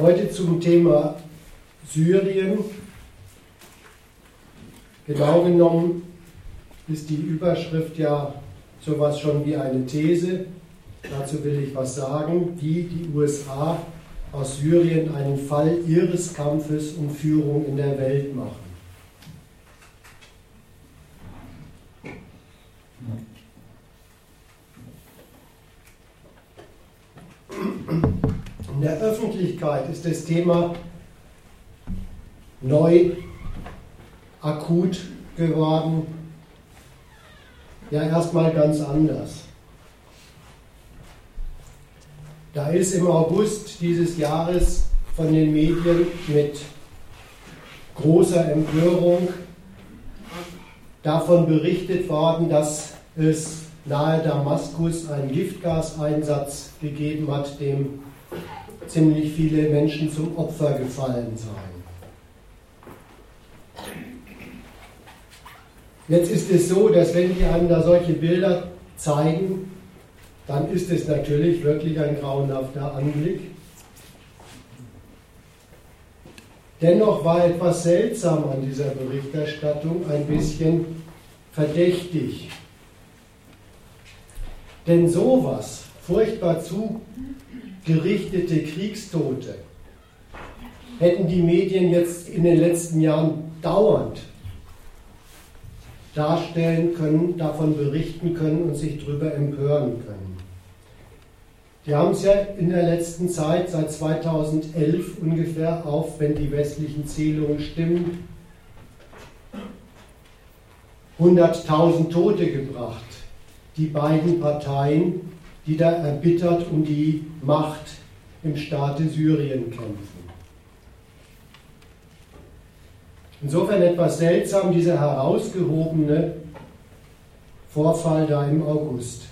Heute zum Thema Syrien. Genau genommen ist die Überschrift ja sowas schon wie eine These. Dazu will ich was sagen, wie die USA aus Syrien einen Fall ihres Kampfes um Führung in der Welt machen. In der Öffentlichkeit ist das Thema neu, akut geworden, ja erstmal ganz anders. Da ist im August dieses Jahres von den Medien mit großer Empörung davon berichtet worden, dass es nahe Damaskus einen Giftgaseinsatz gegeben hat, dem ziemlich viele Menschen zum Opfer gefallen seien. Jetzt ist es so, dass wenn die einem da solche Bilder zeigen, dann ist es natürlich wirklich ein grauenhafter Anblick. Dennoch war etwas seltsam an dieser Berichterstattung, ein bisschen verdächtig. Denn sowas, furchtbar zugerichtete Kriegstote, hätten die Medien jetzt in den letzten Jahren dauernd darstellen können, davon berichten können und sich darüber empören können. Die haben es ja in der letzten Zeit, seit 2011 ungefähr, auf, wenn die westlichen Zählungen stimmen, 100.000 Tote gebracht. Die beiden Parteien, die da erbittert um die Macht im Staate Syrien kämpfen. Insofern etwas seltsam, dieser herausgehobene Vorfall da im August.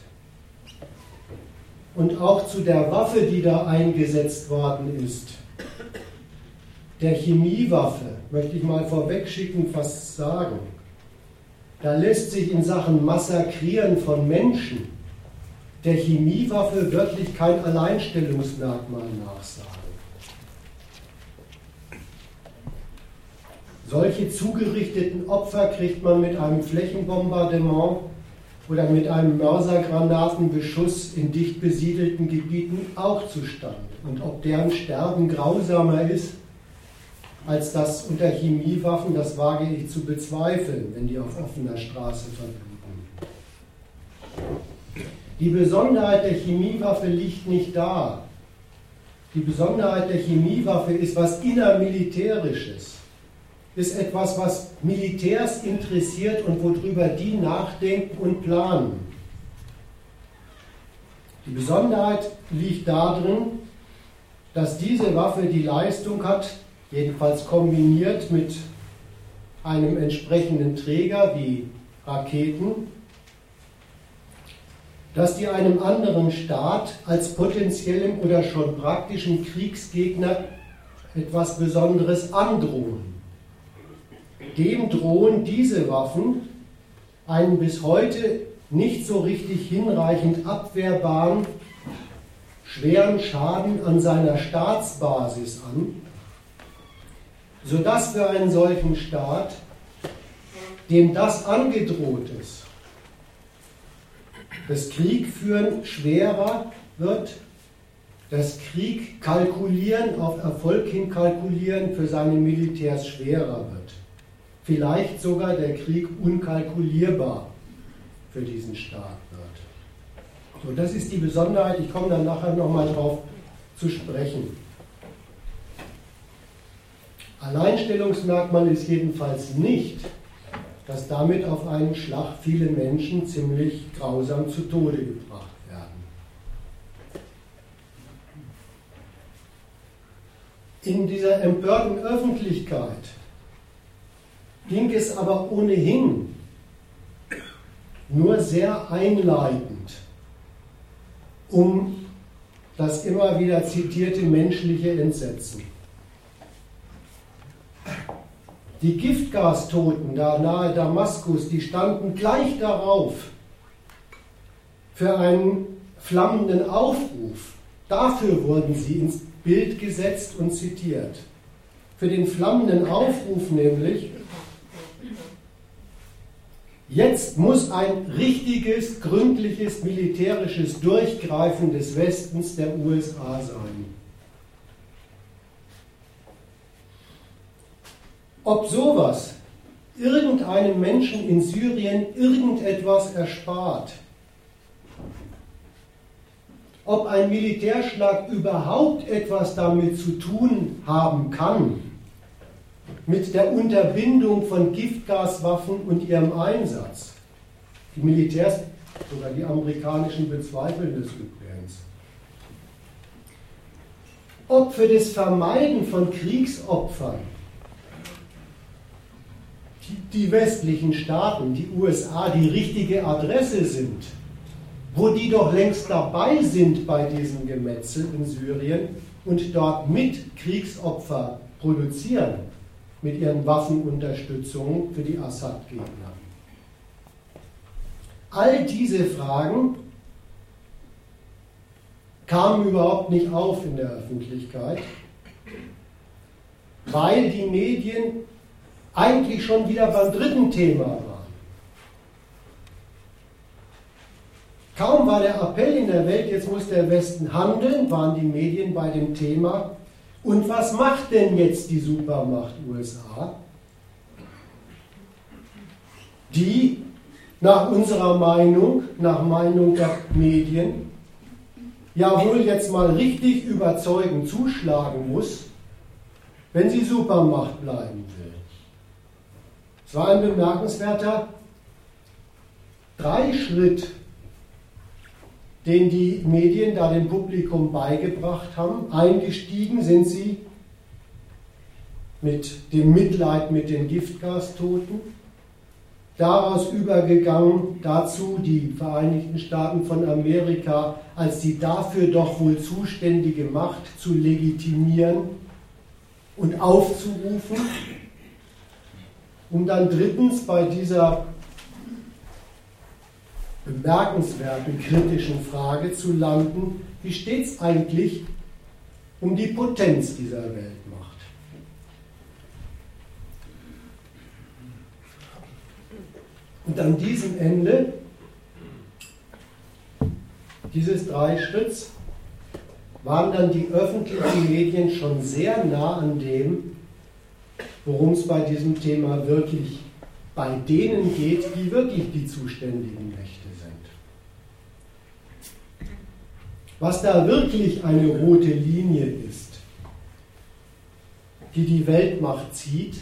Und auch zu der Waffe, die da eingesetzt worden ist, der Chemiewaffe, möchte ich mal vorwegschicken, fast sagen. Da lässt sich in Sachen Massakrieren von Menschen der Chemiewaffe wirklich kein Alleinstellungsmerkmal nachsagen. Solche zugerichteten Opfer kriegt man mit einem Flächenbombardement oder mit einem Mörsergranatenbeschuss in dicht besiedelten Gebieten auch zustande. Und ob deren Sterben grausamer ist als das unter Chemiewaffen, das wage ich zu bezweifeln, wenn die auf offener Straße verbluten. Die Besonderheit der Chemiewaffe liegt nicht da. Die Besonderheit der Chemiewaffe ist was innermilitärisches ist etwas, was Militärs interessiert und worüber die nachdenken und planen. Die Besonderheit liegt darin, dass diese Waffe die Leistung hat, jedenfalls kombiniert mit einem entsprechenden Träger wie Raketen, dass die einem anderen Staat als potenziellem oder schon praktischen Kriegsgegner etwas Besonderes androhen. Dem drohen diese Waffen einen bis heute nicht so richtig hinreichend abwehrbaren schweren Schaden an seiner Staatsbasis an, sodass für einen solchen Staat, dem das angedroht ist, das Kriegführen schwerer wird, das Krieg kalkulieren, auf Erfolg hin kalkulieren für seine Militärs schwerer wird vielleicht sogar der Krieg unkalkulierbar für diesen Staat wird. So, das ist die Besonderheit, ich komme dann nachher nochmal drauf zu sprechen. Alleinstellungsmerkmal ist jedenfalls nicht, dass damit auf einen Schlag viele Menschen ziemlich grausam zu Tode gebracht werden. In dieser empörten Öffentlichkeit ging es aber ohnehin nur sehr einleitend um das immer wieder zitierte menschliche Entsetzen. Die Giftgastoten da nahe Damaskus, die standen gleich darauf für einen flammenden Aufruf Dafür wurden sie ins Bild gesetzt und zitiert. Für den flammenden Aufruf nämlich, jetzt muss ein richtiges, gründliches militärisches Durchgreifen des Westens der USA sein. Ob sowas irgendeinem Menschen in Syrien irgendetwas erspart, ob ein Militärschlag überhaupt etwas damit zu tun haben kann, mit der Unterbindung von Giftgaswaffen und ihrem Einsatz. Die Militärs, sogar die amerikanischen, bezweifeln das übrigens. Ob für das Vermeiden von Kriegsopfern die westlichen Staaten, die USA, die richtige Adresse sind, wo die doch längst dabei sind bei diesem Gemetzel in Syrien und dort mit Kriegsopfer produzieren, mit ihren Waffenunterstützungen für die Assad-Gegner. All diese Fragen kamen überhaupt nicht auf in der Öffentlichkeit, weil die Medien eigentlich schon wieder beim dritten Thema waren. Kaum war der Appell in der Welt, jetzt muss der Westen handeln, waren die Medien bei dem Thema. Und was macht denn jetzt die Supermacht USA? Die nach unserer Meinung, nach Meinung der Medien, ja wohl jetzt mal richtig überzeugend zuschlagen muss, wenn sie Supermacht bleiben will. Es war ein bemerkenswerter Dreischritt, den die Medien da dem Publikum beigebracht haben. Eingestiegen sind sie mit dem Mitleid mit den Giftgastoten, daraus übergegangen dazu, die Vereinigten Staaten von Amerika als die dafür doch wohl zuständige Macht zu legitimieren und aufzurufen um dann drittens bei dieser bemerkenswerten kritischen Frage zu landen, wie steht es eigentlich um die Potenz dieser Weltmacht? Und an diesem Ende dieses Dreischritts waren dann die öffentlichen Medien schon sehr nah an dem, worum es bei diesem Thema wirklich bei denen geht, die wirklich die zuständigen Mächte sind. Was da wirklich eine rote Linie ist, die die Weltmacht zieht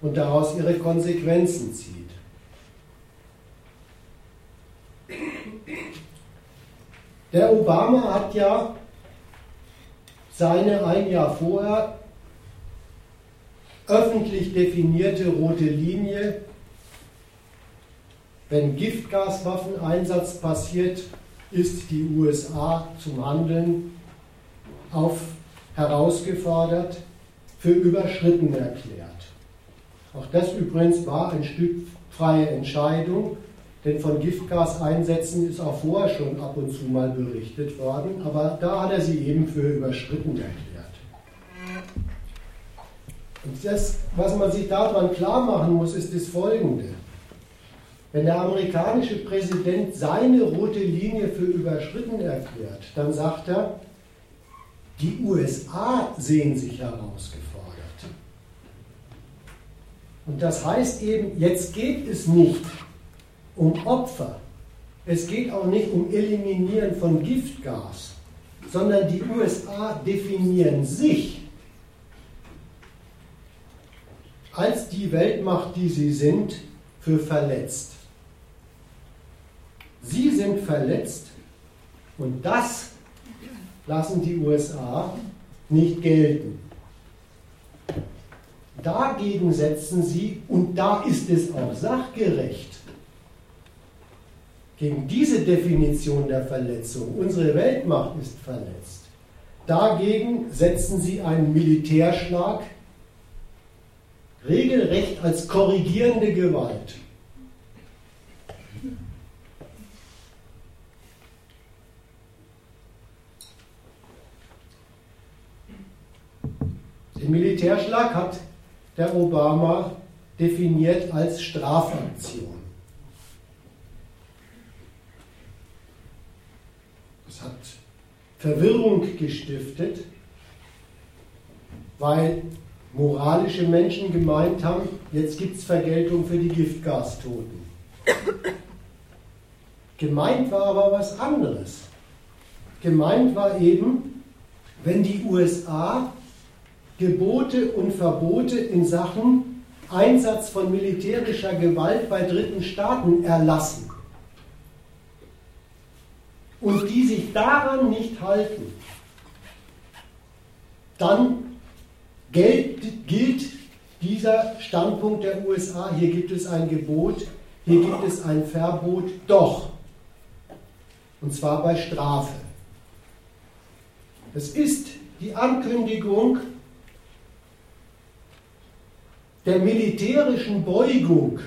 und daraus ihre Konsequenzen zieht. Der Obama hat ja seine ein Jahr vorher öffentlich definierte rote Linie, wenn Giftgaswaffeneinsatz passiert, ist die USA zum Handeln auf, herausgefordert, für überschritten erklärt. Auch das übrigens war ein Stück freie Entscheidung, denn von Giftgaseinsätzen ist auch vorher schon ab und zu mal berichtet worden, aber da hat er sie eben für überschritten erklärt. Und das, was man sich daran klar machen muss, ist das Folgende. Wenn der amerikanische Präsident seine rote Linie für überschritten erklärt, dann sagt er, die USA sehen sich herausgefordert. Und das heißt eben, jetzt geht es nicht um Opfer, es geht auch nicht um Eliminieren von Giftgas, sondern die USA definieren sich als die Weltmacht, die sie sind, für verletzt. Sie sind verletzt und das lassen die USA nicht gelten. Dagegen setzen sie, und da ist es auch sachgerecht, gegen diese Definition der Verletzung, unsere Weltmacht ist verletzt, dagegen setzen sie einen Militärschlag regelrecht als korrigierende Gewalt. Den Militärschlag hat der Obama definiert als Strafaktion. Das hat Verwirrung gestiftet, weil moralische Menschen gemeint haben, jetzt gibt es Vergeltung für die Giftgastoten. Gemeint war aber was anderes. Gemeint war eben, wenn die USA Gebote und Verbote in Sachen Einsatz von militärischer Gewalt bei dritten Staaten erlassen und die sich daran nicht halten, dann gilt, gilt dieser Standpunkt der USA, hier gibt es ein Gebot, hier gibt es ein Verbot, doch. Und zwar bei Strafe. Es ist die Ankündigung der militärischen Beugung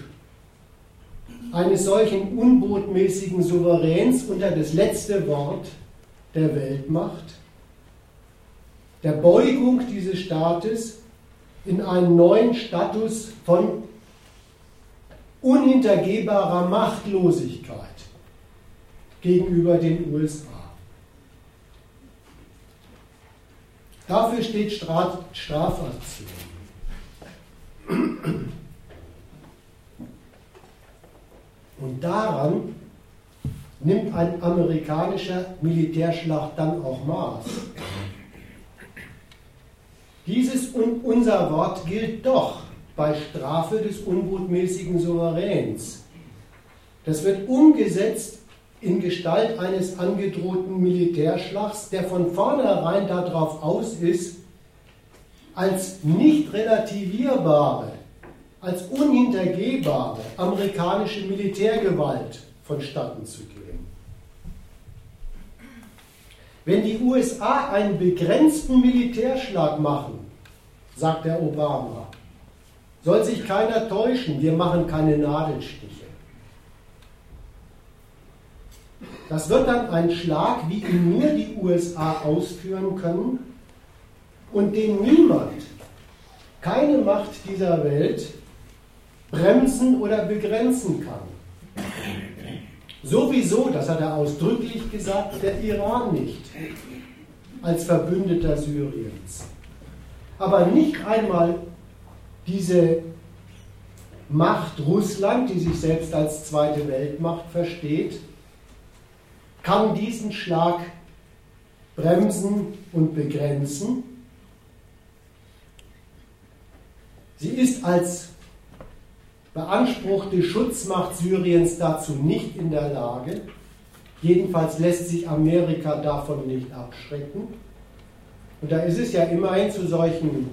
eines solchen unbotmäßigen Souveräns unter das letzte Wort der Weltmacht, der Beugung dieses Staates in einen neuen Status von unhintergehbarer Machtlosigkeit gegenüber den USA. Dafür steht Strafaktion. Und daran nimmt ein amerikanischer Militärschlacht dann auch Maß. Dieses und unser Wort gilt doch bei Strafe des unbotmäßigen Souveräns. Das wird umgesetzt in Gestalt eines angedrohten Militärschlags, der von vornherein darauf aus ist, als nicht relativierbare, als unhintergehbare amerikanische Militärgewalt vonstatten zu gehen. Wenn die USA einen begrenzten Militärschlag machen, sagt der Obama, soll sich keiner täuschen, wir machen keine Nadelstiche. Das wird dann ein Schlag, wie ihn nur die USA ausführen können und den niemand, keine Macht dieser Welt bremsen oder begrenzen kann. Sowieso, das hat er ausdrücklich gesagt, der Iran nicht als Verbündeter Syriens. Aber nicht einmal diese Macht Russland, die sich selbst als zweite Weltmacht versteht, kann diesen Schlag bremsen und begrenzen. Sie ist als beanspruchte Schutzmacht Syriens dazu nicht in der Lage. Jedenfalls lässt sich Amerika davon nicht abschrecken. Und da ist es ja immerhin zu solchen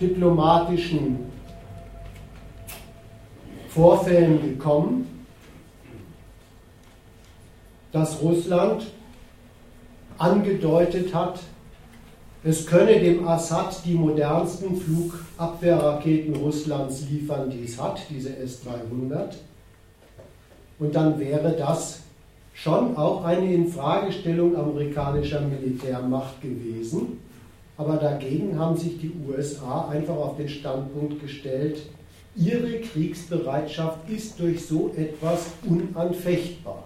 diplomatischen Vorfällen gekommen, dass Russland angedeutet hat, es könne dem Assad die modernsten Flugabwehrraketen Russlands liefern, die es hat, diese S-300. Und dann wäre das schon auch eine Infragestellung amerikanischer Militärmacht gewesen. Aber dagegen haben sich die USA einfach auf den Standpunkt gestellt, ihre Kriegsbereitschaft ist durch so etwas unanfechtbar.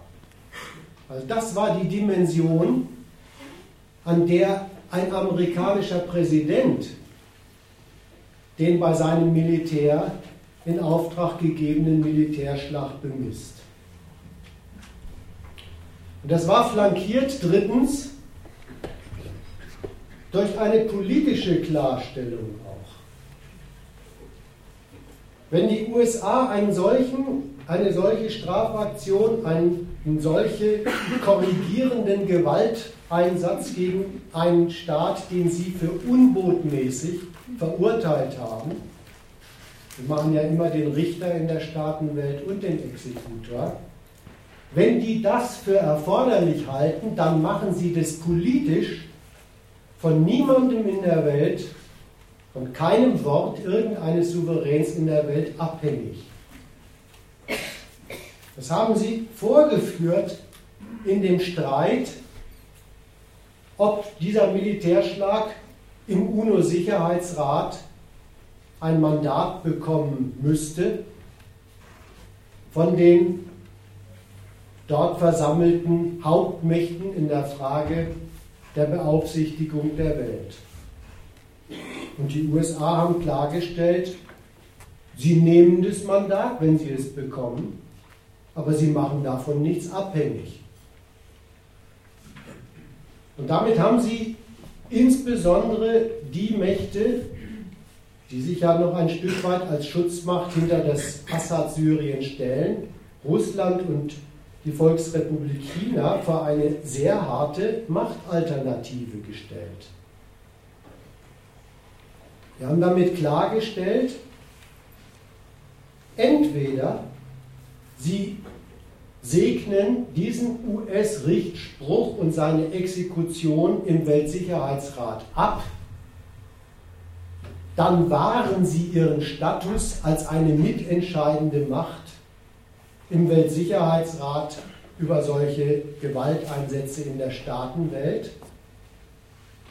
Also das war die Dimension, an der ein amerikanischer Präsident den bei seinem Militär in Auftrag gegebenen Militärschlag bemisst. Und das war flankiert drittens durch eine politische Klarstellung auch. Wenn die USA einen solchen, eine solche Strafaktion, einen solche korrigierenden Gewalteinsatz gegen einen Staat, den sie für unbotmäßig verurteilt haben, wir machen ja immer den Richter in der Staatenwelt und den Exekutor, wenn die das für erforderlich halten, dann machen sie das politisch von niemandem in der Welt, von keinem Wort irgendeines Souveräns in der Welt abhängig. Das haben sie vorgeführt in dem Streit, ob dieser Militärschlag im UNO-Sicherheitsrat ein Mandat bekommen müsste von den dort versammelten Hauptmächten in der Frage der Beaufsichtigung der Welt. Und die USA haben klargestellt, sie nehmen das Mandat, wenn sie es bekommen, aber sie machen davon nichts abhängig. Und damit haben sie insbesondere die Mächte, die sich ja noch ein Stück weit als Schutzmacht hinter das Assad-Syrien stellen, Russland und die Volksrepublik China, vor eine sehr harte Machtalternative gestellt. Wir haben damit klargestellt, entweder sie segnen diesen US-Richtspruch und seine Exekution im Weltsicherheitsrat ab, dann wahren sie ihren Status als eine mitentscheidende Macht im Weltsicherheitsrat über solche Gewalteinsätze in der Staatenwelt.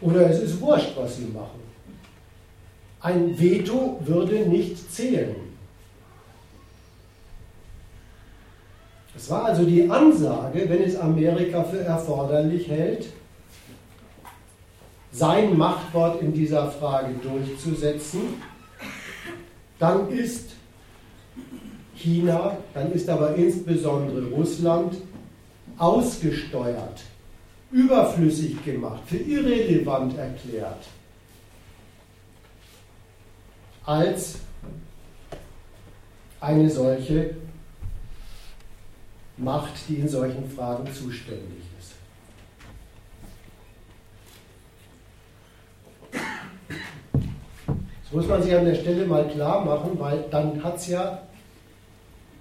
Oder es ist wurscht, was sie machen. Ein Veto würde nicht zählen. Es war also die Ansage, wenn es Amerika für erforderlich hält, sein Machtwort in dieser Frage durchzusetzen, dann ist China, dann ist aber insbesondere Russland ausgesteuert, überflüssig gemacht, für irrelevant erklärt, als eine solche Macht, die in solchen Fragen zuständig ist. Das muss man sich an der Stelle mal klar machen, weil dann hat es ja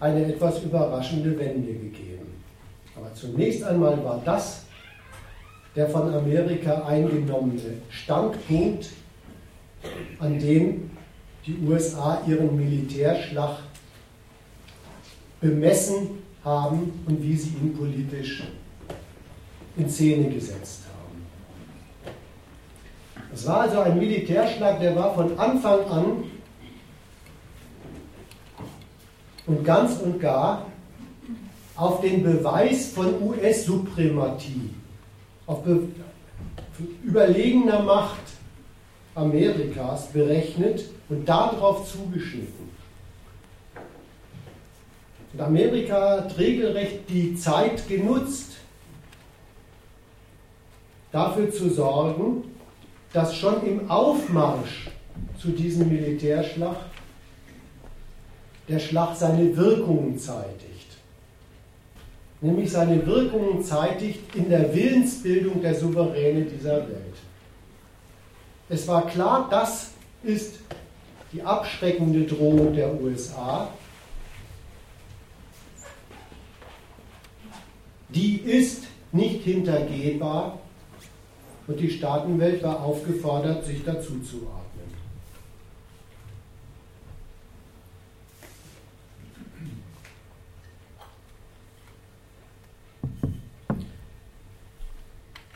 eine etwas überraschende Wende gegeben. Aber zunächst einmal war das der von Amerika eingenommene Standpunkt, an dem die USA ihren Militärschlag bemessen haben und wie sie ihn politisch in Szene gesetzt haben. Es war also ein Militärschlag, der war von Anfang an und ganz und gar auf den Beweis von US-Suprematie, auf Be überlegener Macht Amerikas berechnet und darauf zugeschnitten. Und Amerika hat regelrecht die Zeit genutzt, dafür zu sorgen, dass schon im Aufmarsch zu diesem Militärschlag der Schlag seine Wirkungen zeitigt. Nämlich seine Wirkungen zeitigt in der Willensbildung der Souveräne dieser Welt. Es war klar, das ist die abschreckende Drohung der USA. Die ist nicht hintergehbar und die Staatenwelt war aufgefordert, sich dazu zu atmen.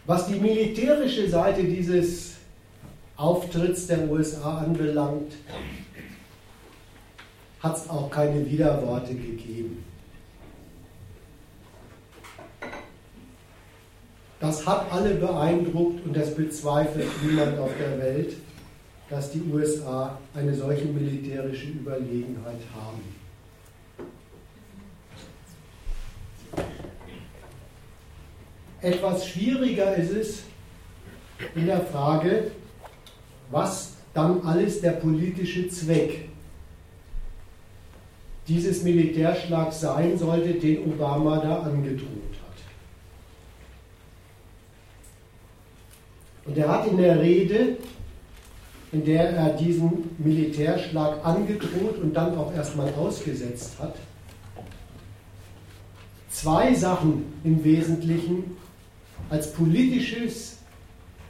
Was die militärische Seite dieses Auftritts der USA anbelangt, hat es auch keine Widerworte gegeben. Das hat alle beeindruckt und das bezweifelt niemand auf der Welt, dass die USA eine solche militärische Überlegenheit haben. Etwas schwieriger ist es in der Frage, was dann alles der politische Zweck dieses Militärschlags sein sollte, den Obama da angedroht hat. Und er hat in der Rede, in der er diesen Militärschlag angedroht und dann auch erstmal ausgesetzt hat, zwei Sachen im Wesentlichen als politisches,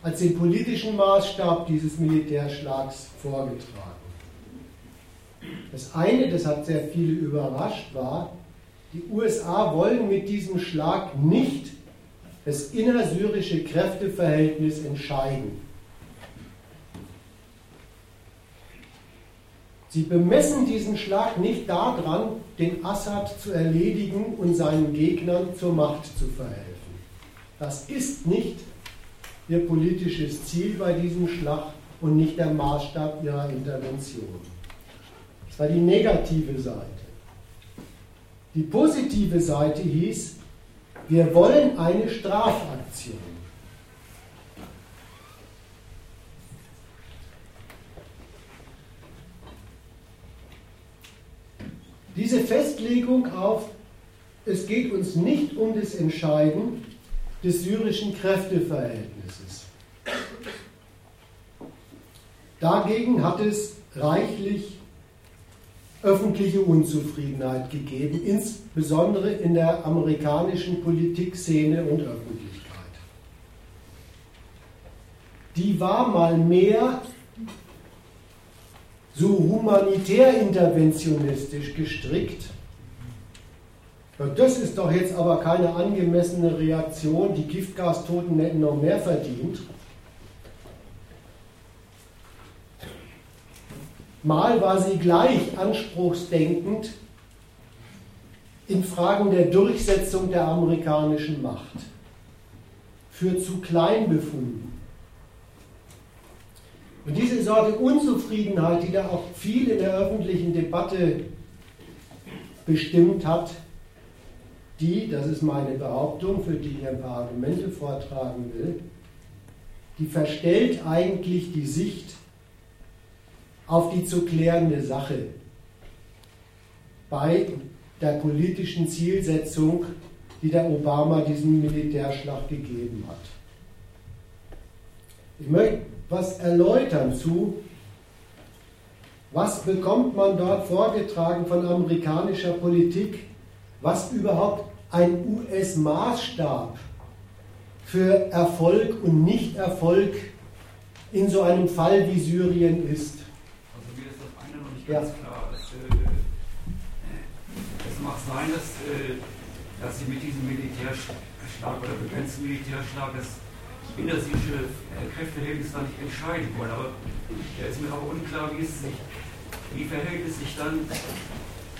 als den politischen Maßstab dieses Militärschlags vorgetragen. Das eine, das hat sehr viele überrascht, war, die USA wollen mit diesem Schlag nicht das innersyrische Kräfteverhältnis entscheiden. Sie bemessen diesen Schlag nicht daran, den Assad zu erledigen und seinen Gegnern zur Macht zu verhelfen. Das ist nicht ihr politisches Ziel bei diesem Schlag und nicht der Maßstab ihrer Intervention. Das war die negative Seite. Die positive Seite hieß, wir wollen eine Strafaktion. Diese Festlegung auf, es geht uns nicht um das Entscheiden des syrischen Kräfteverhältnisses. Dagegen hat es reichlich öffentliche Unzufriedenheit gegeben, insbesondere in der amerikanischen Politikszene und Öffentlichkeit. Die war mal mehr so humanitär interventionistisch gestrickt. Das ist doch jetzt aber keine angemessene Reaktion. Die Giftgastoten hätten noch mehr verdient. Mal war sie gleich anspruchsdenkend in Fragen der Durchsetzung der amerikanischen Macht. Für zu klein befunden. Und diese Sorte Unzufriedenheit, die da auch viel in der öffentlichen Debatte bestimmt hat, die, das ist meine Behauptung, für die ich ein paar Argumente vortragen will, die verstellt eigentlich die Sicht auf die zu klärende Sache bei der politischen Zielsetzung, die der Obama diesem Militärschlag gegeben hat. Ich möchte was erläutern zu, was bekommt man dort vorgetragen von amerikanischer Politik, was überhaupt ein US-Maßstab für Erfolg und Nichterfolg in so einem Fall wie Syrien ist. Also mir ist das eine noch nicht ganz ja. klar. Es, äh, es mag sein, dass, äh, dass Sie mit diesem Militärschlag oder begrenzten Militärschlag das innersiedische Kräfteverhältnis da nicht entscheiden wollen. Aber da ist mir auch unklar, wie, es sich, wie verhält es sich dann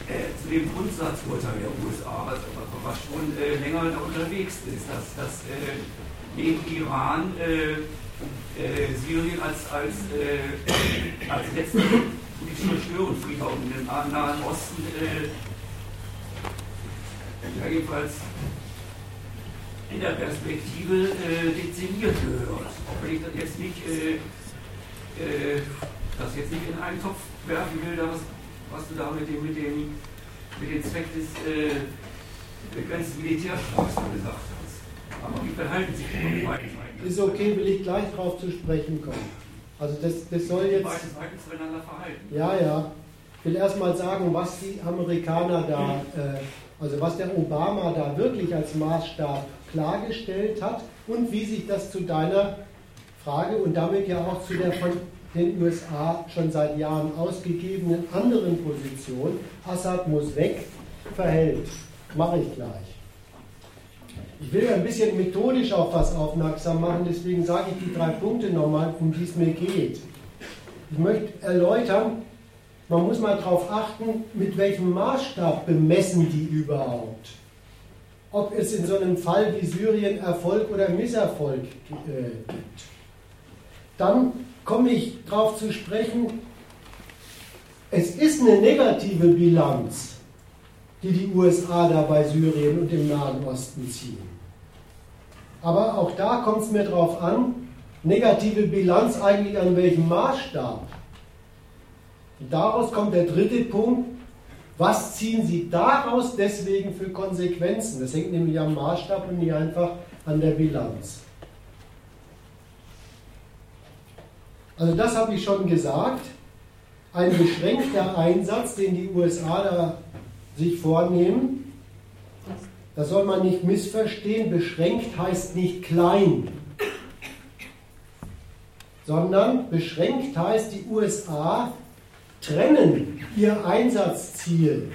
äh, zu dem Grundsatzurteil der USA, also, was schon äh, länger unterwegs ist, dass, dass äh, neben Iran äh, äh, Syrien als, als, äh, als letzte politische Störungsfrieden in dem Nahen Osten ja, jedenfalls in der Perspektive äh, dezimiert gehört. Auch wenn ich das jetzt nicht, äh, äh, das jetzt nicht in einen Topf werfen will, was, was du da mit dem, mit dem, mit dem Zweck des äh, begrenzten Militärstrafs gesagt hast. Aber wie verhalten sich die beiden? Ist okay, will ich gleich darauf zu sprechen kommen. Also das, das soll jetzt. Beide Seiten zueinander verhalten. Ja, ja. Ich will erstmal sagen, was die Amerikaner da, äh, also was der Obama da wirklich als Maßstab klargestellt hat und wie sich das zu deiner Frage und damit ja auch zu der von den USA schon seit Jahren ausgegebenen anderen Position, Assad muss weg, verhält. Mache ich gleich. Ich will ein bisschen methodisch auf was aufmerksam machen, deswegen sage ich die drei Punkte nochmal, um die es mir geht. Ich möchte erläutern, man muss mal darauf achten, mit welchem Maßstab bemessen die überhaupt ob es in so einem Fall wie Syrien Erfolg oder Misserfolg äh, gibt. Dann komme ich darauf zu sprechen, es ist eine negative Bilanz, die die USA da bei Syrien und im Nahen Osten ziehen. Aber auch da kommt es mir darauf an, negative Bilanz eigentlich an welchem Maßstab. Daraus kommt der dritte Punkt, was ziehen Sie daraus deswegen für Konsequenzen? Das hängt nämlich am Maßstab und nicht einfach an der Bilanz. Also das habe ich schon gesagt. Ein beschränkter Einsatz, den die USA da sich vornehmen, das soll man nicht missverstehen. Beschränkt heißt nicht klein, sondern beschränkt heißt, die USA trennen ihr Einsatzziel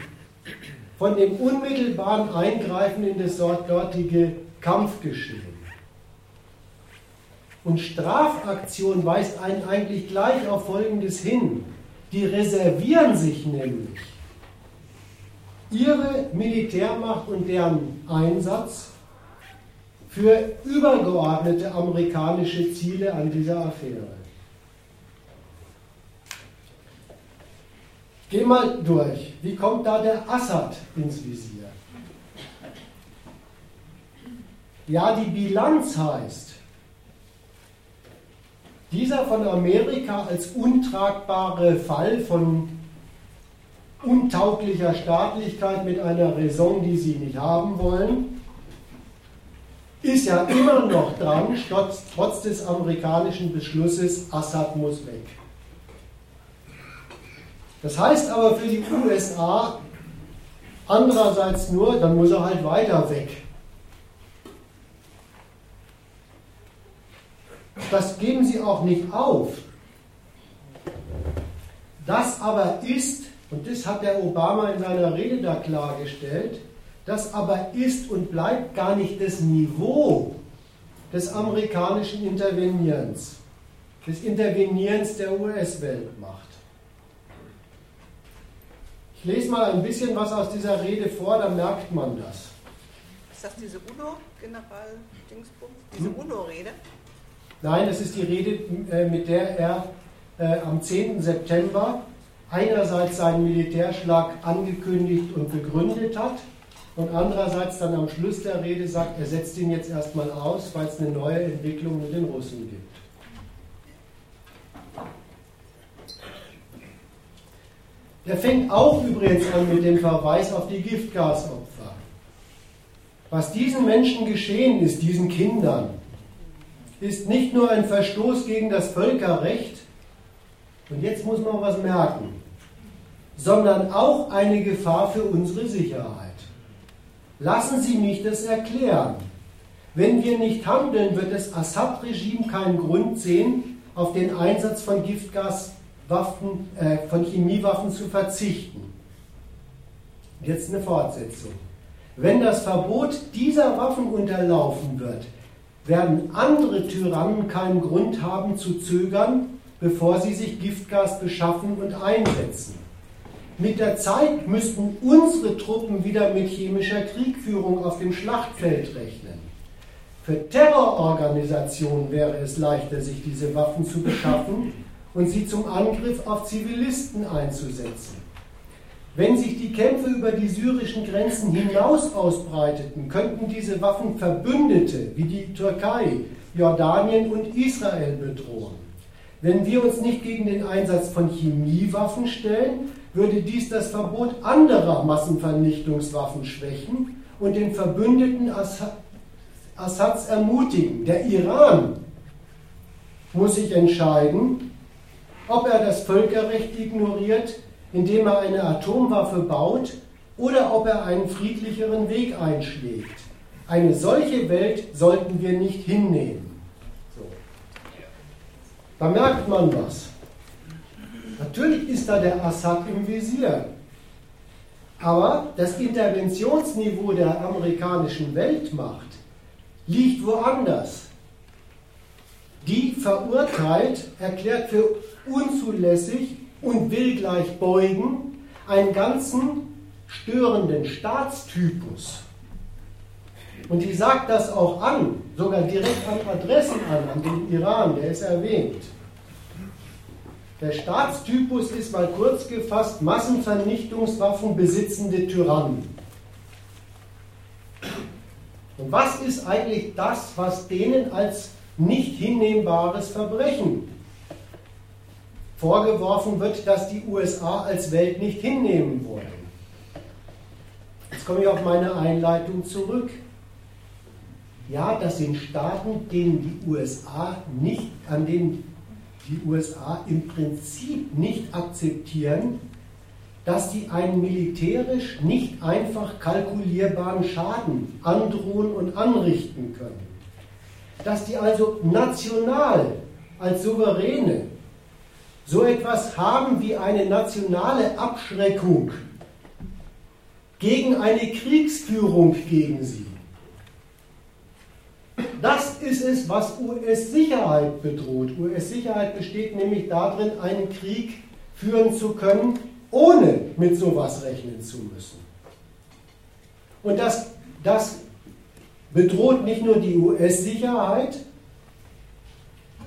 von dem unmittelbaren Eingreifen in das dortige Kampfgeschehen. Und Strafaktion weist einen eigentlich gleich auf Folgendes hin. Die reservieren sich nämlich ihre Militärmacht und deren Einsatz für übergeordnete amerikanische Ziele an dieser Affäre. Geh mal durch. Wie kommt da der Assad ins Visier? Ja, die Bilanz heißt, dieser von Amerika als untragbare Fall von untauglicher Staatlichkeit mit einer Raison, die sie nicht haben wollen, ist ja immer noch dran, trotz, trotz des amerikanischen Beschlusses, Assad muss weg. Das heißt aber für die USA andererseits nur, dann muss er halt weiter weg. Das geben sie auch nicht auf. Das aber ist, und das hat der Obama in seiner Rede da klargestellt, das aber ist und bleibt gar nicht das Niveau des amerikanischen Intervenierens, des Intervenierens der US-Weltmacht. Ich lese mal ein bisschen was aus dieser Rede vor, dann merkt man das. Ist das diese UNO-General Dingsbums? Diese hm? UNO-Rede? Nein, es ist die Rede, äh, mit der er äh, am 10. September einerseits seinen Militärschlag angekündigt und begründet hat und andererseits dann am Schluss der Rede sagt, er setzt ihn jetzt erstmal aus, weil es eine neue Entwicklung mit den Russen gibt. Er fängt auch übrigens an mit dem Verweis auf die Giftgasopfer. Was diesen Menschen geschehen ist, diesen Kindern, ist nicht nur ein Verstoß gegen das Völkerrecht, und jetzt muss man was merken, sondern auch eine Gefahr für unsere Sicherheit. Lassen Sie mich das erklären. Wenn wir nicht handeln, wird das Assad-Regime keinen Grund sehen, auf den Einsatz von Giftgaswaffen, äh, von Chemiewaffen zu verzichten. Jetzt eine Fortsetzung. Wenn das Verbot dieser Waffen unterlaufen wird, werden andere Tyrannen keinen Grund haben zu zögern, bevor sie sich Giftgas beschaffen und einsetzen. Mit der Zeit müssten unsere Truppen wieder mit chemischer Kriegführung auf dem Schlachtfeld rechnen. Für Terrororganisationen wäre es leichter, sich diese Waffen zu beschaffen und sie zum Angriff auf Zivilisten einzusetzen. Wenn sich die Kämpfe über die syrischen Grenzen hinaus ausbreiteten, könnten diese Waffen Verbündete wie die Türkei, Jordanien und Israel bedrohen. Wenn wir uns nicht gegen den Einsatz von Chemiewaffen stellen, würde dies das Verbot anderer Massenvernichtungswaffen schwächen und den Verbündeten Assads ermutigen. Der Iran muss sich entscheiden, ob er das Völkerrecht ignoriert indem er eine Atomwaffe baut oder ob er einen friedlicheren Weg einschlägt. Eine solche Welt sollten wir nicht hinnehmen. So. Da merkt man was. Natürlich ist da der Assad im Visier. Aber das Interventionsniveau der amerikanischen Weltmacht liegt woanders. Die verurteilt, erklärt für unzulässig und will gleich beugen einen ganzen störenden Staatstypus. Und die sagt das auch an, sogar direkt an Adressen an, an den Iran, der ist erwähnt. Der Staatstypus ist mal kurz gefasst Massenvernichtungswaffen besitzende Tyrannen. Und was ist eigentlich das, was denen als nicht hinnehmbares Verbrechen vorgeworfen wird, dass die USA als Welt nicht hinnehmen wollen. Jetzt komme ich auf meine Einleitung zurück. Ja, das sind Staaten, denen die USA nicht, an denen die USA im Prinzip nicht akzeptieren, dass sie einen militärisch nicht einfach kalkulierbaren Schaden androhen und anrichten können. Dass die also national als Souveräne so etwas haben wie eine nationale Abschreckung gegen eine Kriegsführung gegen sie. Das ist es, was US-Sicherheit bedroht. US-Sicherheit besteht nämlich darin, einen Krieg führen zu können, ohne mit sowas rechnen zu müssen. Und das, das bedroht nicht nur die US-Sicherheit,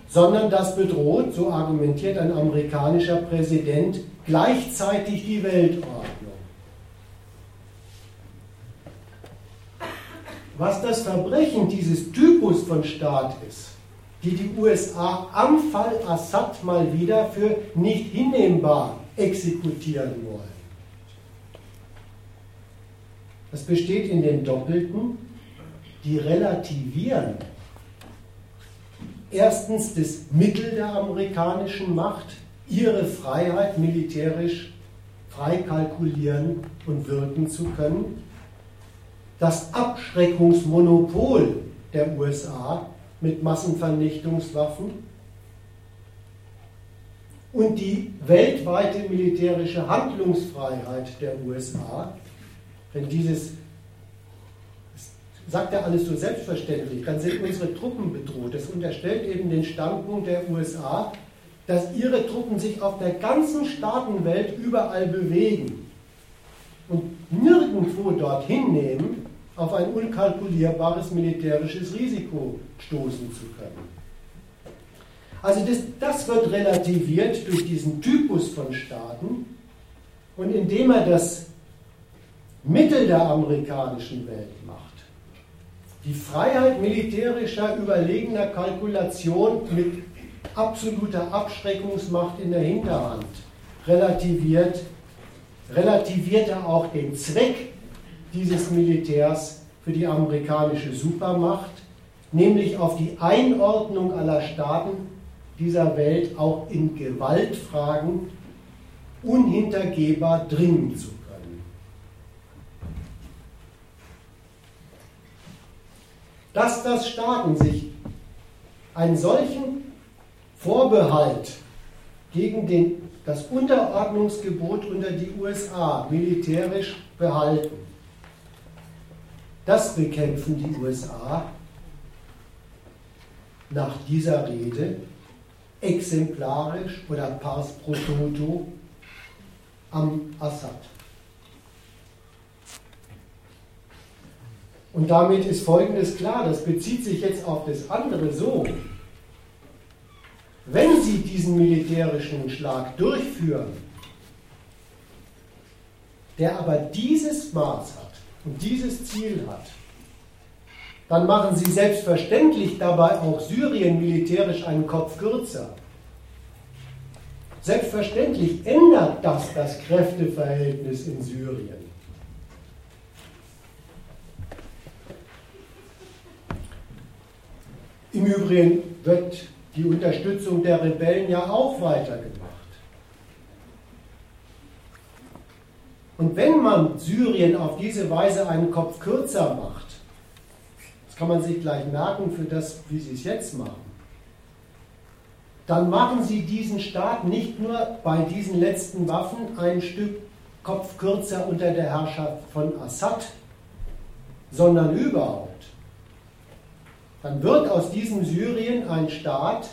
sondern das bedroht, so argumentiert ein amerikanischer Präsident, gleichzeitig die Weltordnung. Was das Verbrechen dieses Typus von Staat ist, die die USA am Fall Assad mal wieder für nicht hinnehmbar exekutieren wollen. Das besteht in den Doppelten, die relativieren erstens das Mittel der amerikanischen Macht, ihre Freiheit militärisch frei kalkulieren und wirken zu können, das Abschreckungsmonopol der USA mit Massenvernichtungswaffen und die weltweite militärische Handlungsfreiheit der USA, wenn dieses, sagt er alles so selbstverständlich, dann sind unsere Truppen bedroht. Das unterstellt eben den Standpunkt der USA, dass ihre Truppen sich auf der ganzen Staatenwelt überall bewegen und nirgendwo dorthin nehmen, auf ein unkalkulierbares militärisches Risiko stoßen zu können. Also das, das wird relativiert durch diesen Typus von Staaten und indem er das Mittel der amerikanischen Welt macht, die Freiheit militärischer überlegener Kalkulation mit absoluter Abschreckungsmacht in der Hinterhand, relativiert, relativiert er auch den Zweck dieses Militärs für die amerikanische Supermacht, nämlich auf die Einordnung aller Staaten dieser Welt auch in Gewaltfragen unhintergehbar dringen zu können. Dass das Staaten sich einen solchen Vorbehalt gegen den, das Unterordnungsgebot unter die USA militärisch behalten, das bekämpfen die USA nach dieser Rede exemplarisch oder pars pro toto am Assad. Und damit ist Folgendes klar, das bezieht sich jetzt auf das andere so. Wenn Sie diesen militärischen Schlag durchführen, der aber dieses Maß hat, und dieses Ziel hat, dann machen sie selbstverständlich dabei auch Syrien militärisch einen Kopf kürzer. Selbstverständlich ändert das das Kräfteverhältnis in Syrien. Im Übrigen wird die Unterstützung der Rebellen ja auch weitergemacht. Und wenn man Syrien auf diese Weise einen Kopf kürzer macht, das kann man sich gleich merken für das, wie sie es jetzt machen, dann machen sie diesen Staat nicht nur bei diesen letzten Waffen ein Stück Kopf kürzer unter der Herrschaft von Assad, sondern überhaupt. Dann wird aus diesem Syrien ein Staat,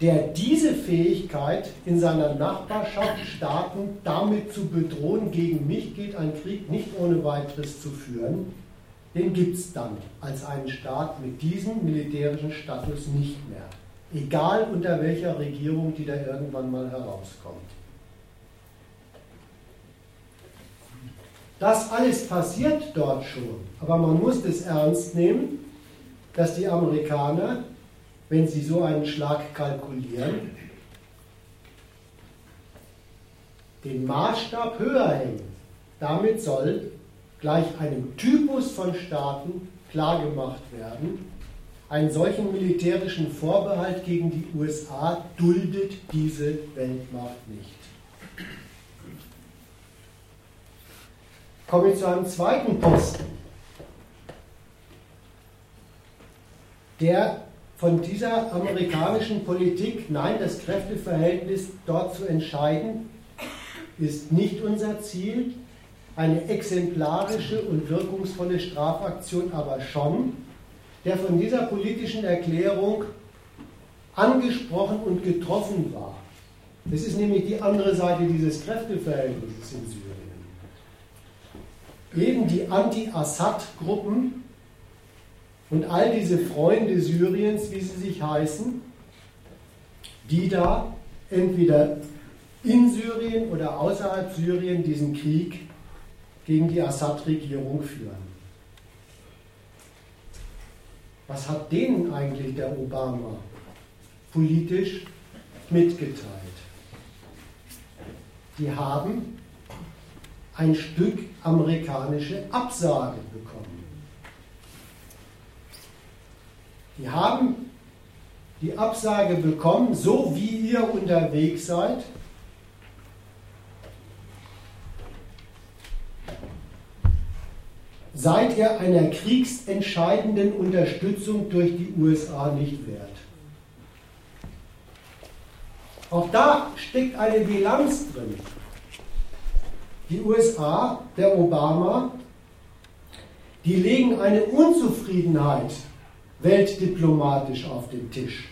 der diese Fähigkeit in seiner Nachbarschaft Staaten damit zu bedrohen, gegen mich geht ein Krieg nicht ohne weiteres zu führen, den gibt es dann als einen Staat mit diesem militärischen Status nicht mehr. Egal unter welcher Regierung die da irgendwann mal herauskommt. Das alles passiert dort schon, aber man muss es ernst nehmen, dass die Amerikaner wenn Sie so einen Schlag kalkulieren, den Maßstab höher hängen. Damit soll gleich einem Typus von Staaten klargemacht werden, einen solchen militärischen Vorbehalt gegen die USA duldet diese Weltmacht nicht. Kommen wir zu einem zweiten Posten, der von dieser amerikanischen Politik, nein, das Kräfteverhältnis dort zu entscheiden, ist nicht unser Ziel. Eine exemplarische und wirkungsvolle Strafaktion aber schon, der von dieser politischen Erklärung angesprochen und getroffen war. Das ist nämlich die andere Seite dieses Kräfteverhältnisses in Syrien. Eben die Anti-Assad-Gruppen und all diese Freunde Syriens, wie sie sich heißen, die da entweder in Syrien oder außerhalb Syrien diesen Krieg gegen die Assad-Regierung führen. Was hat denen eigentlich der Obama politisch mitgeteilt? Die haben ein Stück amerikanische Absage bekommen. Die haben die Absage bekommen, so wie ihr unterwegs seid, seid ihr einer kriegsentscheidenden Unterstützung durch die USA nicht wert. Auch da steckt eine Bilanz drin. Die USA, der Obama, die legen eine Unzufriedenheit weltdiplomatisch auf den Tisch.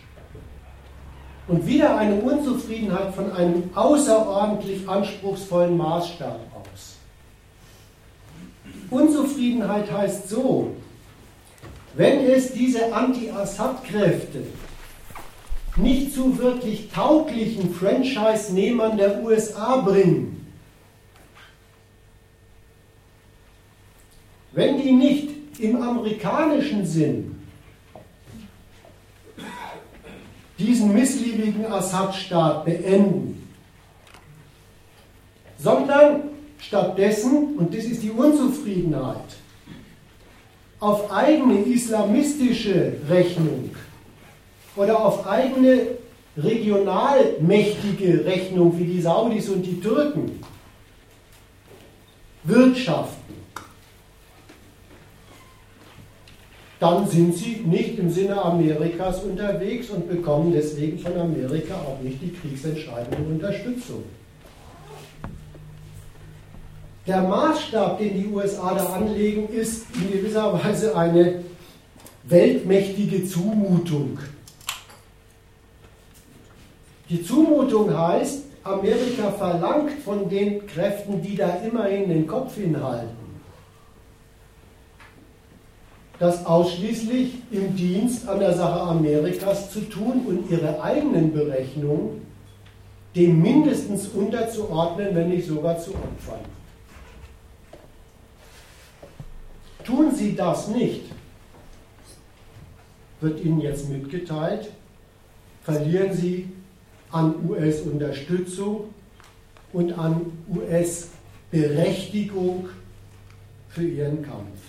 Und wieder eine Unzufriedenheit von einem außerordentlich anspruchsvollen Maßstab aus. Unzufriedenheit heißt so, wenn es diese Anti-Assad-Kräfte nicht zu wirklich tauglichen Franchise-Nehmern der USA bringen, wenn die nicht im amerikanischen Sinn diesen missliebigen Assad-Staat beenden, sondern stattdessen, und das ist die Unzufriedenheit, auf eigene islamistische Rechnung oder auf eigene regionalmächtige Rechnung wie die Saudis und die Türken wirtschaften, dann sind sie nicht im Sinne Amerikas unterwegs und bekommen deswegen von Amerika auch nicht die kriegsentscheidende Unterstützung. Der Maßstab, den die USA da anlegen, ist in gewisser Weise eine weltmächtige Zumutung. Die Zumutung heißt, Amerika verlangt von den Kräften, die da immerhin den Kopf hinhalten, das ausschließlich im Dienst an der Sache Amerikas zu tun und ihre eigenen Berechnungen dem mindestens unterzuordnen, wenn nicht sogar zu opfern. Tun Sie das nicht, wird Ihnen jetzt mitgeteilt, verlieren Sie an US-Unterstützung und an US-Berechtigung für Ihren Kampf.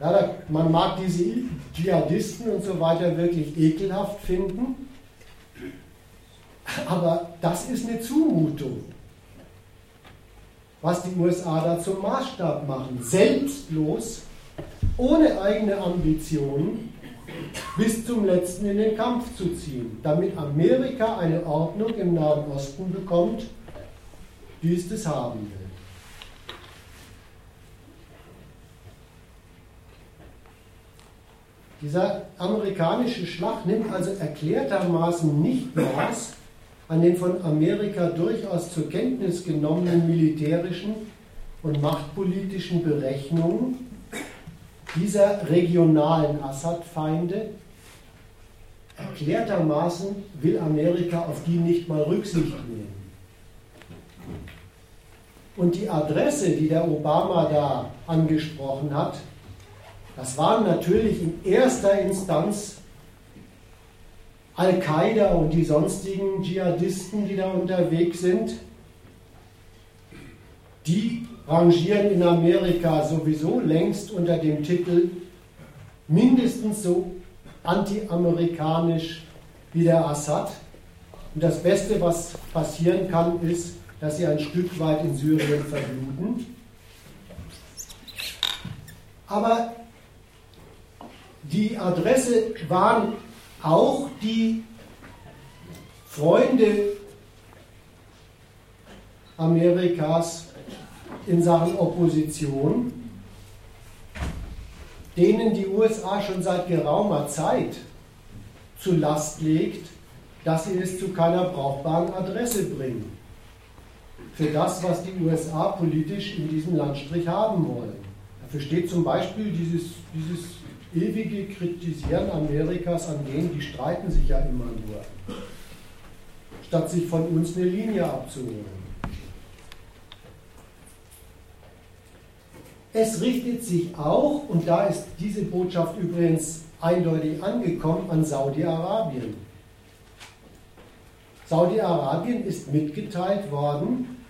Ja, man mag diese Dschihadisten und so weiter wirklich ekelhaft finden, aber das ist eine Zumutung was die USA da zum Maßstab machen. Selbstlos, ohne eigene Ambitionen, bis zum letzten in den Kampf zu ziehen, damit Amerika eine Ordnung im Nahen Osten bekommt, wie es das haben will. Dieser amerikanische Schlag nimmt also erklärtermaßen nicht Maß an den von Amerika durchaus zur Kenntnis genommenen militärischen und machtpolitischen Berechnungen dieser regionalen Assad-Feinde erklärtermaßen will Amerika auf die nicht mal Rücksicht nehmen. Und die Adresse, die der Obama da angesprochen hat, das waren natürlich in erster Instanz Al-Qaida und die sonstigen Dschihadisten, die da unterwegs sind, die rangieren in Amerika sowieso längst unter dem Titel mindestens so anti-amerikanisch wie der Assad. Und das Beste, was passieren kann, ist, dass sie ein Stück weit in Syrien verbluten. Aber die Adresse waren auch die Freunde Amerikas in Sachen Opposition, denen die USA schon seit geraumer Zeit zu Last legt, dass sie es zu keiner brauchbaren Adresse bringen. Für das, was die USA politisch in diesem Landstrich haben wollen. Dafür steht zum Beispiel dieses, dieses ewige Kritisieren Amerikas an denen, die streiten sich ja immer nur, statt sich von uns eine Linie abzuholen. Es richtet sich auch, und da ist diese Botschaft übrigens eindeutig angekommen, an Saudi-Arabien. Saudi-Arabien ist mitgeteilt worden,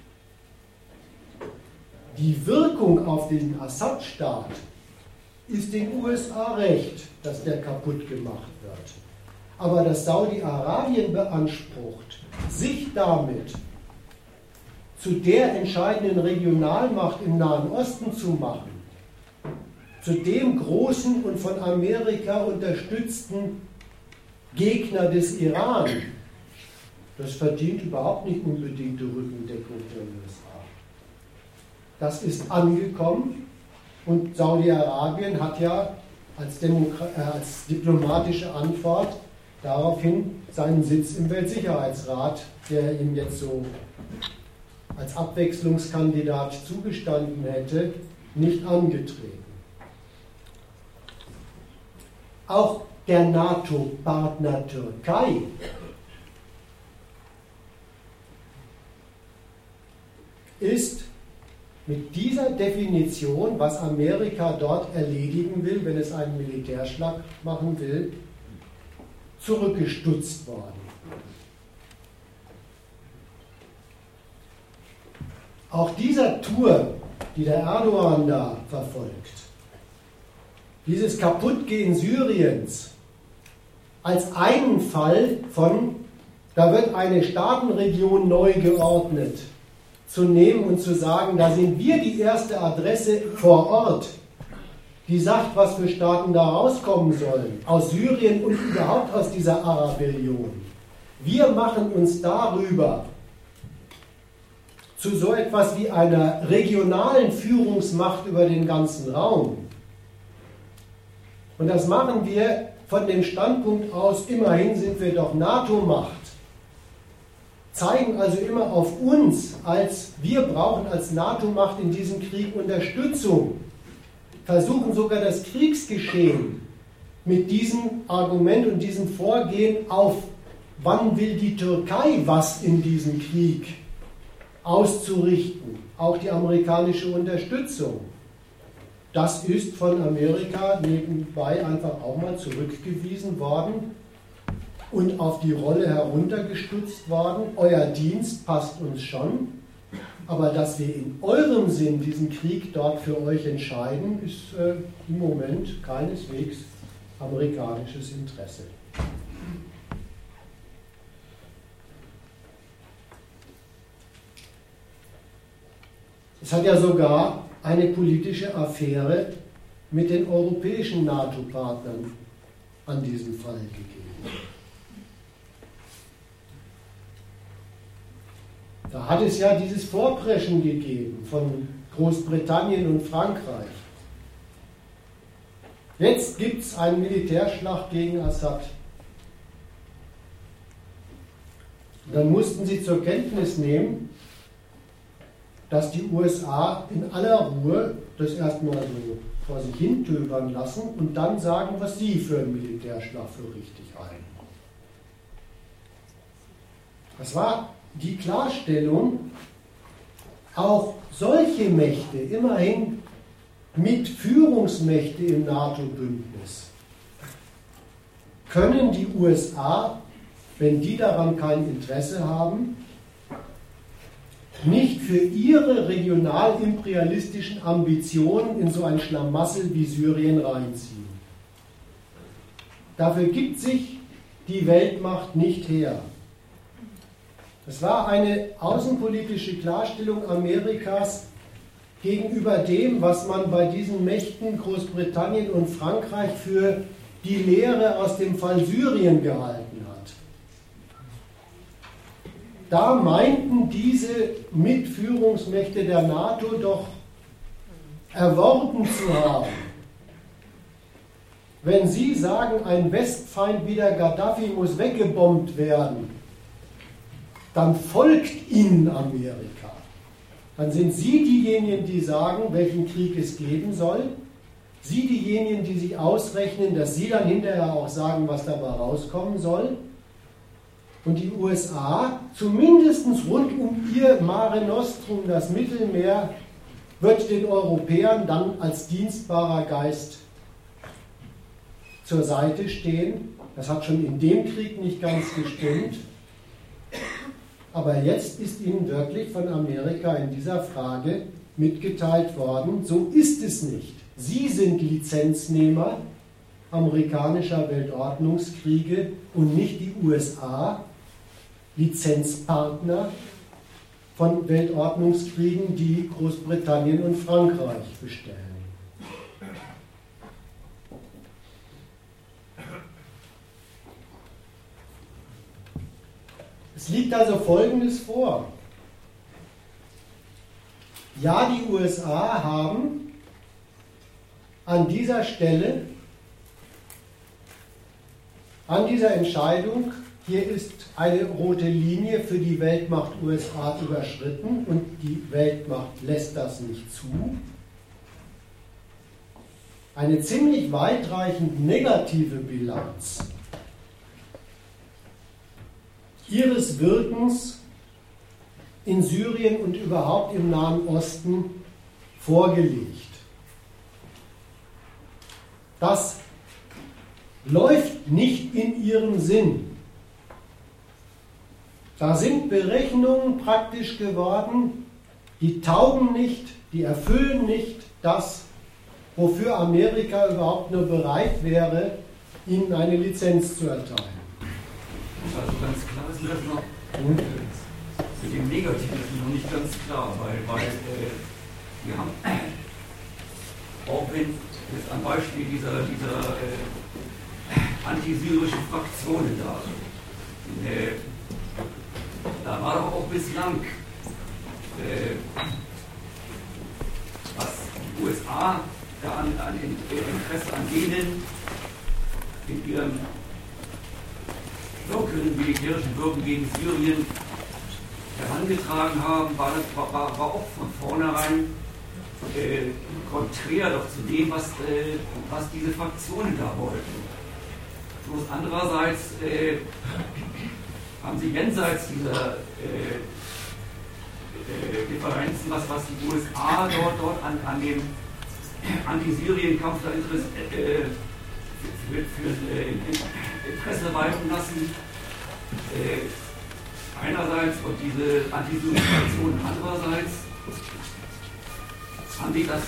die Wirkung auf den Assad-Staat ist den USA recht, dass der kaputt gemacht wird. Aber dass Saudi-Arabien beansprucht, sich damit zu der entscheidenden Regionalmacht im Nahen Osten zu machen, zu dem großen und von Amerika unterstützten Gegner des Iran, das verdient überhaupt nicht unbedingt die Rückendeckung der USA. Das ist angekommen und Saudi-Arabien hat ja als, äh, als diplomatische Antwort daraufhin seinen Sitz im Weltsicherheitsrat, der ihm jetzt so als Abwechslungskandidat zugestanden hätte, nicht angetreten. Auch der NATO-Partner Türkei ist mit dieser Definition, was Amerika dort erledigen will, wenn es einen Militärschlag machen will, zurückgestutzt worden. Auch dieser Tour, die der Erdogan da verfolgt, dieses Kaputtgehen Syriens als einen Fall von, da wird eine Staatenregion neu geordnet, zu nehmen und zu sagen, da sind wir die erste Adresse vor Ort, die sagt, was für Staaten da rauskommen sollen, aus Syrien und überhaupt aus dieser Arabellion. Wir machen uns darüber zu so etwas wie einer regionalen Führungsmacht über den ganzen Raum. Und das machen wir von dem Standpunkt aus, immerhin sind wir doch NATO-Macht, zeigen also immer auf uns, als wir brauchen als NATO-Macht in diesem Krieg Unterstützung, versuchen sogar das Kriegsgeschehen mit diesem Argument und diesem Vorgehen auf, wann will die Türkei was in diesem Krieg auszurichten, auch die amerikanische Unterstützung. Das ist von Amerika nebenbei einfach auch mal zurückgewiesen worden und auf die Rolle heruntergestützt worden. Euer Dienst passt uns schon, aber dass wir in eurem Sinn diesen Krieg dort für euch entscheiden, ist äh, im Moment keineswegs amerikanisches Interesse. Es hat ja sogar eine politische Affäre mit den europäischen NATO-Partnern an diesem Fall gegeben. Da hat es ja dieses Vorpreschen gegeben von Großbritannien und Frankreich. Jetzt gibt es einen Militärschlag gegen Assad. Dann mussten sie zur Kenntnis nehmen, dass die USA in aller Ruhe das erstmal so vor sich hin töbern lassen und dann sagen, was sie für einen Militärschlag für richtig halten. Das war die Klarstellung, auch solche Mächte, immerhin Mitführungsmächte im NATO-Bündnis, können die USA, wenn die daran kein Interesse haben, nicht für ihre regional-imperialistischen Ambitionen in so ein Schlamassel wie Syrien reinziehen. Dafür gibt sich die Weltmacht nicht her. Es war eine außenpolitische Klarstellung Amerikas gegenüber dem, was man bei diesen Mächten Großbritannien und Frankreich für die Lehre aus dem Fall Syrien gehalten hat. Da meinten diese Mitführungsmächte der NATO doch erworben zu haben, wenn Sie sagen, ein Westfeind wie der Gaddafi muss weggebombt werden, dann folgt Ihnen Amerika. Dann sind Sie diejenigen, die sagen, welchen Krieg es geben soll. Sie diejenigen, die sich ausrechnen, dass Sie dann hinterher auch sagen, was dabei rauskommen soll. Und die USA, zumindest rund um ihr Mare Nostrum, das Mittelmeer, wird den Europäern dann als dienstbarer Geist zur Seite stehen. Das hat schon in dem Krieg nicht ganz gestimmt. Aber jetzt ist ihnen wirklich von Amerika in dieser Frage mitgeteilt worden, so ist es nicht. Sie sind Lizenznehmer amerikanischer Weltordnungskriege und nicht die USA, Lizenzpartner von Weltordnungskriegen, die Großbritannien und Frankreich bestellen. Es liegt also Folgendes vor. Ja, die USA haben an dieser Stelle, an dieser Entscheidung, hier ist eine rote Linie für die Weltmacht USA überschritten und die Weltmacht lässt das nicht zu, eine ziemlich weitreichend negative Bilanz ihres Wirkens in Syrien und überhaupt im Nahen Osten vorgelegt. Das läuft nicht in ihrem Sinn. Da sind Berechnungen praktisch geworden, die taugen nicht, die erfüllen nicht das, wofür Amerika überhaupt nur bereit wäre, ihnen eine Lizenz zu erteilen. Also ganz klar ist das noch mit dem Negativen noch nicht ganz klar, weil, weil äh, wir haben auch wenn jetzt am Beispiel dieser, dieser äh, antisyrischen Fraktionen da, äh, da war doch auch bislang äh, was die USA da an, an Interesse an denen in ihrem Wirken, militärischen Wirken gegen Syrien herangetragen haben, war, war, war auch von vornherein äh, konträr doch zu dem, was, äh, was diese Fraktionen da wollten. Bloß andererseits äh, haben sie jenseits dieser äh, äh, Differenzen, was, was die USA dort, dort an, an dem Anti-Syrien-Kampf da interessiert, äh, für, für Interesse walten lassen. Äh, einerseits und diese Antisemitisation andererseits haben die das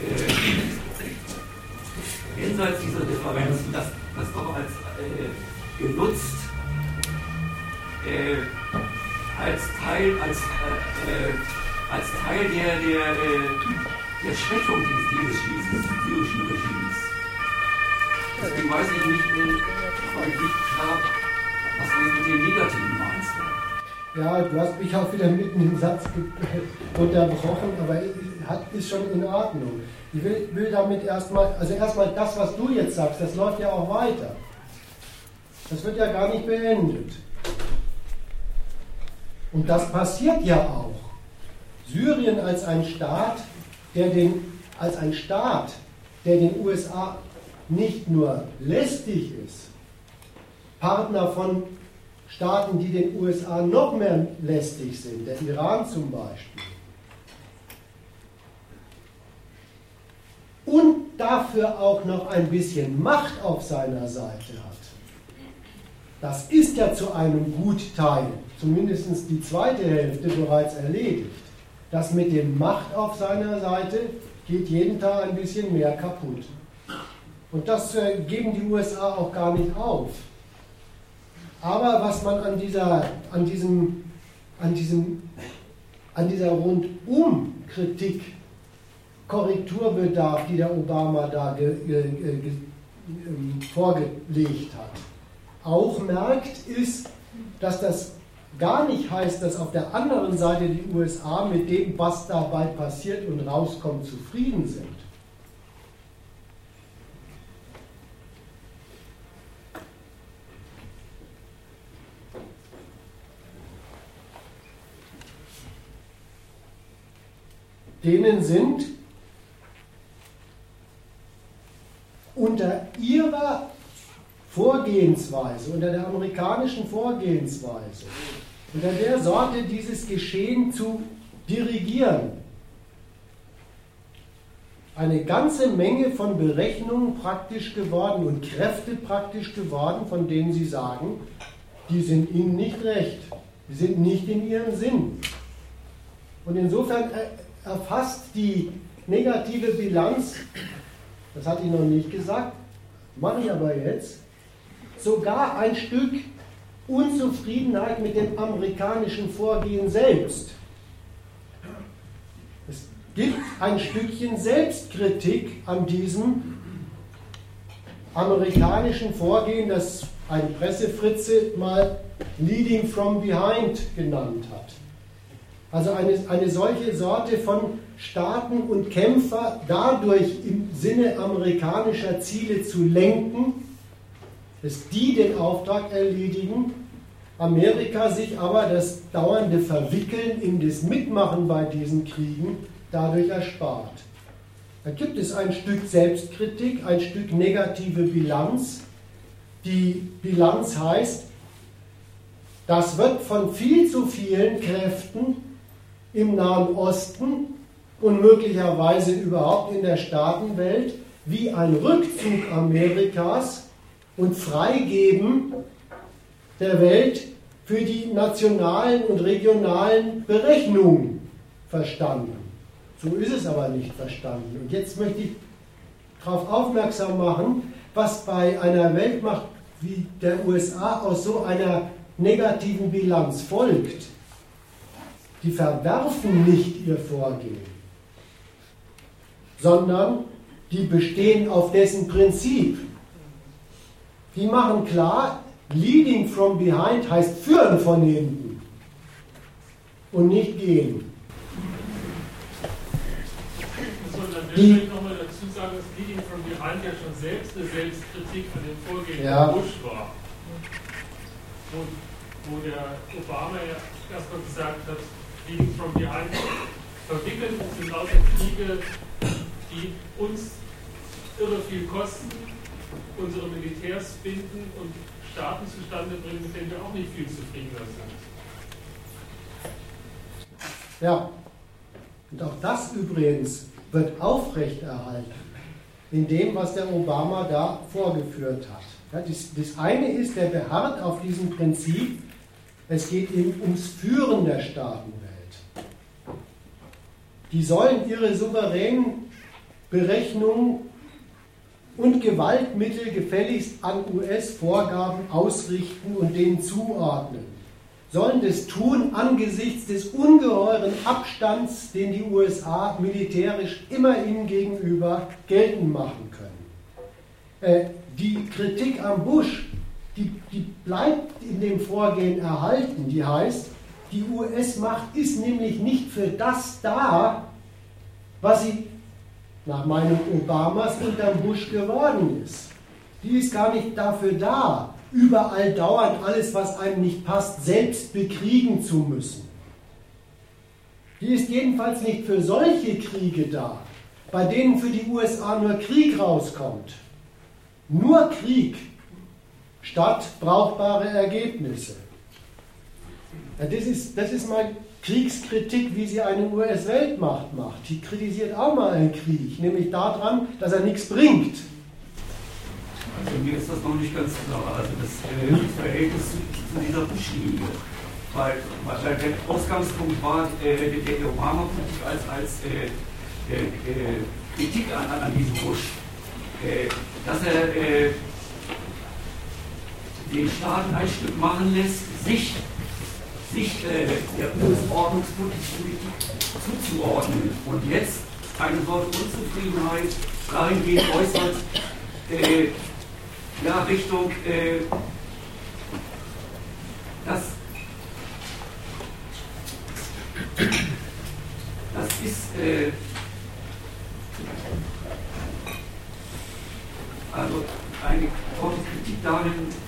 äh, jenseits dieser Differenzen das, das doch als äh, genutzt äh, als Teil als, äh, äh, als Teil der, der, der Schwächung dieses, syrischen Regimes. Deswegen weiß ich nicht, äh, nicht klar, was du mit dem Negativen meinst. Ja, du hast mich auch wieder mitten im Satz unterbrochen, aber ist schon in Ordnung. Ich will, will damit erstmal, also erstmal das, was du jetzt sagst, das läuft ja auch weiter. Das wird ja gar nicht beendet. Und das passiert ja auch. Syrien als ein Staat, der den, als ein Staat, der den USA nicht nur lästig ist, Partner von Staaten, die den USA noch mehr lästig sind, der Iran zum Beispiel, und dafür auch noch ein bisschen Macht auf seiner Seite hat. Das ist ja zu einem Gutteil, zumindest die zweite Hälfte bereits erledigt. Das mit dem Macht auf seiner Seite geht jeden Tag ein bisschen mehr kaputt. Und das äh, geben die USA auch gar nicht auf. Aber was man an dieser, an diesem, an diesem, an dieser Rundum-Kritik, Korrekturbedarf, die der Obama da ge, ge, ge, ähm, vorgelegt hat, auch merkt, ist, dass das gar nicht heißt, dass auf der anderen Seite die USA mit dem, was dabei passiert und rauskommt, zufrieden sind. Denen sind unter ihrer Vorgehensweise, unter der amerikanischen Vorgehensweise, unter der Sorte dieses Geschehen zu dirigieren, eine ganze Menge von Berechnungen praktisch geworden und Kräfte praktisch geworden, von denen Sie sagen, die sind Ihnen nicht recht, die sind nicht in Ihrem Sinn. Und insofern erfasst die negative Bilanz, das hat ich noch nicht gesagt, mache ich aber jetzt, sogar ein Stück Unzufriedenheit mit dem amerikanischen Vorgehen selbst. Es gibt ein Stückchen Selbstkritik an diesem amerikanischen Vorgehen, das ein Pressefritze mal Leading from Behind genannt hat. Also eine, eine solche Sorte von Staaten und Kämpfer dadurch im Sinne amerikanischer Ziele zu lenken, dass die den Auftrag erledigen, Amerika sich aber das dauernde Verwickeln in das Mitmachen bei diesen Kriegen dadurch erspart. Da gibt es ein Stück Selbstkritik, ein Stück negative Bilanz. Die Bilanz heißt, das wird von viel zu vielen Kräften im Nahen Osten und möglicherweise überhaupt in der Staatenwelt wie ein Rückzug Amerikas und Freigeben der Welt für die nationalen und regionalen Berechnungen verstanden. So ist es aber nicht verstanden. Und jetzt möchte ich darauf aufmerksam machen, was bei einer Weltmacht wie der USA aus so einer negativen Bilanz folgt. Die verwerfen nicht ihr Vorgehen, sondern die bestehen auf dessen Prinzip. Die machen klar, leading from behind heißt führen von hinten und nicht gehen. Man dann die, nochmal dazu sagen, dass leading from behind ja schon selbst eine Selbstkritik an dem Vorgehen ja. Bush war. Wo, wo der Obama ja erstmal gesagt hat, leading from behind verwickeln uns in lauter Kriege, die uns irre viel kosten unsere Militärs finden und Staaten zustande bringen, mit denen wir auch nicht viel zufriedener sind. Ja, und auch das übrigens wird aufrechterhalten in dem, was der Obama da vorgeführt hat. Ja, das, das eine ist, der beharrt auf diesem Prinzip, es geht ihm ums Führen der Staatenwelt. Die sollen ihre souveränen Berechnungen und Gewaltmittel gefälligst an US-Vorgaben ausrichten und denen zuordnen, sollen das tun angesichts des ungeheuren Abstands, den die USA militärisch immer ihnen gegenüber geltend machen können. Äh, die Kritik am Bush, die, die bleibt in dem Vorgehen erhalten, die heißt, die US-Macht ist nämlich nicht für das da, was sie nach Meinung Obamas unter Bush geworden ist. Die ist gar nicht dafür da, überall dauernd alles, was einem nicht passt, selbst bekriegen zu müssen. Die ist jedenfalls nicht für solche Kriege da, bei denen für die USA nur Krieg rauskommt. Nur Krieg statt brauchbare Ergebnisse. Ja, das, ist, das ist mal Kriegskritik, wie sie eine US-Weltmacht macht. Die kritisiert auch mal einen Krieg, nämlich daran, dass er nichts bringt. Also mir ist das noch nicht ganz klar, also das, äh, Verhältnis zu, dieser Bush-Linie. Weil, weil, der Ausgangspunkt war äh, der Obama-Politik als, als äh, äh, äh, Kritik an, an diesem Bush, äh, dass er den Staat ein Stück machen lässt, sich sich äh, der Ordnungspolitik zuzuordnen. Und jetzt eine Wort Unzufriedenheit dahingehend äußert, äh, ja, Richtung, äh, das, das ist, äh, also eine Kritik darin,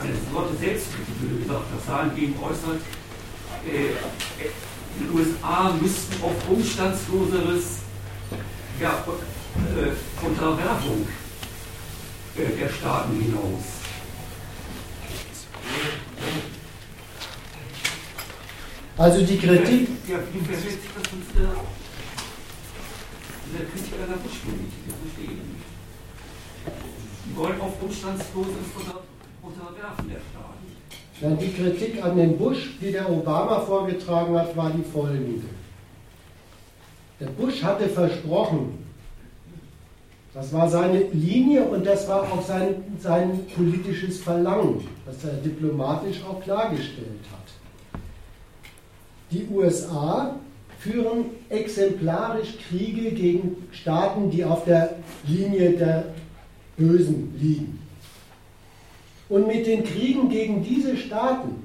eine Sorte Selbstkritik, wie du gesagt hast, dahingehend äußert, äh, die USA müssten auf umstandsloseres ja, äh, Unterwerfung äh, der Staaten hinaus. Also die Kritik. Ja, wie verhält sich das uns der, der Kritik einer Buschpolitik? Das verstehe ich nicht. Die wollen auf umstandsloses Unterwerfen die Kritik an den Bush, die der Obama vorgetragen hat, war die folgende. Der Bush hatte versprochen, das war seine Linie und das war auch sein, sein politisches Verlangen, das er diplomatisch auch klargestellt hat. Die USA führen exemplarisch Kriege gegen Staaten, die auf der Linie der Bösen liegen. Und mit den Kriegen gegen diese Staaten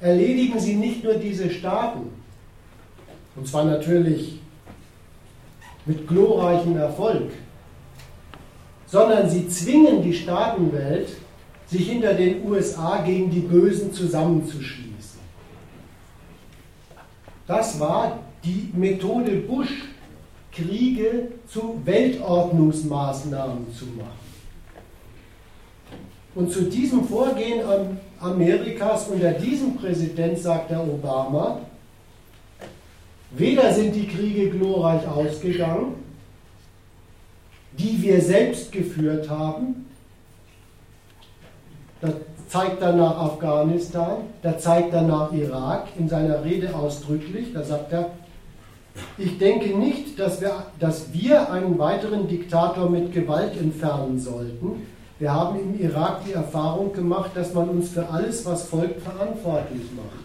erledigen sie nicht nur diese Staaten, und zwar natürlich mit glorreichem Erfolg, sondern sie zwingen die Staatenwelt, sich hinter den USA gegen die Bösen zusammenzuschließen. Das war die Methode Bush, Kriege zu Weltordnungsmaßnahmen zu machen. Und zu diesem Vorgehen Amerikas unter diesem Präsident sagt der Obama, weder sind die Kriege glorreich ausgegangen, die wir selbst geführt haben, da zeigt er nach Afghanistan, da zeigt er nach Irak in seiner Rede ausdrücklich, da sagt er, ich denke nicht, dass wir, dass wir einen weiteren Diktator mit Gewalt entfernen sollten, wir haben im Irak die Erfahrung gemacht, dass man uns für alles, was folgt, verantwortlich macht.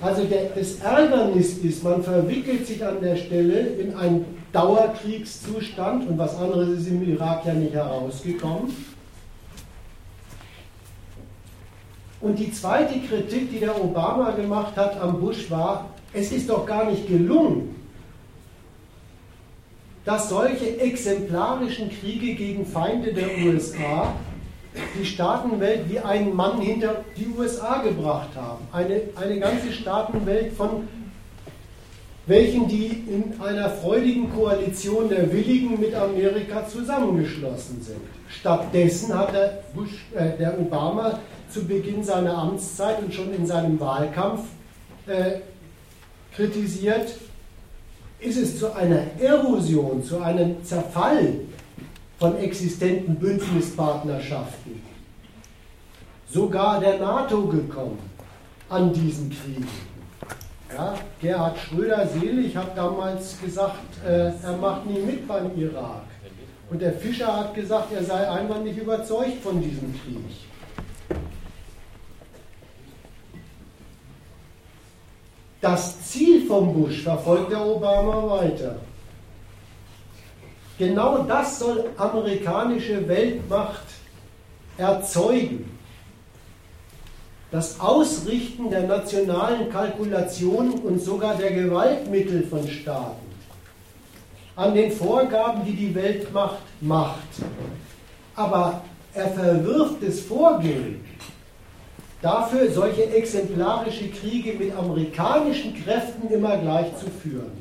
Also der, das Ärgernis ist, man verwickelt sich an der Stelle in einen Dauerkriegszustand und was anderes ist im Irak ja nicht herausgekommen. Und die zweite Kritik, die der Obama gemacht hat am Bush war, es ist doch gar nicht gelungen, dass solche exemplarischen Kriege gegen Feinde der USA die Staatenwelt wie einen Mann hinter die USA gebracht haben. Eine, eine ganze Staatenwelt von welchen die in einer freudigen Koalition der Willigen mit Amerika zusammengeschlossen sind. Stattdessen hat der, Bush, äh, der Obama zu Beginn seiner Amtszeit und schon in seinem Wahlkampf äh, kritisiert, ist es zu einer Erosion, zu einem Zerfall von existenten Bündnispartnerschaften, sogar der NATO gekommen an diesen Kriegen. Ja, Gerhard Schröder selig hat damals gesagt, äh, er macht nie mit beim Irak. Und der Fischer hat gesagt, er sei einfach nicht überzeugt von diesem Krieg. Das Ziel vom Bush verfolgt der Obama weiter. Genau das soll amerikanische Weltmacht erzeugen. Das Ausrichten der nationalen Kalkulationen und sogar der Gewaltmittel von Staaten an den Vorgaben, die die Weltmacht macht. Aber er verwirft das Vorgehen dafür, solche exemplarische Kriege mit amerikanischen Kräften immer gleich zu führen.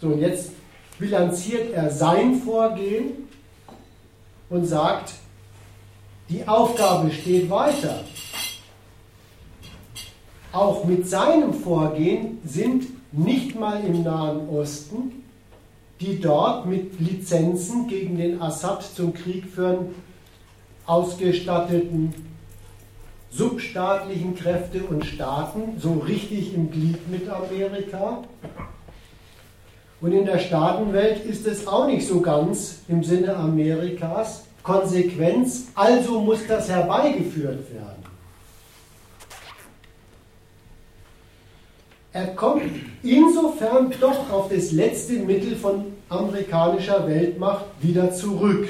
So, und jetzt bilanziert er sein Vorgehen und sagt, die Aufgabe steht weiter. Auch mit seinem Vorgehen sind nicht mal im Nahen Osten die dort mit Lizenzen gegen den Assad zum Krieg führen ausgestatteten substaatlichen Kräfte und Staaten so richtig im Glied mit Amerika. Und in der Staatenwelt ist es auch nicht so ganz im Sinne Amerikas Konsequenz, also muss das herbeigeführt werden. Er kommt insofern doch auf das letzte Mittel von amerikanischer Weltmacht wieder zurück.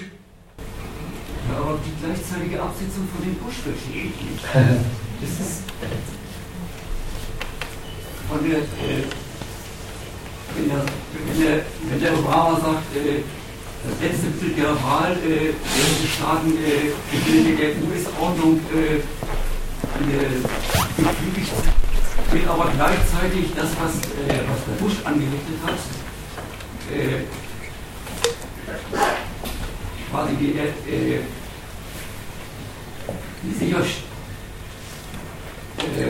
Aber die gleichzeitige Absetzung von dem Bush verstehe ich nicht. Das ist von der, äh, wenn, der, wenn, der, wenn der Obama sagt, äh, das letzte Mittel der Wahl äh, der Staaten äh, der US-Ordnung äh, gefügigt wird aber gleichzeitig das, was, äh, was der Bush angerichtet hat, äh, quasi die, äh, äh,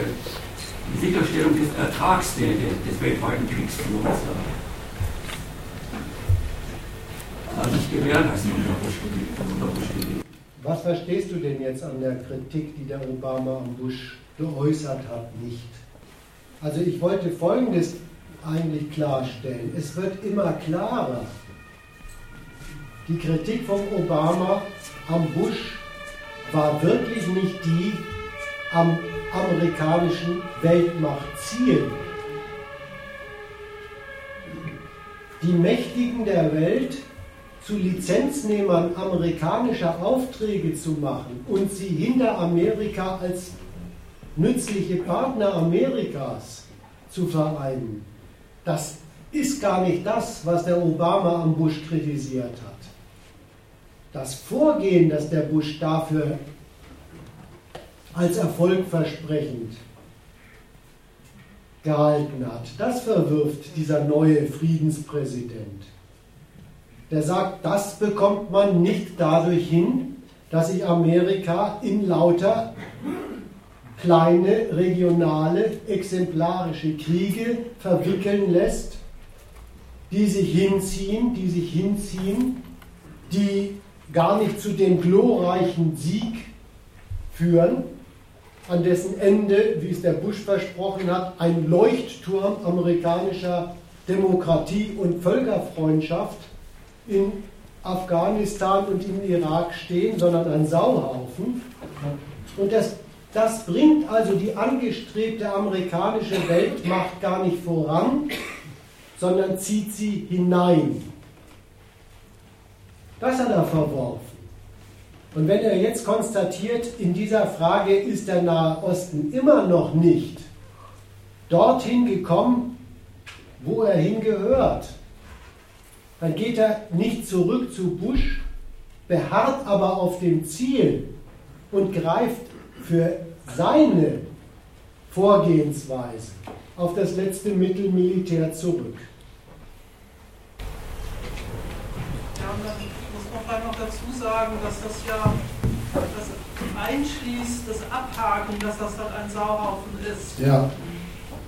die, Sicherstellung des Ertrags des weltweiten Kriegsführers also nicht gewährleistet unter Bush Was verstehst du denn jetzt an der Kritik, die der Obama am Bush geäußert hat, nicht? Also ich wollte Folgendes eigentlich klarstellen. Es wird immer klarer. Die Kritik von Obama am Bush war wirklich nicht die am amerikanischen Weltmachtziel. Die Mächtigen der Welt zu Lizenznehmern amerikanischer Aufträge zu machen und sie hinter Amerika als nützliche Partner Amerikas zu vereinen, das ist gar nicht das, was der Obama am Bush kritisiert hat. Das Vorgehen, das der Bush dafür als erfolgversprechend gehalten hat, das verwirft dieser neue Friedenspräsident. Der sagt, das bekommt man nicht dadurch hin, dass sich Amerika in lauter kleine, regionale, exemplarische Kriege verwickeln lässt, die sich hinziehen, die sich hinziehen, die gar nicht zu dem glorreichen Sieg führen, an dessen Ende, wie es der Bush versprochen hat, ein Leuchtturm amerikanischer Demokratie und Völkerfreundschaft in Afghanistan und im Irak stehen, sondern ein Sauhaufen. Und das das bringt also die angestrebte amerikanische Weltmacht gar nicht voran, sondern zieht sie hinein. Das hat er verworfen. Und wenn er jetzt konstatiert, in dieser Frage ist der Nahe Osten immer noch nicht dorthin gekommen, wo er hingehört, dann geht er nicht zurück zu Bush, beharrt aber auf dem Ziel und greift für seine Vorgehensweise auf das letzte Mittel Militär zurück. Ja, und dann muss man vielleicht noch dazu sagen, dass das ja das einschließt, das Abhaken, dass das dann ein Sauhaufen ist. Ja.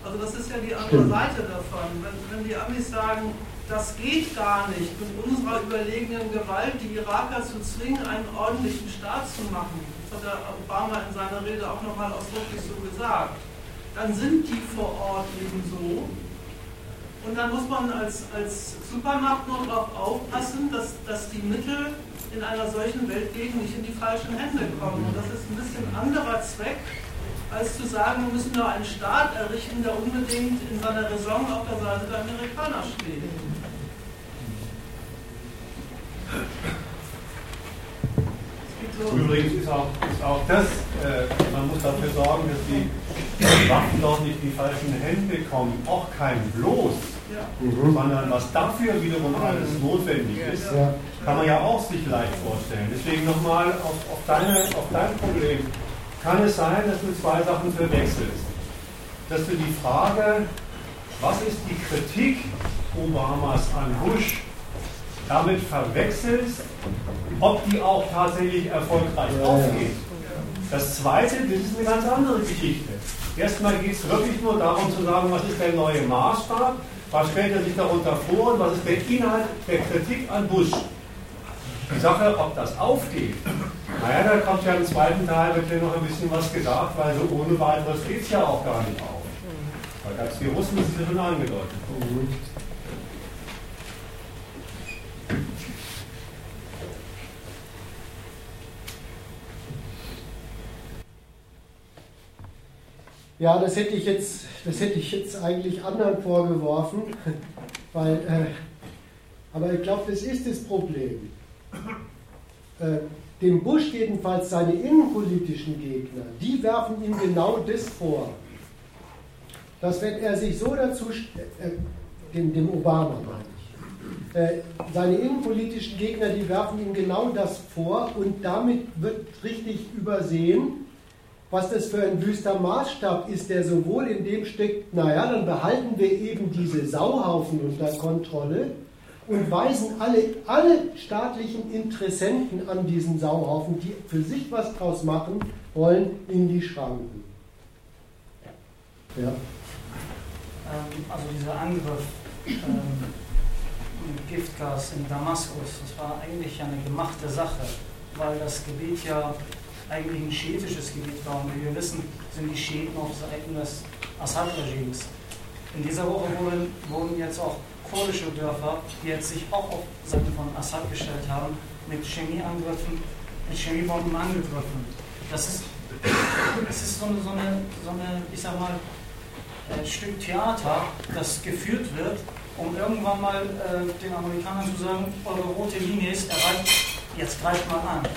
Also das ist ja die andere Stimmt. Seite davon. Wenn, wenn die Amis sagen, das geht gar nicht, mit unserer überlegenen Gewalt die Iraker zu zwingen, einen ordentlichen Staat zu machen. Das hat der Obama in seiner Rede auch nochmal ausdrücklich so gesagt. Dann sind die vor Ort eben so. Und dann muss man als, als Supermacht nur darauf aufpassen, dass, dass die Mittel in einer solchen Weltgegend nicht in die falschen Hände kommen. Und das ist ein bisschen anderer Zweck, als zu sagen, wir müssen nur einen Staat errichten, der unbedingt in seiner Raison auf der Seite der Amerikaner steht. Übrigens ist auch, ist auch das, äh, man muss dafür sorgen, dass die Waffen dort in die falschen Hände kommen. Auch kein Bloß, ja. mhm. sondern was dafür wiederum alles notwendig ist, ja. kann man ja auch sich leicht vorstellen. Deswegen nochmal auf, auf, deine, auf dein Problem. Kann es sein, dass du zwei Sachen verwechselst? Dass du die Frage, was ist die Kritik Obamas an Bush, damit verwechselst, ob die auch tatsächlich erfolgreich ja, aufgeht. Das zweite, das ist eine ganz andere Geschichte. Erstmal geht es wirklich nur darum zu sagen, was ist der neue Maßstab, was stellt er sich darunter vor und was ist der Inhalt der Kritik an Bush. Die Sache, ob das aufgeht, naja, da kommt ja im zweiten Teil wird ja noch ein bisschen was gesagt, weil so ohne weiteres geht es ja auch gar nicht auf. Weil ganz die Russen das ist schon angedeutet. Ja, das hätte ich jetzt, das hätte ich jetzt eigentlich anderen vorgeworfen, weil, äh, aber ich glaube, das ist das Problem. Äh, dem Bush jedenfalls seine innenpolitischen Gegner, die werfen ihm genau das vor, dass wenn er sich so dazu, äh, dem, dem Obama meine ich, äh, seine innenpolitischen Gegner, die werfen ihm genau das vor und damit wird richtig übersehen, was das für ein wüster Maßstab ist, der sowohl in dem steckt, naja, dann behalten wir eben diese Sauhaufen unter Kontrolle und weisen alle, alle staatlichen Interessenten an diesen Sauhaufen, die für sich was draus machen wollen, in die Schranken. Ja. Ähm, also dieser Angriff ähm, mit Giftgas in Damaskus, das war eigentlich eine gemachte Sache, weil das Gebiet ja eigentlich ein schiitisches Gebiet war. Und wie wir wissen, sind die Schiiten auf Seiten des Assad-Regimes. In dieser Woche wurden, wurden jetzt auch kurdische Dörfer, die jetzt sich auch auf Seiten von Assad gestellt haben, mit Chemieangriffen, mit Chemiebomben angegriffen. Das ist, das ist so, eine, so, eine, so eine, ich sag mal, ein Stück Theater, das geführt wird, um irgendwann mal äh, den Amerikanern zu sagen, eure rote Linie ist erreicht, jetzt greift mal an.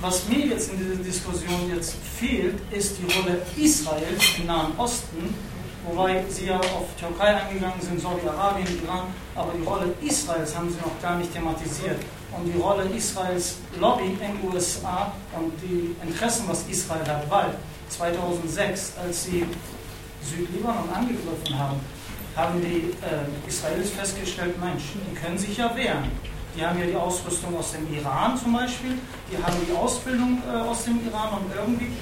Was mir jetzt in dieser Diskussion jetzt fehlt, ist die Rolle Israels im Nahen Osten, wobei Sie ja auf Türkei eingegangen sind, Saudi-Arabien, Iran, aber die Rolle Israels haben Sie noch gar nicht thematisiert. Und die Rolle Israels Lobby in den USA und die Interessen, was Israel hat, weil 2006, als sie Südlibanon angegriffen haben, haben die äh, Israelis festgestellt, Mensch, die können sich ja wehren. Die haben ja die Ausrüstung aus dem Iran zum Beispiel, die haben die Ausbildung äh, aus dem Iran und irgendwie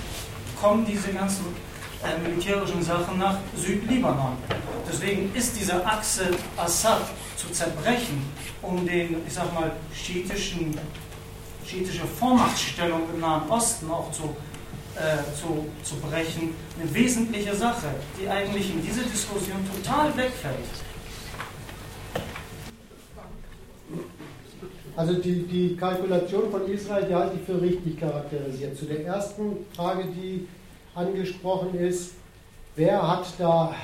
kommen diese ganzen äh, militärischen Sachen nach Südlibanon. Deswegen ist diese Achse Assad zu zerbrechen, um den, ich sag mal, schiitischen, schiitische Vormachtstellung im Nahen Osten auch zu, äh, zu, zu brechen, eine wesentliche Sache, die eigentlich in dieser Diskussion total wegfällt. Also die, die Kalkulation von Israel, die halte ich für richtig charakterisiert. Zu der ersten Frage, die angesprochen ist, wer hat da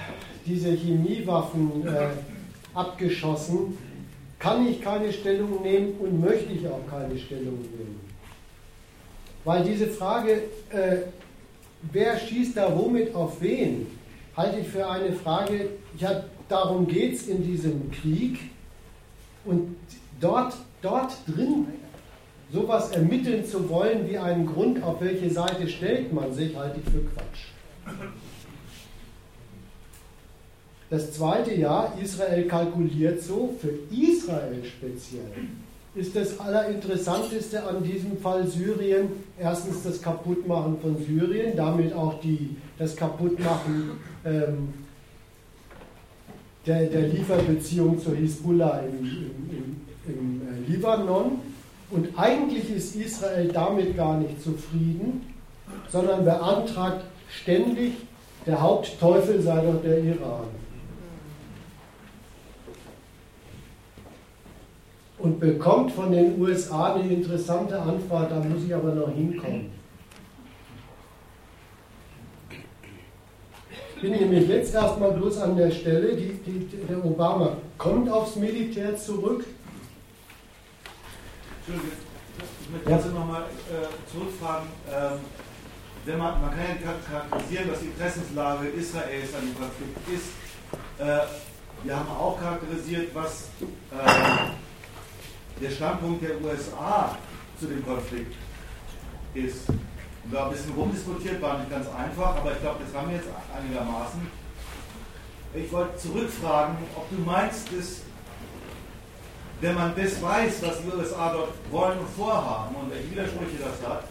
diese Chemiewaffen äh, abgeschossen, kann ich keine Stellung nehmen und möchte ich auch keine Stellung nehmen. Weil diese Frage, äh, wer schießt da womit auf wen, halte ich für eine Frage, ja, darum geht es in diesem Krieg. Und dort dort drin sowas ermitteln zu wollen wie einen Grund, auf welche Seite stellt man sich, halte ich für Quatsch. Das zweite Jahr, Israel kalkuliert so, für Israel speziell, ist das Allerinteressanteste an diesem Fall Syrien erstens das Kaputtmachen von Syrien, damit auch die, das Kaputtmachen ähm, der, der Lieferbeziehung zur Hisbollah im, im, im äh, Libanon. Und eigentlich ist Israel damit gar nicht zufrieden, sondern beantragt ständig, der Hauptteufel sei doch der Iran. Und bekommt von den USA eine interessante Antwort, da muss ich aber noch hinkommen. Ich bin nämlich jetzt erstmal bloß an der Stelle, die, die, der Obama kommt aufs Militär zurück, Entschuldigung, ich möchte trotzdem nochmal äh, zurückfragen. Ähm, wenn man, man kann ja charakterisieren, was die Interessenslage Israels an dem Konflikt ist. Äh, wir haben auch charakterisiert, was äh, der Standpunkt der USA zu dem Konflikt ist. Und da ein bisschen rumdiskutiert, war nicht ganz einfach, aber ich glaube, das haben wir jetzt einigermaßen. Ich wollte zurückfragen, ob du meinst, dass wenn man das weiß, was die USA dort wollen und vorhaben und welche Widersprüche das hat,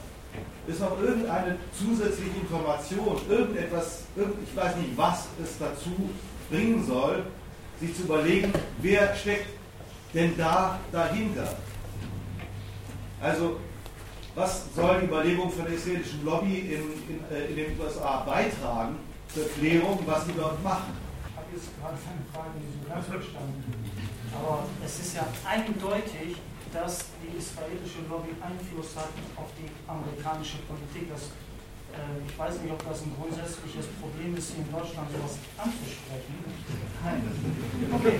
ist noch irgendeine zusätzliche Information, irgendetwas, ich weiß nicht, was es dazu bringen soll, sich zu überlegen, wer steckt denn da dahinter? Also, was soll die Überlegung von der israelischen Lobby in, in, äh, in den USA beitragen zur Erklärung, was sie dort machen? Ich habe jetzt gerade keine Frage nicht so ganz verstanden. Aber es ist ja eindeutig, dass die israelische Lobby Einfluss hat auf die amerikanische Politik. Das, äh, ich weiß nicht, ob das ein grundsätzliches Problem ist, hier in Deutschland sowas anzusprechen. Nein. Okay.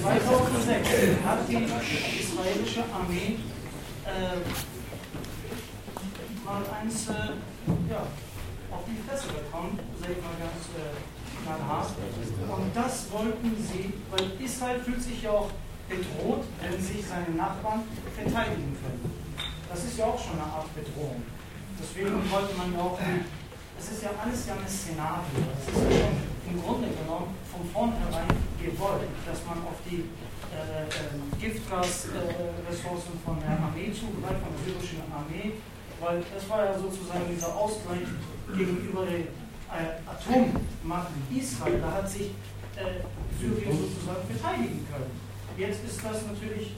2006 hat die israelische Armee äh, mal eins äh, ja, die Fresse bekommen, sage ich mal ganz äh, knallhart. Und das wollten sie, weil Israel fühlt sich ja auch bedroht, wenn sich seine Nachbarn verteidigen können. Das ist ja auch schon eine Art Bedrohung. Deswegen wollte man ja auch, es ist ja alles ja ein Szenario. Das ist ja schon im Grunde genommen von vornherein gewollt, dass man auf die äh, äh, Giftgasressourcen äh, von der Armee zugreift, von der syrischen Armee, weil das war ja sozusagen dieser Ausgleich gegenüber der äh, Atommacht Israel. Da hat sich äh, Syrien sozusagen verteidigen können. Jetzt ist das natürlich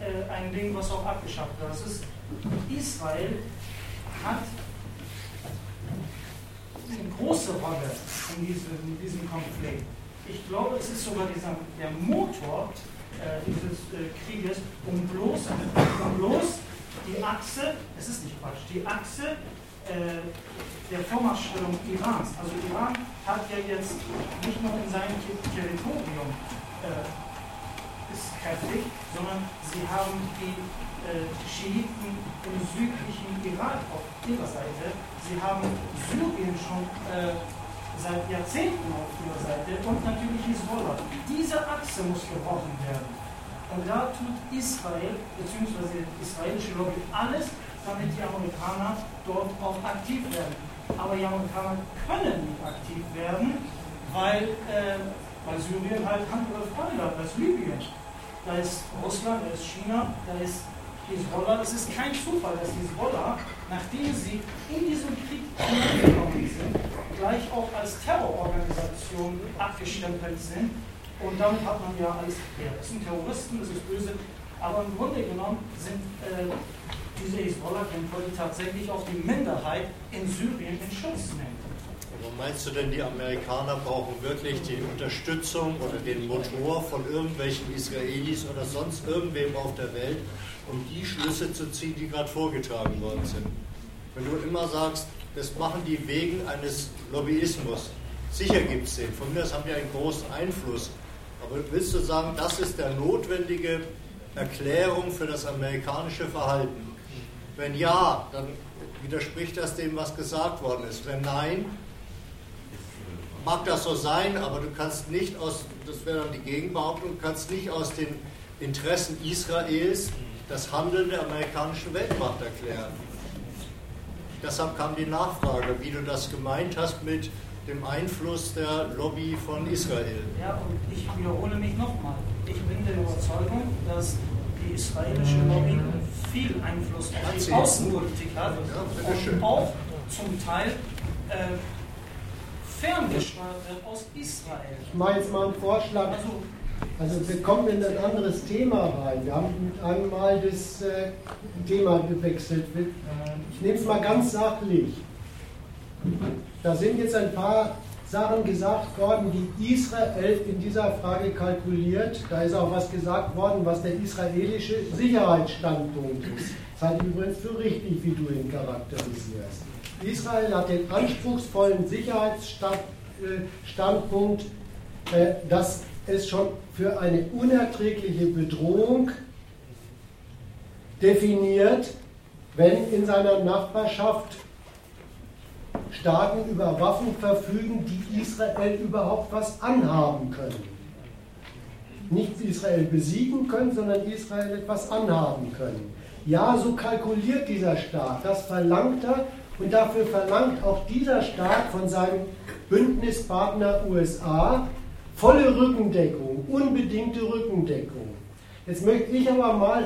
äh, ein Ding, was auch abgeschafft wird. Das ist, Israel hat eine große Rolle in diesem, in diesem Konflikt. Ich glaube, es ist sogar dieser, der Motor äh, dieses äh, Krieges, um bloß, um bloß die Achse, es ist nicht Quatsch, die Achse äh, der Vormachtstellung Irans. Also Iran hat ja jetzt nicht nur in seinem Territorium äh, ist kräftig, sondern sie haben die äh, Schiiten im südlichen Irak auf ihrer Seite. Sie haben Syrien schon äh, seit Jahrzehnten auf ihrer Seite und natürlich Hezbollah. Diese Achse muss gebrochen werden. Und da tut Israel bzw. israelische Lobby alles, damit die Amerikaner dort auch aktiv werden. Aber die Amerikaner können nicht aktiv werden, weil, äh, weil Syrien halt Hand oder Freunde hat, da ist Libyen, da ist Russland, da ist China, da ist Hezbollah. Es ist kein Zufall, dass Hezbollah, nachdem sie in diesen Krieg hineingekommen sind, gleich auch als Terrororganisation abgestempelt sind und damit hat man ja alles geklärt. Das sind Terroristen, das ist böse. Aber im Grunde genommen sind äh, diese Hisbollah-Kämpfer, die tatsächlich auch die Minderheit in Syrien in Schutz nehmen. Aber meinst du denn, die Amerikaner brauchen wirklich die Unterstützung oder den Motor von irgendwelchen Israelis oder sonst irgendwem auf der Welt, um die Schlüsse zu ziehen, die gerade vorgetragen worden sind? Wenn du immer sagst, das machen die wegen eines Lobbyismus. Sicher gibt es den. Von mir aus haben die einen großen Einfluss. Aber willst du sagen, das ist der notwendige Erklärung für das amerikanische Verhalten? Wenn ja, dann widerspricht das dem, was gesagt worden ist. Wenn nein, mag das so sein, aber du kannst nicht aus, das wäre dann die Gegenbehauptung, kannst nicht aus den Interessen Israels das Handeln der amerikanischen Weltmacht erklären. Deshalb kam die Nachfrage, wie du das gemeint hast mit dem Einfluss der Lobby von Israel. Ja, und ich wiederhole mich nochmal. Ich bin der Überzeugung, dass die israelische Lobby viel Einfluss auf die Außenpolitik hat und auch zum Teil äh, ferngesteuert wird aus Israel. Ich mache jetzt mal einen Vorschlag. Also, also wir kommen in ein anderes Thema rein. Wir haben einmal das äh, Thema gewechselt. Ich nehme es mal ganz sachlich. Da sind jetzt ein paar Sachen gesagt worden, die Israel in dieser Frage kalkuliert. Da ist auch was gesagt worden, was der israelische Sicherheitsstandpunkt ist. Das halte ich übrigens für richtig, wie du ihn charakterisierst. Israel hat den anspruchsvollen Sicherheitsstandpunkt, äh, dass es schon für eine unerträgliche Bedrohung definiert, wenn in seiner Nachbarschaft Staaten über Waffen verfügen, die Israel überhaupt was anhaben können. Nicht Israel besiegen können, sondern Israel etwas anhaben können. Ja, so kalkuliert dieser Staat, das verlangt er und dafür verlangt auch dieser Staat von seinem Bündnispartner USA volle Rückendeckung, unbedingte Rückendeckung. Jetzt möchte ich aber mal,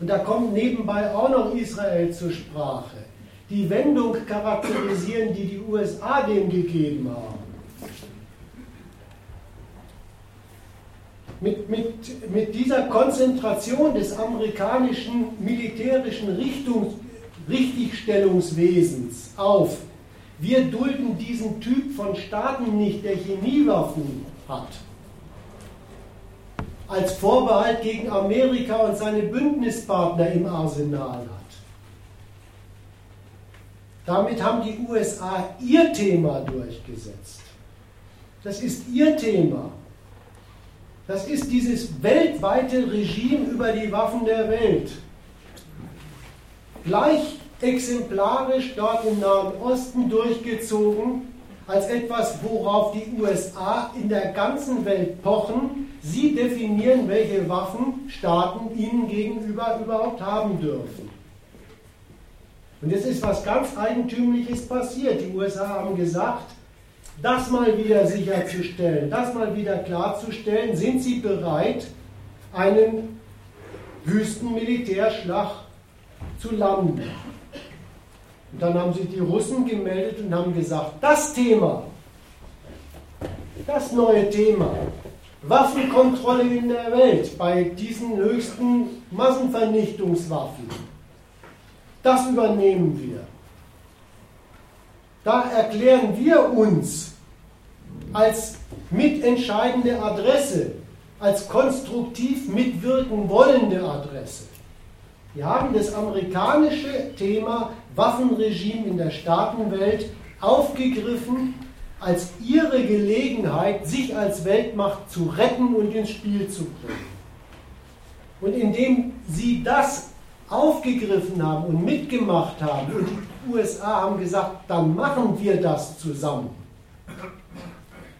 und da kommt nebenbei auch noch Israel zur Sprache, die Wendung charakterisieren, die die USA dem gegeben haben. Mit, mit, mit dieser Konzentration des amerikanischen militärischen Richtungs, Richtigstellungswesens auf, wir dulden diesen Typ von Staaten nicht, der Chemiewaffen hat, als Vorbehalt gegen Amerika und seine Bündnispartner im Arsenal hat. Damit haben die USA ihr Thema durchgesetzt. Das ist ihr Thema. Das ist dieses weltweite Regime über die Waffen der Welt. Gleich exemplarisch dort im Nahen Osten durchgezogen, als etwas, worauf die USA in der ganzen Welt pochen. Sie definieren, welche Waffen Staaten ihnen gegenüber überhaupt haben dürfen. Und jetzt ist was ganz Eigentümliches passiert. Die USA haben gesagt, das mal wieder sicherzustellen, das mal wieder klarzustellen, sind sie bereit, einen Wüstenmilitärschlag zu landen. Und dann haben sich die Russen gemeldet und haben gesagt, das Thema, das neue Thema, Waffenkontrolle in der Welt bei diesen höchsten Massenvernichtungswaffen, das übernehmen wir. Da erklären wir uns als mitentscheidende Adresse, als konstruktiv mitwirken wollende Adresse. Wir haben das amerikanische Thema Waffenregime in der Staatenwelt aufgegriffen als ihre Gelegenheit, sich als Weltmacht zu retten und ins Spiel zu bringen. Und indem sie das aufgegriffen haben und mitgemacht haben und die USA haben gesagt, dann machen wir das zusammen,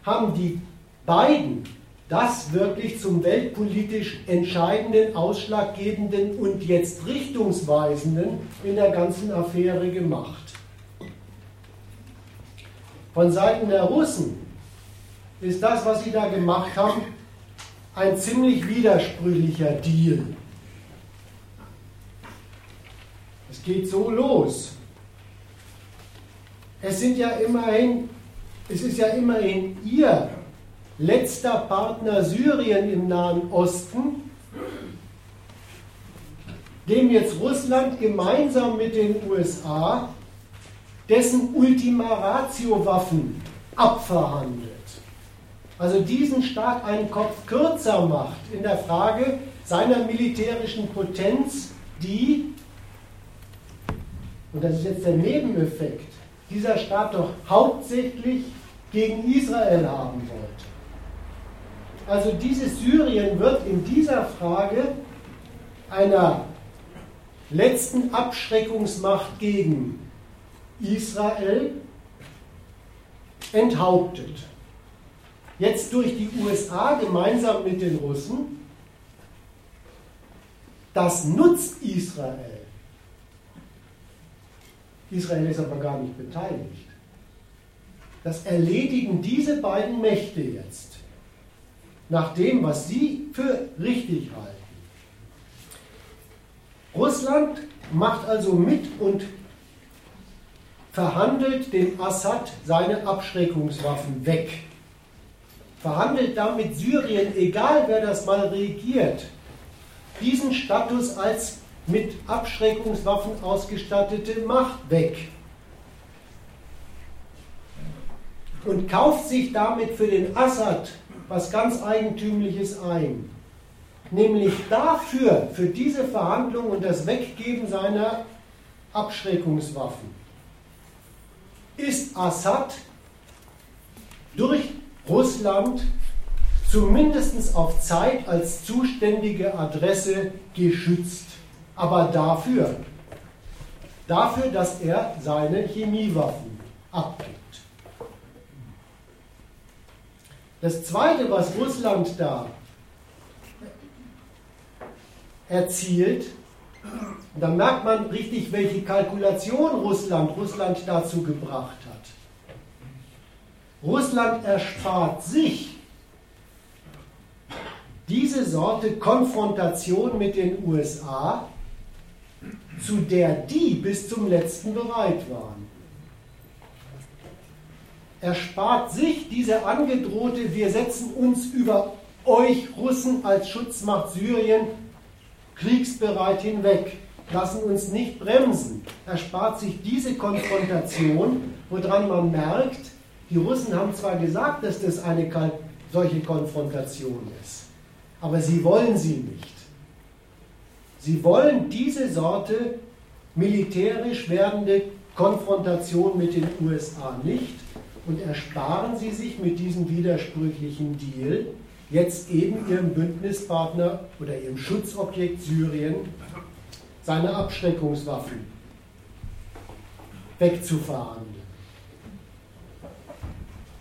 haben die beiden das wirklich zum weltpolitisch entscheidenden, ausschlaggebenden und jetzt richtungsweisenden in der ganzen Affäre gemacht. Von Seiten der Russen ist das, was sie da gemacht haben, ein ziemlich widersprüchlicher Deal. Es geht so los. Es sind ja immerhin, es ist ja immerhin ihr letzter Partner Syrien im Nahen Osten, dem jetzt Russland gemeinsam mit den USA dessen Ultima Ratio-Waffen abverhandelt. Also diesen Staat einen Kopf kürzer macht in der Frage seiner militärischen Potenz, die, und das ist jetzt der Nebeneffekt, dieser Staat doch hauptsächlich gegen Israel haben wollte. Also dieses Syrien wird in dieser Frage einer letzten Abschreckungsmacht gegen Israel enthauptet. Jetzt durch die USA gemeinsam mit den Russen. Das nutzt Israel. Israel ist aber gar nicht beteiligt. Das erledigen diese beiden Mächte jetzt nach dem, was sie für richtig halten. Russland macht also mit und verhandelt dem Assad seine Abschreckungswaffen weg. Verhandelt damit Syrien, egal wer das mal regiert, diesen Status als mit Abschreckungswaffen ausgestattete Macht weg. Und kauft sich damit für den Assad was ganz Eigentümliches ein. Nämlich dafür, für diese Verhandlung und das Weggeben seiner Abschreckungswaffen, ist Assad durch Russland zumindest auf Zeit als zuständige Adresse geschützt. Aber dafür, dafür, dass er seine Chemiewaffen abgibt. Das Zweite, was Russland da erzielt, da merkt man richtig, welche Kalkulation Russland, Russland dazu gebracht hat. Russland erspart sich diese Sorte Konfrontation mit den USA, zu der die bis zum letzten bereit waren. Erspart sich diese angedrohte, wir setzen uns über euch Russen als Schutzmacht Syrien kriegsbereit hinweg, lassen uns nicht bremsen, erspart sich diese Konfrontation, woran man merkt, die Russen haben zwar gesagt, dass das eine solche Konfrontation ist, aber sie wollen sie nicht. Sie wollen diese Sorte militärisch werdende Konfrontation mit den USA nicht und ersparen Sie sich mit diesem widersprüchlichen Deal jetzt eben Ihrem Bündnispartner oder Ihrem Schutzobjekt Syrien seine Abschreckungswaffen wegzuverhandeln.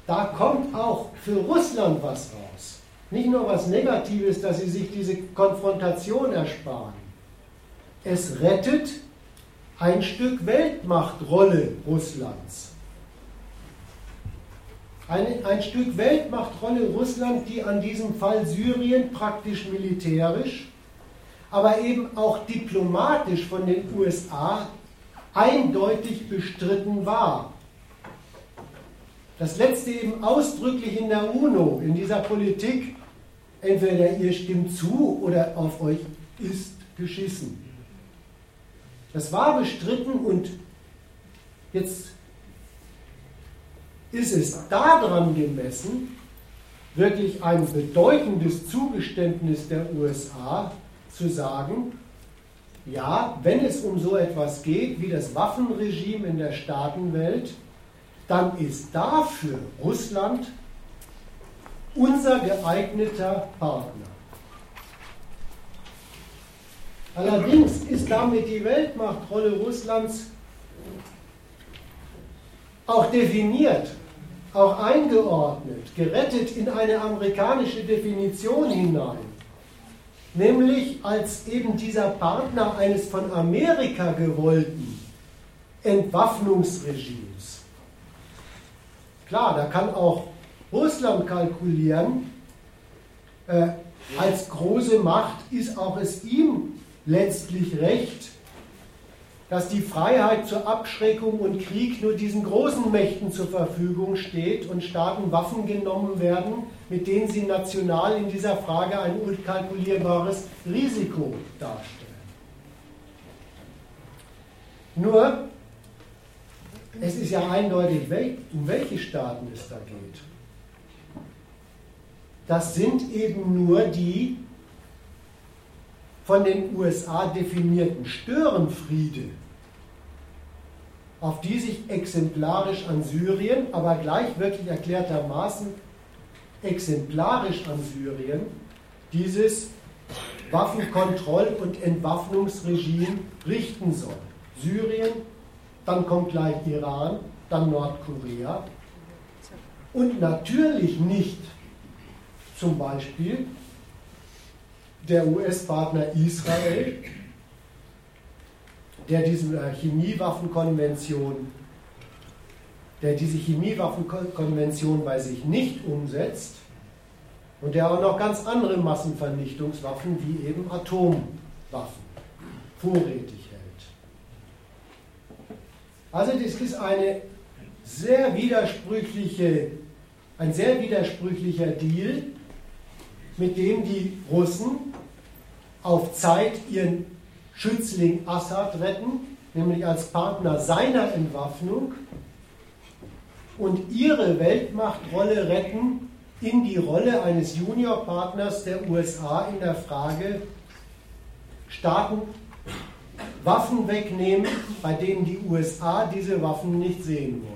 da kommt auch für Russland was raus. Nicht nur was Negatives, dass sie sich diese Konfrontation ersparen. Es rettet ein Stück Weltmachtrolle Russlands. Ein, ein Stück Weltmachtrolle Russland, die an diesem Fall Syrien praktisch militärisch, aber eben auch diplomatisch von den USA eindeutig bestritten war. Das letzte eben ausdrücklich in der UNO, in dieser Politik, entweder ihr stimmt zu oder auf euch ist geschissen. Das war bestritten und jetzt ist es daran gemessen, wirklich ein bedeutendes Zugeständnis der USA zu sagen, ja, wenn es um so etwas geht wie das Waffenregime in der Staatenwelt, dann ist dafür Russland unser geeigneter Partner. Allerdings ist damit die Weltmachtrolle Russlands auch definiert, auch eingeordnet, gerettet in eine amerikanische Definition hinein, nämlich als eben dieser Partner eines von Amerika gewollten Entwaffnungsregimes. Klar, da kann auch Russland kalkulieren, äh, als große Macht ist auch es ihm letztlich recht, dass die Freiheit zur Abschreckung und Krieg nur diesen großen Mächten zur Verfügung steht und Staaten Waffen genommen werden, mit denen sie national in dieser Frage ein unkalkulierbares Risiko darstellen. Nur, es ist ja eindeutig, um welche Staaten es da geht. Das sind eben nur die von den USA definierten Störenfriede, auf die sich exemplarisch an Syrien, aber gleich wirklich erklärtermaßen exemplarisch an Syrien, dieses Waffenkontroll- und Entwaffnungsregime richten soll. Syrien, dann kommt gleich Iran, dann Nordkorea und natürlich nicht zum Beispiel der US-Partner Israel, der diese äh, Chemiewaffenkonvention, der diese Chemiewaffenkonvention bei sich nicht umsetzt und der auch noch ganz andere Massenvernichtungswaffen wie eben Atomwaffen vorrätig hält. Also das ist eine sehr widersprüchliche, ein sehr widersprüchlicher Deal, mit dem die Russen auf Zeit ihren Schützling Assad retten, nämlich als Partner seiner Entwaffnung, und ihre Weltmachtrolle retten in die Rolle eines Juniorpartners der USA in der Frage, Staaten Waffen wegnehmen, bei denen die USA diese Waffen nicht sehen wollen.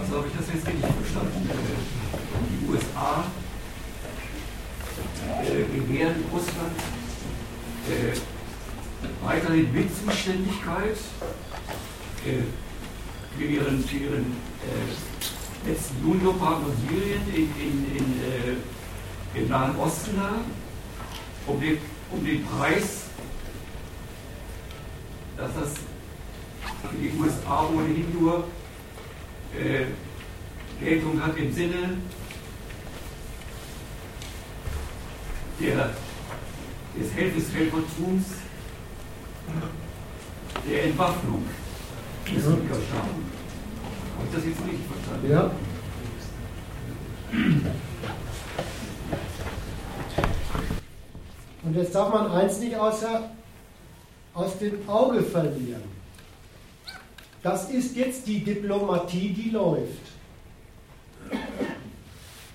Also habe ich das jetzt richtig verstanden? Die USA gewähren Russland äh, weiterhin Mitzuständigkeit äh, für ihren, für ihren äh, letzten Juniorpartner Syrien in, in, in, äh, im Nahen Osten da, um den, um den Preis, dass das für die USA ohnehin nur äh, Geltung hat im Sinne der, des Helfertums der Entwaffnung des ja. Habe ich das jetzt richtig verstanden? Ja. Und jetzt darf man eins nicht außer, aus dem Auge verlieren. Das ist jetzt die Diplomatie, die läuft.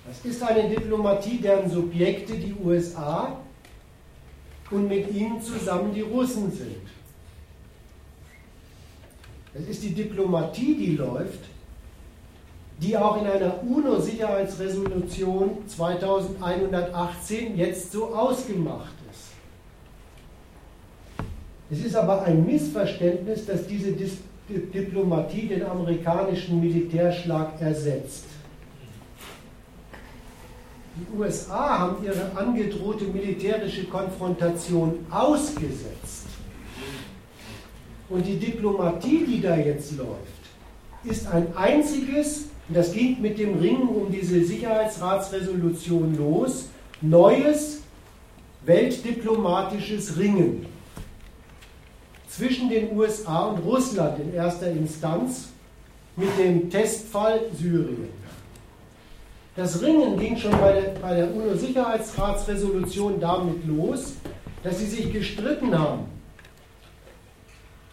Das ist eine Diplomatie, deren Subjekte die USA und mit ihnen zusammen die Russen sind. Es ist die Diplomatie, die läuft, die auch in einer UNO-Sicherheitsresolution 2118 jetzt so ausgemacht ist. Es ist aber ein Missverständnis, dass diese Diplomatie den amerikanischen Militärschlag ersetzt. Die USA haben ihre angedrohte militärische Konfrontation ausgesetzt. Und die Diplomatie, die da jetzt läuft, ist ein einziges, und das ging mit dem Ringen um diese Sicherheitsratsresolution los, neues weltdiplomatisches Ringen zwischen den USA und Russland in erster Instanz mit dem Testfall Syrien. Das Ringen ging schon bei der, bei der UNO-Sicherheitsratsresolution damit los, dass sie sich gestritten haben.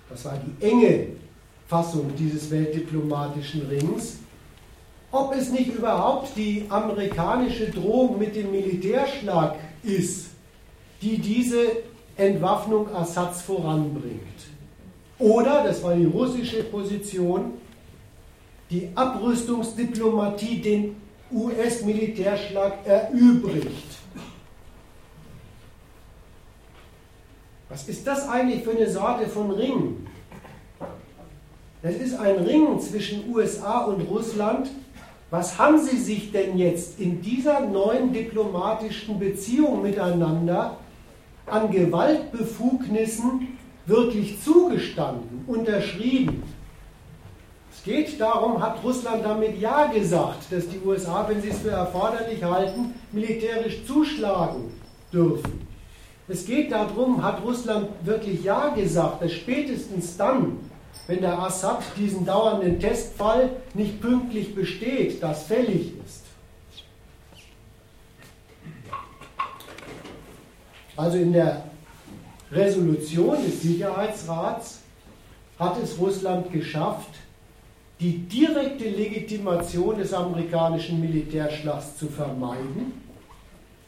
Das war die enge Fassung dieses weltdiplomatischen Rings, ob es nicht überhaupt die amerikanische Drohung mit dem Militärschlag ist, die diese Entwaffnung Assads voranbringt. Oder, das war die russische Position, die Abrüstungsdiplomatie den US-Militärschlag erübrigt. Was ist das eigentlich für eine Sorte von Ring? Das ist ein Ring zwischen USA und Russland. Was haben sie sich denn jetzt in dieser neuen diplomatischen Beziehung miteinander an Gewaltbefugnissen wirklich zugestanden, unterschrieben? Es geht darum, hat Russland damit Ja gesagt, dass die USA, wenn sie es für erforderlich halten, militärisch zuschlagen dürfen. Es geht darum, hat Russland wirklich Ja gesagt, dass spätestens dann, wenn der Assad diesen dauernden Testfall nicht pünktlich besteht, das fällig ist. Also in der Resolution des Sicherheitsrats hat es Russland geschafft, die direkte Legitimation des amerikanischen Militärschlags zu vermeiden.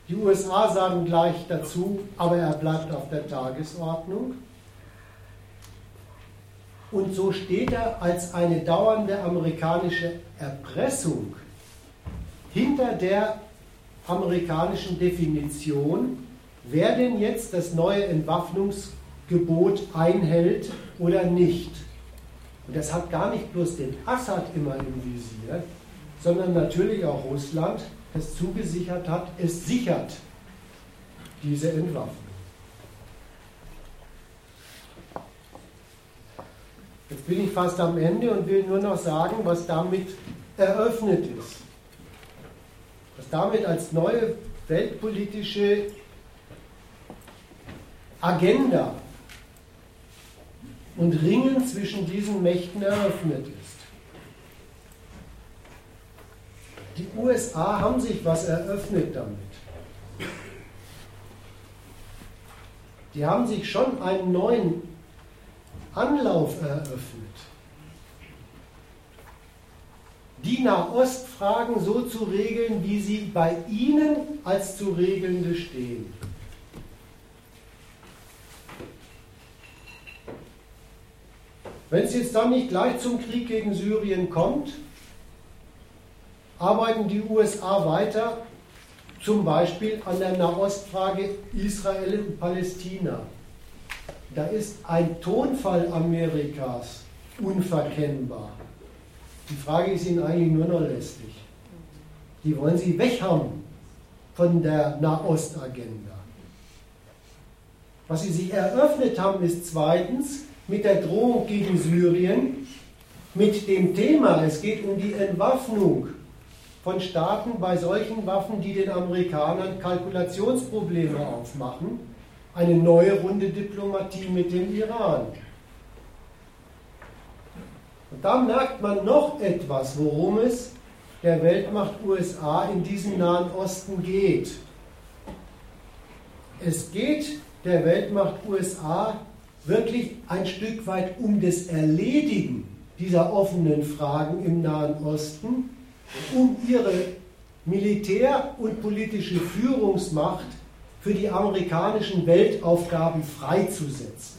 Die USA sagen gleich dazu, aber er bleibt auf der Tagesordnung. Und so steht er als eine dauernde amerikanische Erpressung hinter der amerikanischen Definition, wer denn jetzt das neue Entwaffnungsgebot einhält oder nicht. Und das hat gar nicht bloß den Assad immer im Visier, sondern natürlich auch Russland, das zugesichert hat, es sichert diese Entwaffnung. Jetzt bin ich fast am Ende und will nur noch sagen, was damit eröffnet ist. Was damit als neue weltpolitische Agenda und Ringen zwischen diesen Mächten eröffnet ist. Die USA haben sich was eröffnet damit. Die haben sich schon einen neuen Anlauf eröffnet. Die Nahostfragen so zu regeln, wie sie bei ihnen als zu regelnde stehen. Wenn es jetzt dann nicht gleich zum Krieg gegen Syrien kommt, arbeiten die USA weiter, zum Beispiel an der Nahostfrage Israel und Palästina. Da ist ein Tonfall Amerikas unverkennbar. Die Frage ist ihnen eigentlich nur noch lästig. Die wollen sie weghaben von der Nahostagenda. Was sie sich eröffnet haben, ist zweitens, mit der Drohung gegen Syrien, mit dem Thema, es geht um die Entwaffnung von Staaten bei solchen Waffen, die den Amerikanern Kalkulationsprobleme aufmachen, eine neue Runde Diplomatie mit dem Iran. Und da merkt man noch etwas, worum es der Weltmacht USA in diesem Nahen Osten geht. Es geht der Weltmacht USA wirklich ein Stück weit um das Erledigen dieser offenen Fragen im Nahen Osten, um ihre Militär- und politische Führungsmacht für die amerikanischen Weltaufgaben freizusetzen.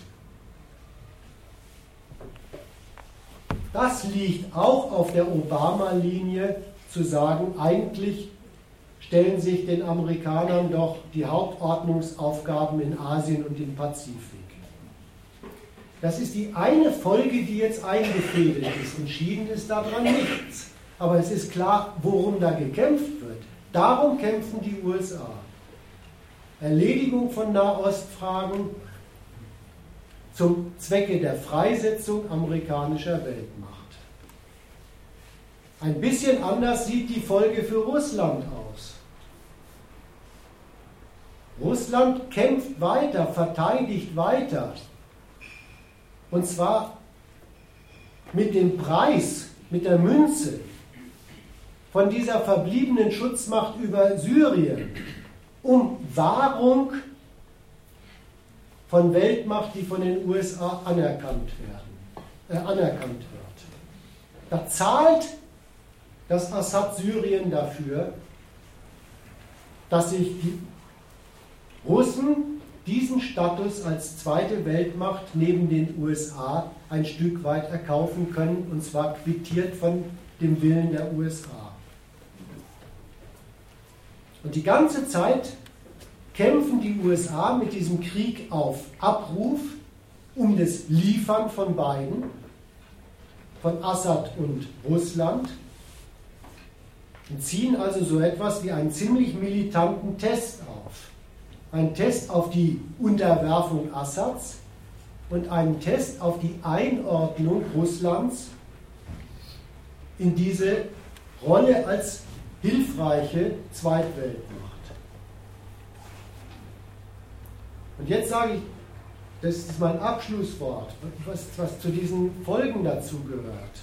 Das liegt auch auf der Obama-Linie zu sagen, eigentlich stellen sich den Amerikanern doch die Hauptordnungsaufgaben in Asien und im Pazifik. Das ist die eine Folge, die jetzt eingefädelt ist. Entschieden ist daran nichts. Aber es ist klar, worum da gekämpft wird. Darum kämpfen die USA. Erledigung von Nahostfragen zum Zwecke der Freisetzung amerikanischer Weltmacht. Ein bisschen anders sieht die Folge für Russland aus. Russland kämpft weiter, verteidigt weiter. Und zwar mit dem Preis, mit der Münze von dieser verbliebenen Schutzmacht über Syrien um Wahrung von Weltmacht, die von den USA anerkannt, werden, äh, anerkannt wird. Da zahlt das Assad Syrien dafür, dass sich die Russen diesen Status als zweite Weltmacht neben den USA ein Stück weit erkaufen können, und zwar quittiert von dem Willen der USA. Und die ganze Zeit kämpfen die USA mit diesem Krieg auf Abruf um das Liefern von beiden, von Assad und Russland, und ziehen also so etwas wie einen ziemlich militanten Test Ein Test auf die Unterwerfung Assads und einen Test auf die Einordnung Russlands in diese Rolle als hilfreiche Zweitweltmacht. Und jetzt sage ich, das ist mein Abschlusswort, was, was zu diesen Folgen dazu gehört.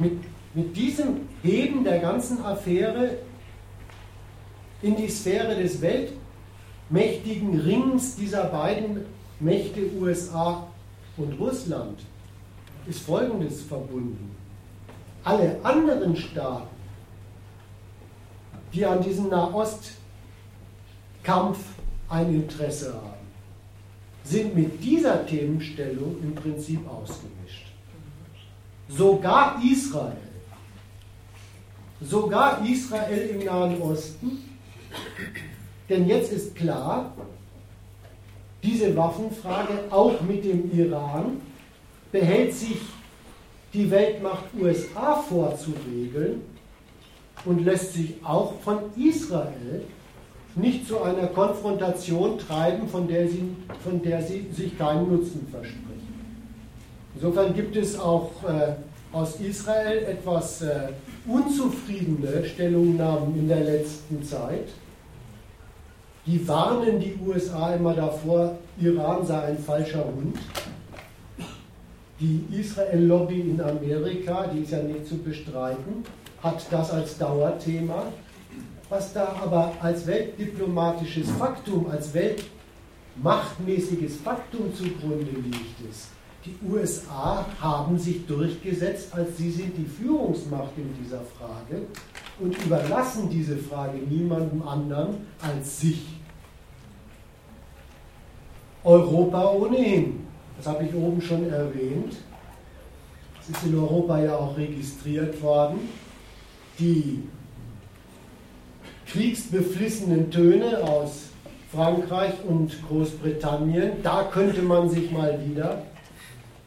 Mit, mit diesem Heben der ganzen Affäre in die Sphäre des weltmächtigen Rings dieser beiden Mächte USA und Russland ist Folgendes verbunden. Alle anderen Staaten, die an diesem Nahostkampf ein Interesse haben, sind mit dieser Themenstellung im Prinzip ausgemischt. Sogar Israel, sogar Israel im Nahen Osten, denn jetzt ist klar, diese Waffenfrage auch mit dem Iran behält sich die Weltmacht USA vorzuregeln und lässt sich auch von Israel nicht zu einer Konfrontation treiben, von der sie, von der sie sich keinen Nutzen verspricht. Insofern gibt es auch äh, aus Israel etwas äh, unzufriedene Stellungnahmen in der letzten Zeit. Die warnen die USA immer davor, Iran sei ein falscher Hund die Israel-Lobby in Amerika, die ist ja nicht zu bestreiten, hat das als Dauerthema. Was da aber als weltdiplomatisches Faktum, als weltmachtmäßiges Faktum zugrunde liegt, ist, die USA haben sich durchgesetzt, als sie sind die Führungsmacht in dieser Frage und überlassen diese Frage niemandem anderen als sich. Europa ohnehin. Das habe ich oben schon erwähnt. Es ist in Europa ja auch registriert worden. Die kriegsbeflissenen Töne aus Frankreich und Großbritannien, da könnte man sich mal wieder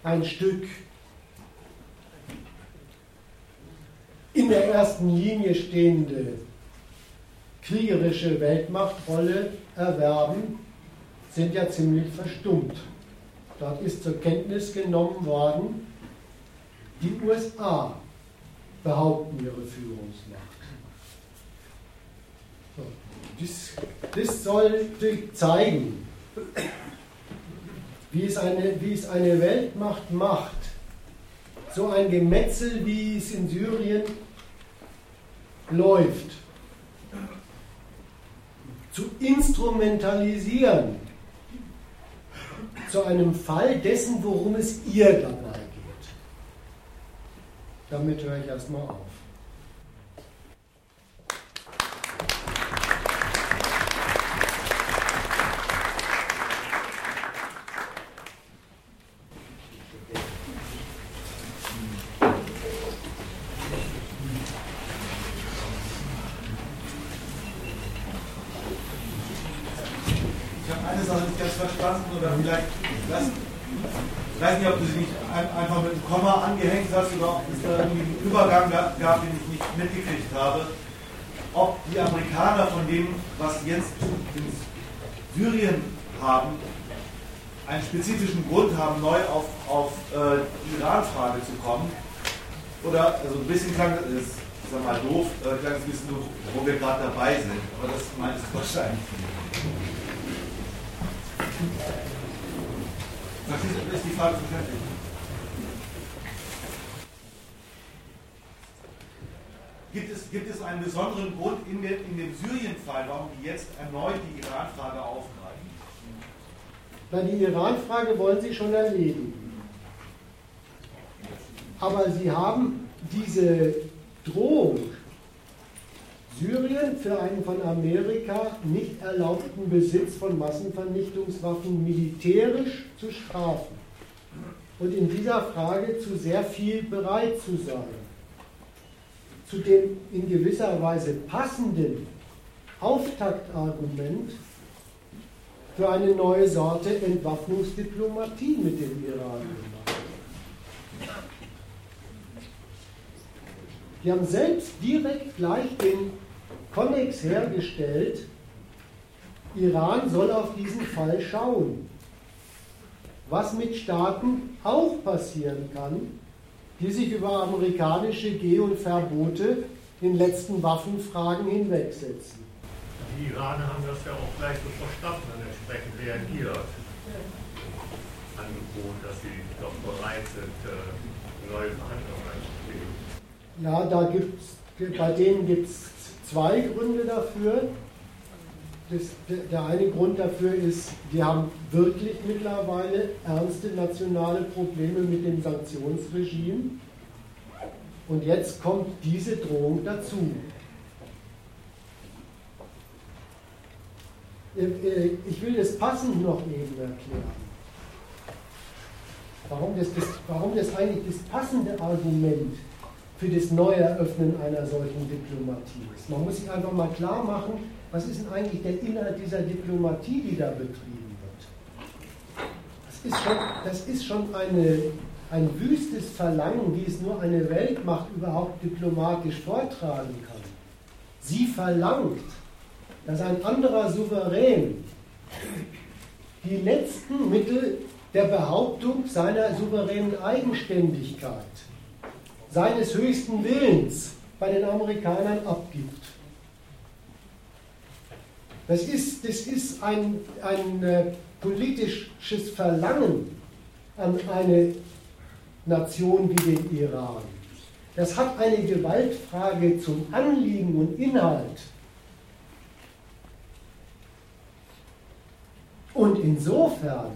ein Stück in der ersten Linie stehende kriegerische Weltmachtrolle erwerben, sind ja ziemlich verstummt. Dort ist zur Kenntnis genommen worden, die USA behaupten ihre Führungsmacht. Das, das sollte zeigen, wie es, eine, wie es eine Weltmacht macht, so ein Gemetzel, wie es in Syrien läuft, zu instrumentalisieren zu einem Fall dessen, worum es ihr dabei geht. Damit höre ich erstmal auf. Eine Sache nicht ganz verstanden oder vielleicht lassen Ich weiß nicht, ob du sie nicht einfach mit einem Komma angehängt hast oder ob es da irgendwie einen Übergang gab, den ich nicht mitgekriegt habe. Ob die Amerikaner von dem, was jetzt in Syrien haben, einen spezifischen Grund haben, neu auf, auf äh, die Iran-Frage zu kommen. Oder, also ein bisschen klang es, ich sag mal doof, äh, klang es ein bisschen doof, wo wir gerade dabei sind. Aber das meinst du wahrscheinlich. Ist die Frage verständlich? Gibt es, gibt es einen besonderen Grund in, der, in dem Syrien-Fall, warum die jetzt erneut die Iran-Frage aufgreifen? Na, die Iran-Frage wollen sie schon erledigen. Aber sie haben diese Drohung Syrien für einen von Amerika nicht erlaubten Besitz von Massenvernichtungswaffen militärisch zu strafen und in dieser Frage zu sehr viel bereit zu sein. Zu dem in gewisser Weise passenden Auftaktargument für eine neue Sorte Entwaffnungsdiplomatie mit dem Iran gemacht. Die haben selbst direkt gleich den Connex hergestellt, Iran soll auf diesen Fall schauen. Was mit Staaten auch passieren kann, die sich über amerikanische Geh- und Verbote in letzten Waffenfragen hinwegsetzen. Die Iraner haben das ja auch gleich so verstanden und entsprechend reagiert. Angebot, dass sie doch bereit sind, äh, neue Verhandlungen einzugehen. Ja, da gibt's, bei denen gibt es zwei Gründe dafür. Das, der eine Grund dafür ist, wir haben wirklich mittlerweile ernste nationale Probleme mit dem Sanktionsregime. Und jetzt kommt diese Drohung dazu. Äh, äh, ich will das passend noch eben erklären. Warum das, das, warum das eigentlich das passende Argument für das Neueröffnen einer solchen Diplomatie ist. Man muss sich einfach mal klar machen, was ist denn eigentlich der Inhalt dieser Diplomatie, die da betrieben wird. Das ist schon, das ist schon eine, ein wüstes Verlangen, wie es nur eine Weltmacht überhaupt diplomatisch vortragen kann. Sie verlangt, dass ein anderer Souverän die letzten Mittel der Behauptung seiner souveränen Eigenständigkeit seines höchsten Willens bei den Amerikanern abgibt. Das ist, das ist ein, ein äh, politisches Verlangen an eine Nation wie den Iran. Das hat eine Gewaltfrage zum Anliegen und Inhalt. Und insofern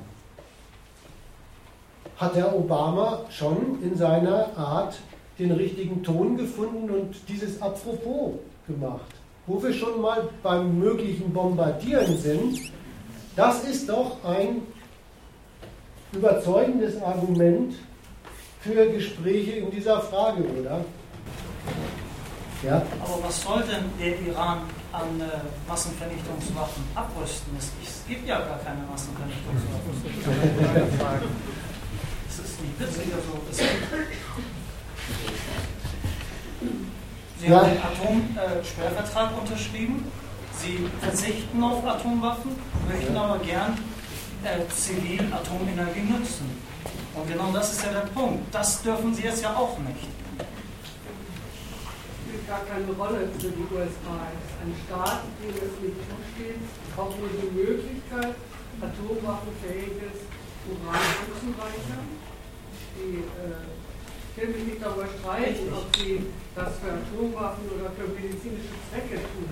hat Herr Obama schon in seiner Art den richtigen Ton gefunden und dieses Apropos gemacht. Wo wir schon mal beim möglichen Bombardieren sind, das ist doch ein überzeugendes Argument für Gespräche in dieser Frage, oder? Ja. Aber was soll denn der Iran an äh, Massenvernichtungswaffen abrüsten? Es, es, gibt ja gar keine Massenvernichtungswaffen. Es ist nicht witzig, also es gibt Sie ja. haben den Atomsperrvertrag unterschrieben. Sie verzichten auf Atomwaffen, möchten aber gern äh, zivil Atomenergie nutzen. Und genau das ist ja der Punkt. Das dürfen Sie jetzt ja auch nicht. Spielt gar keine Rolle für die USA. Ein Staat, dem es nicht zusteht, auch nur die Möglichkeit, atomwaffenfähiges Uran anzureichern. Die äh, will mich nicht darüber streiten, ob sie das für Atomwaffen oder für medizinische Zwecke tun.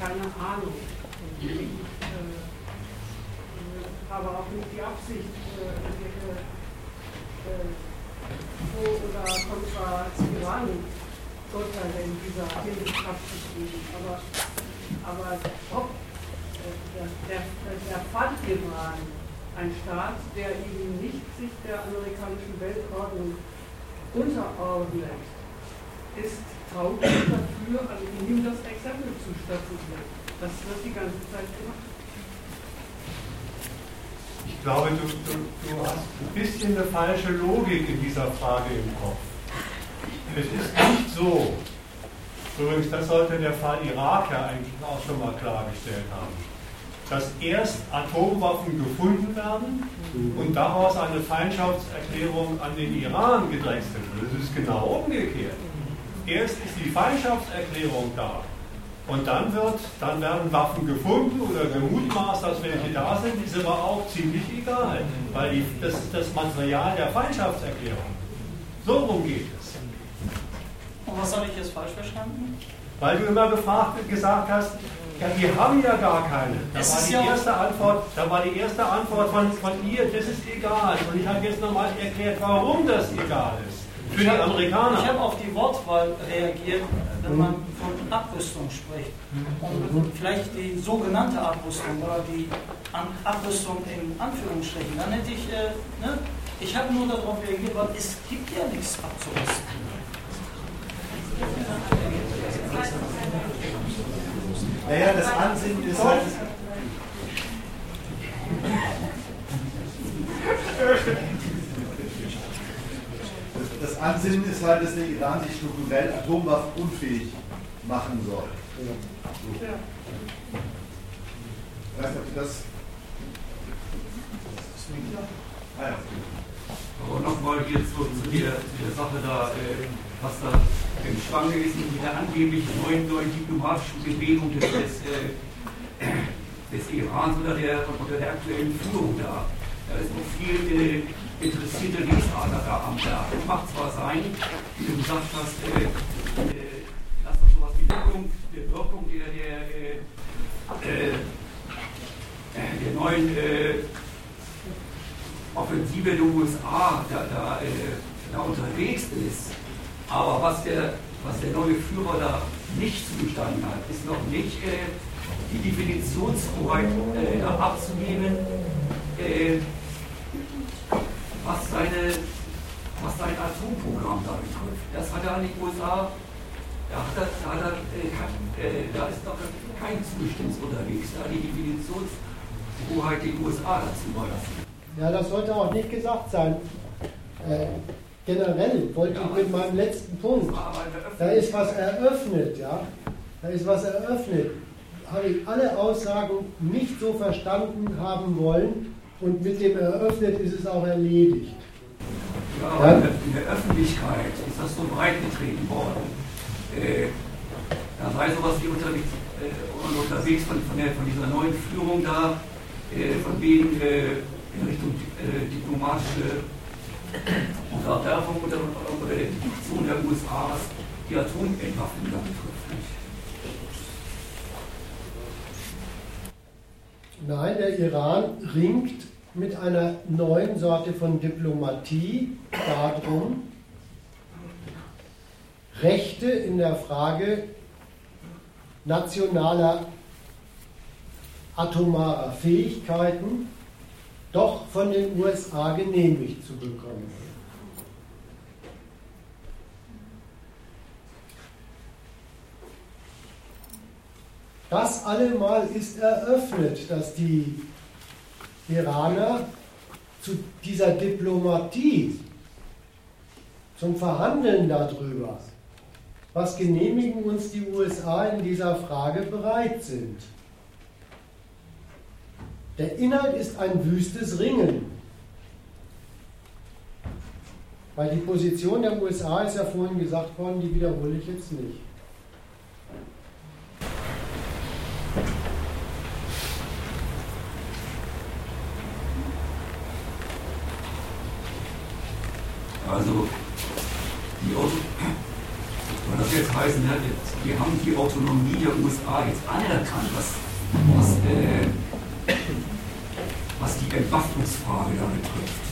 Keine Ahnung. Ich äh, habe auch nicht die Absicht, äh, äh, pro oder kontra Iran Urteile in dieser Hinsicht abzugeben. Aber, aber ob äh, der, der, der fand Iran ein Staat, der eben nicht sich der amerikanischen Weltordnung unterordnet, ist tauglich dafür, also ihm das Exempel zu statuieren. Das wird die ganze Zeit gemacht. Ich glaube, du, du, du hast ein bisschen eine falsche Logik in dieser Frage im Kopf. Es ist nicht so, übrigens, das sollte der Fall Irak ja eigentlich auch schon mal klargestellt haben, dass erst Atomwaffen gefunden werden und daraus eine Feindschaftserklärung an den Iran gedrechselt wird. Das ist genau umgekehrt. Erst ist die Feindschaftserklärung da und dann, wird, dann werden Waffen gefunden oder gemutmaßt, dass welche da sind, ist aber auch ziemlich egal, weil die, das ist das Material der Feindschaftserklärung. So rum geht es. Und was habe ich jetzt falsch verstanden? Weil du immer gefragt, gesagt hast, ja, wir haben ja gar keine. Da war die, ja erste Antwort, da war die erste Antwort von, von ihr, das ist egal. Und ich habe jetzt nochmal erklärt, warum das egal ist. Für die Amerikaner. Ich habe auf die Wortwahl reagiert, wenn man von Abrüstung spricht. Und vielleicht die sogenannte Abrüstung oder die Abrüstung in Anführungsstrichen. Dann hätte ich, äh, ne? ich habe nur darauf reagiert, weil es gibt ja nichts abzurüsten. Naja, das Ansinnen ist halt. Das Ansinnen ist halt, dass der Iran sich strukturell atomwaffenunfähig machen soll. So. Ich weiß nicht, ob das. Ah, ja. Aber nochmal hier zu, zu, der, zu der Sache da, äh, was da im Schwange ist mit der angeblich neuen, neuen diplomatischen Bewegung des, des, äh, des Irans oder der, oder der aktuellen Führung da. Da ist noch viel äh, interessierte Leser da am Werk. Es mag zwar sein, wie du gesagt hast, äh, äh, dass das sowas wie Wirkung, die Wirkung der, der, äh, äh, der neuen Offensive der USA da, da, da unterwegs ist. Aber was der, was der neue Führer da nicht zugestanden hat, ist noch nicht äh, die Definitionshoheit äh, abzugeben, äh, was, seine, was sein Atomprogramm da betrifft. Das hat er an die USA, da, hat er, da, hat er, äh, da ist noch kein Zustimmung unterwegs, da die Definitionshoheit die USA dazu überlassen. Ja, das sollte auch nicht gesagt sein. Äh, generell wollte ich mit meinem letzten Punkt, da ist was eröffnet, ja, da ist was eröffnet, habe ich alle Aussagen nicht so verstanden haben wollen und mit dem eröffnet ist es auch erledigt. Ja, aber ja? in der Öffentlichkeit ist das so breit getreten worden. Äh, da sei sowas wie unterwegs, äh, unterwegs von, von, der, von, dieser neuen Führung da, äh, von wegen äh, in Richtung äh, diplomatische Unterwerfung unter, unter der Diktion der USA, was die Atomentwaffnung betrifft. Nein, der Iran ringt mit einer neuen Sorte von Diplomatie darum, Rechte in der Frage nationaler atomarer Fähigkeiten doch von den USA genehmigt zu bekommen. Das allemal ist eröffnet, dass die Iraner zu dieser Diplomatie, zum Verhandeln darüber, was genehmigen uns die USA in dieser Frage bereit sind. Der Inhalt ist ein wüstes Ringen. Weil die Position der USA ist ja vorhin gesagt worden, die wiederhole ich jetzt nicht. Also, die Auto soll das jetzt heißen, wir haben die Autonomie der USA jetzt anerkannt, was, was äh, Entwaffnungsfrage da betrifft.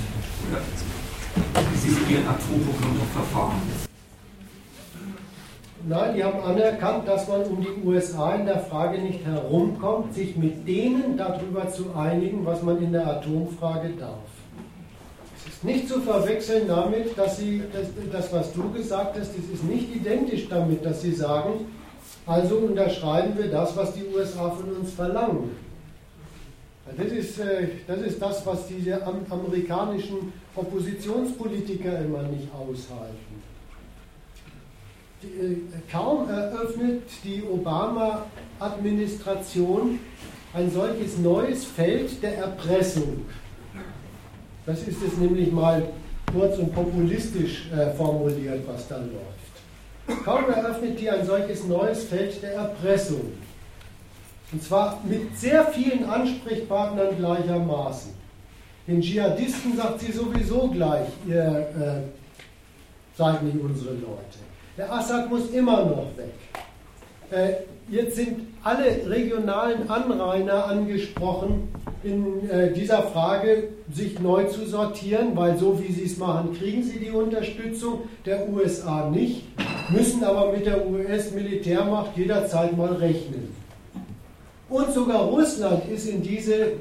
Oder wie sie ihren Atomprogramm noch verfahren. Nein, die haben anerkannt, dass man um die USA in der Frage nicht herumkommt, sich mit denen darüber zu einigen, was man in der Atomfrage darf. Es ist nicht zu verwechseln damit, dass sie, das, das was du gesagt hast, das ist nicht identisch damit, dass sie sagen, also unterschreiben wir das, was die USA von uns verlangen. Das ist, äh, das ist das, was diese amerikanischen Oppositionspolitiker immer nicht aushalten. Äh, kaum eröffnet die Obama-Administration ein solches neues Feld der Erpressung. Das ist es nämlich mal kurz und populistisch äh, formuliert, was da läuft. Kaum eröffnet die ein solches neues Feld der Erpressung. Und zwar mit sehr vielen Ansprechpartnern gleichermaßen. Den Dschihadisten sagt sie sowieso gleich, ihr äh, seid nicht unsere Leute. Der Assad muss immer noch weg. Äh, jetzt sind alle regionalen Anrainer angesprochen, in äh, dieser Frage sich neu zu sortieren, weil so wie sie es machen, kriegen sie die Unterstützung der USA nicht, müssen aber mit der US-Militärmacht jederzeit mal rechnen. Und sogar Russland ist in diese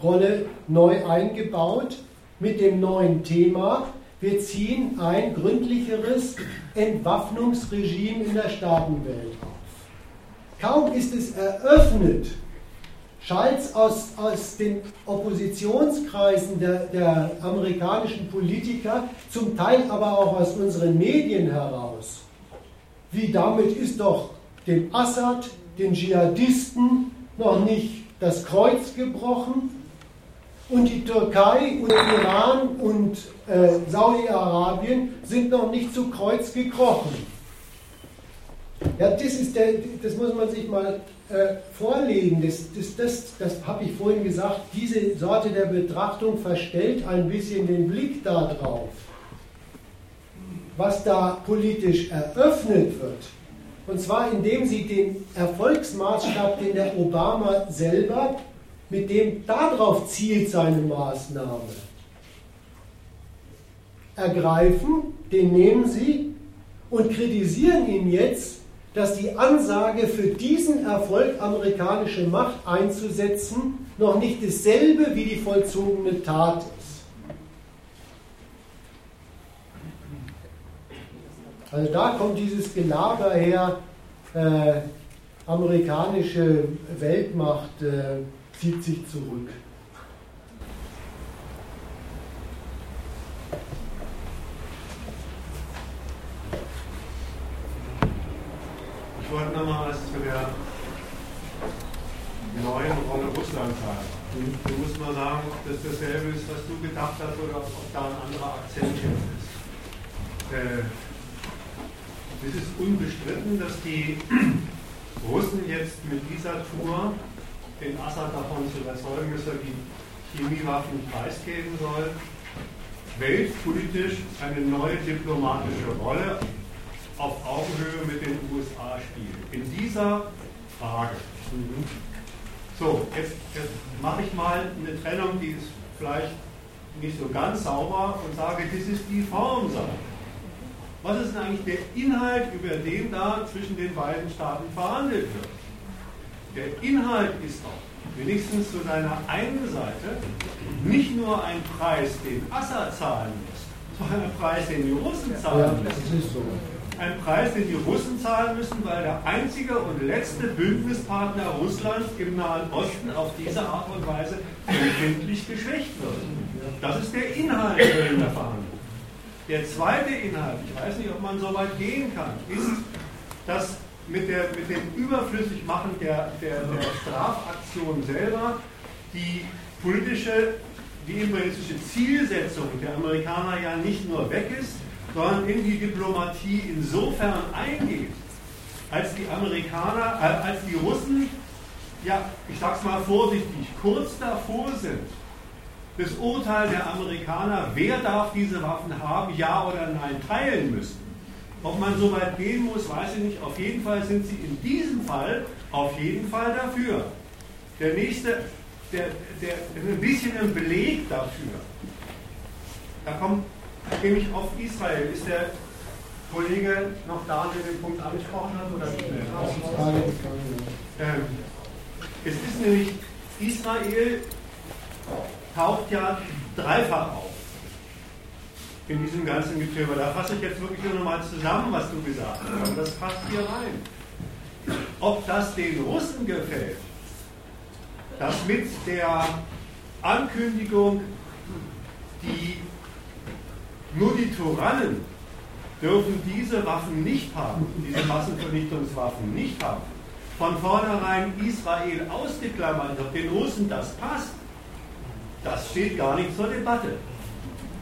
Rolle neu eingebaut mit dem neuen Thema, wir ziehen ein gründlicheres Entwaffnungsregime in der Staatenwelt auf. Kaum ist es eröffnet, schallt aus, aus den Oppositionskreisen der, der amerikanischen Politiker, zum Teil aber auch aus unseren Medien heraus. Wie damit ist doch dem Assad, den Dschihadisten noch nicht das Kreuz gebrochen und die Türkei und Iran und äh, Saudi-Arabien sind noch nicht zu Kreuz gekrochen. Ja, das, ist der, das muss man sich mal äh, vorlegen. Das, das, das, das habe ich vorhin gesagt. Diese Sorte der Betrachtung verstellt ein bisschen den Blick darauf, was da politisch eröffnet wird. Und zwar indem sie den Erfolgsmaßstab, den der Obama selber mit dem darauf zielt seine Maßnahme. Ergreifen, den nehmen Sie und kritisieren ihn jetzt, dass die Ansage für diesen Erfolg amerikanische Macht einzusetzen noch nicht dasselbe wie die vollzogene Tat ist. Also da kommt dieses Gelaber her, äh, amerikanische Weltmacht. Äh, zieht sich zurück. Ich wollte nochmal was zu der neuen Rolle Russlands sagen. Du musst mal sagen, ob das dasselbe ist, was du gedacht hast, oder ob da ein anderer Akzent jetzt ist. Äh, es ist unbestritten, dass die Russen jetzt mit dieser Tour den Assad davon zu überzeugen, dass er die Chemiewaffen preisgeben soll, weltpolitisch eine neue diplomatische Rolle auf Augenhöhe mit den USA spielt. In dieser Frage. So, jetzt, jetzt mache ich mal eine Trennung, die ist vielleicht nicht so ganz sauber und sage, das ist die Formsache. Was ist denn eigentlich der Inhalt, über den da zwischen den beiden Staaten verhandelt wird? Der Inhalt ist doch wenigstens zu deiner einen Seite nicht nur ein Preis, den Assad zahlen muss, sondern ein Preis, den die Russen zahlen müssen. Ein Preis, den die Russen zahlen müssen, weil der einzige und letzte Bündnispartner Russlands im Nahen Osten auf diese Art und Weise empfindlich geschwächt wird. Das ist der Inhalt der Verhandlung. Der zweite Inhalt, ich weiß nicht, ob man so weit gehen kann, ist, dass mit, der, mit dem Überflüssigmachen der, der, der Strafaktion selber die politische, die imperialistische Zielsetzung der Amerikaner ja nicht nur weg ist, sondern in die Diplomatie insofern eingeht, als die Amerikaner, äh, als die Russen, ja, ich sag's mal vorsichtig, kurz davor sind, das Urteil der Amerikaner, wer darf diese Waffen haben, ja oder nein, teilen müssen. Ob man so weit gehen muss, weiß ich nicht. Auf jeden Fall sind sie in diesem Fall auf jeden Fall dafür. Der nächste, der, der ein bisschen ein Beleg dafür. Da kommt nämlich auf Israel. Ist der Kollege noch da, der den Punkt angesprochen hat? Oder? Ähm, es ist nämlich, Israel taucht ja dreifach auf in diesem ganzen Getöber. Da fasse ich jetzt wirklich nur nochmal zusammen, was du gesagt hast. das passt hier rein. Ob das den Russen gefällt, dass mit der Ankündigung, die nur die Tyrannen dürfen diese Waffen nicht haben, diese Massenvernichtungswaffen nicht haben, von vornherein Israel ausgeklammert hat, den Russen das passt, das steht gar nicht zur Debatte.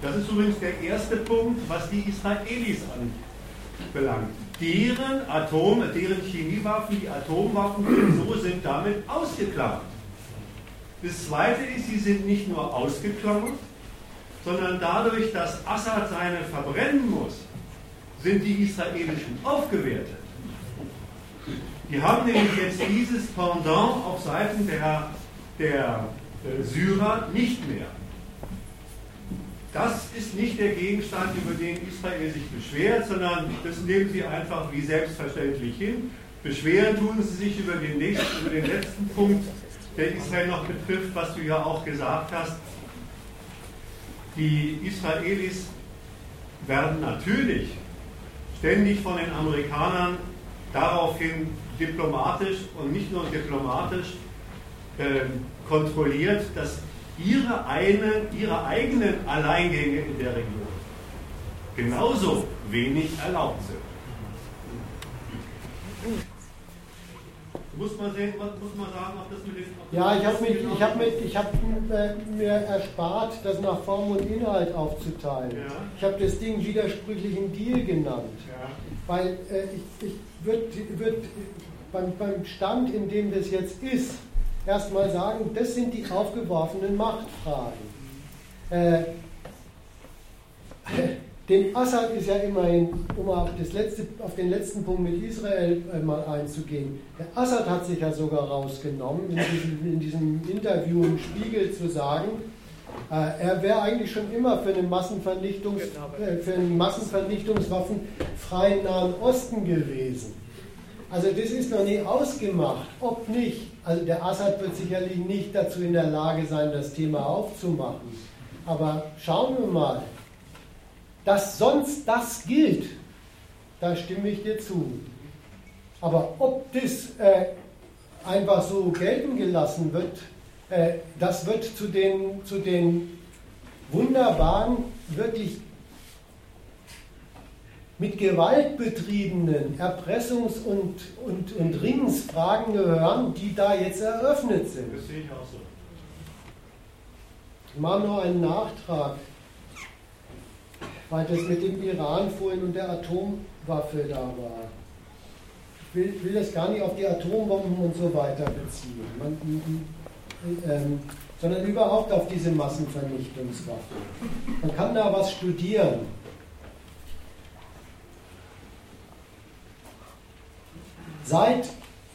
Das ist übrigens der erste Punkt, was die Israelis anbelangt. Deren Atom, deren Chemiewaffen, die Atomwaffen so sind damit ausgeklammert. Das zweite ist, sie sind nicht nur ausgeklammert, sondern dadurch, dass Assad seine verbrennen muss, sind die israelischen aufgewertet. Die haben nämlich jetzt dieses Pendant auf Seiten der, der Syrer nicht mehr. Das ist nicht der Gegenstand, über den Israel sich beschwert, sondern das nehmen sie einfach wie selbstverständlich hin. Beschweren tun sie sich über den, nächsten, über den letzten Punkt, der Israel noch betrifft, was du ja auch gesagt hast. Die Israelis werden natürlich ständig von den Amerikanern daraufhin diplomatisch und nicht nur diplomatisch äh, kontrolliert, dass ihre, eine, ihre eigenen Alleingänge in der Region genauso wenig erlaubt sind. Muss man, sehen, muss man sagen, ob das mit den. Ja, ich habe ich hab ich hab, äh, mir erspart, das nach Form und Inhalt aufzuteilen. Ja. Ich habe das Ding widersprüchlichen Deal genannt. Ja. Weil äh, ich, ich würde würd beim, beim Stand, in dem das jetzt ist, erstmal sagen, das sind die aufgeworfenen Machtfragen. Äh, dem Assad ist ja immerhin, um auf, letzte, auf den letzten Punkt mit Israel äh, mal einzugehen, der Assad hat sich ja sogar rausgenommen, in diesem, in diesem Interview im Spiegel zu sagen, äh, er wäre eigentlich schon immer für, eine Massenvernichtungs, äh, für einen Massenvernichtungswaffen freien Nahen Osten gewesen. Also das ist noch nie ausgemacht, ob nicht. Also der Assad wird sicherlich nicht dazu in der Lage sein, das Thema aufzumachen. Aber schauen wir mal, dass sonst das gilt, da stimme ich dir zu. Aber ob das äh, einfach so gelten gelassen wird, äh, das wird zu den, zu den wunderbaren, wirklich mit Gewalt betriebenen Erpressungs- und, und, und Ringensfragen gehören, die da jetzt eröffnet sind. Das sehe ich auch so. Ich mache nur einen Nachtrag, weil das mit dem Iran vorhin und der Atomwaffe da war. Ich will, will das gar nicht auf die Atombomben und so weiter beziehen, Man, ähm, sondern überhaupt auf diese Massenvernichtungswaffen. Man kann da was studieren. Seit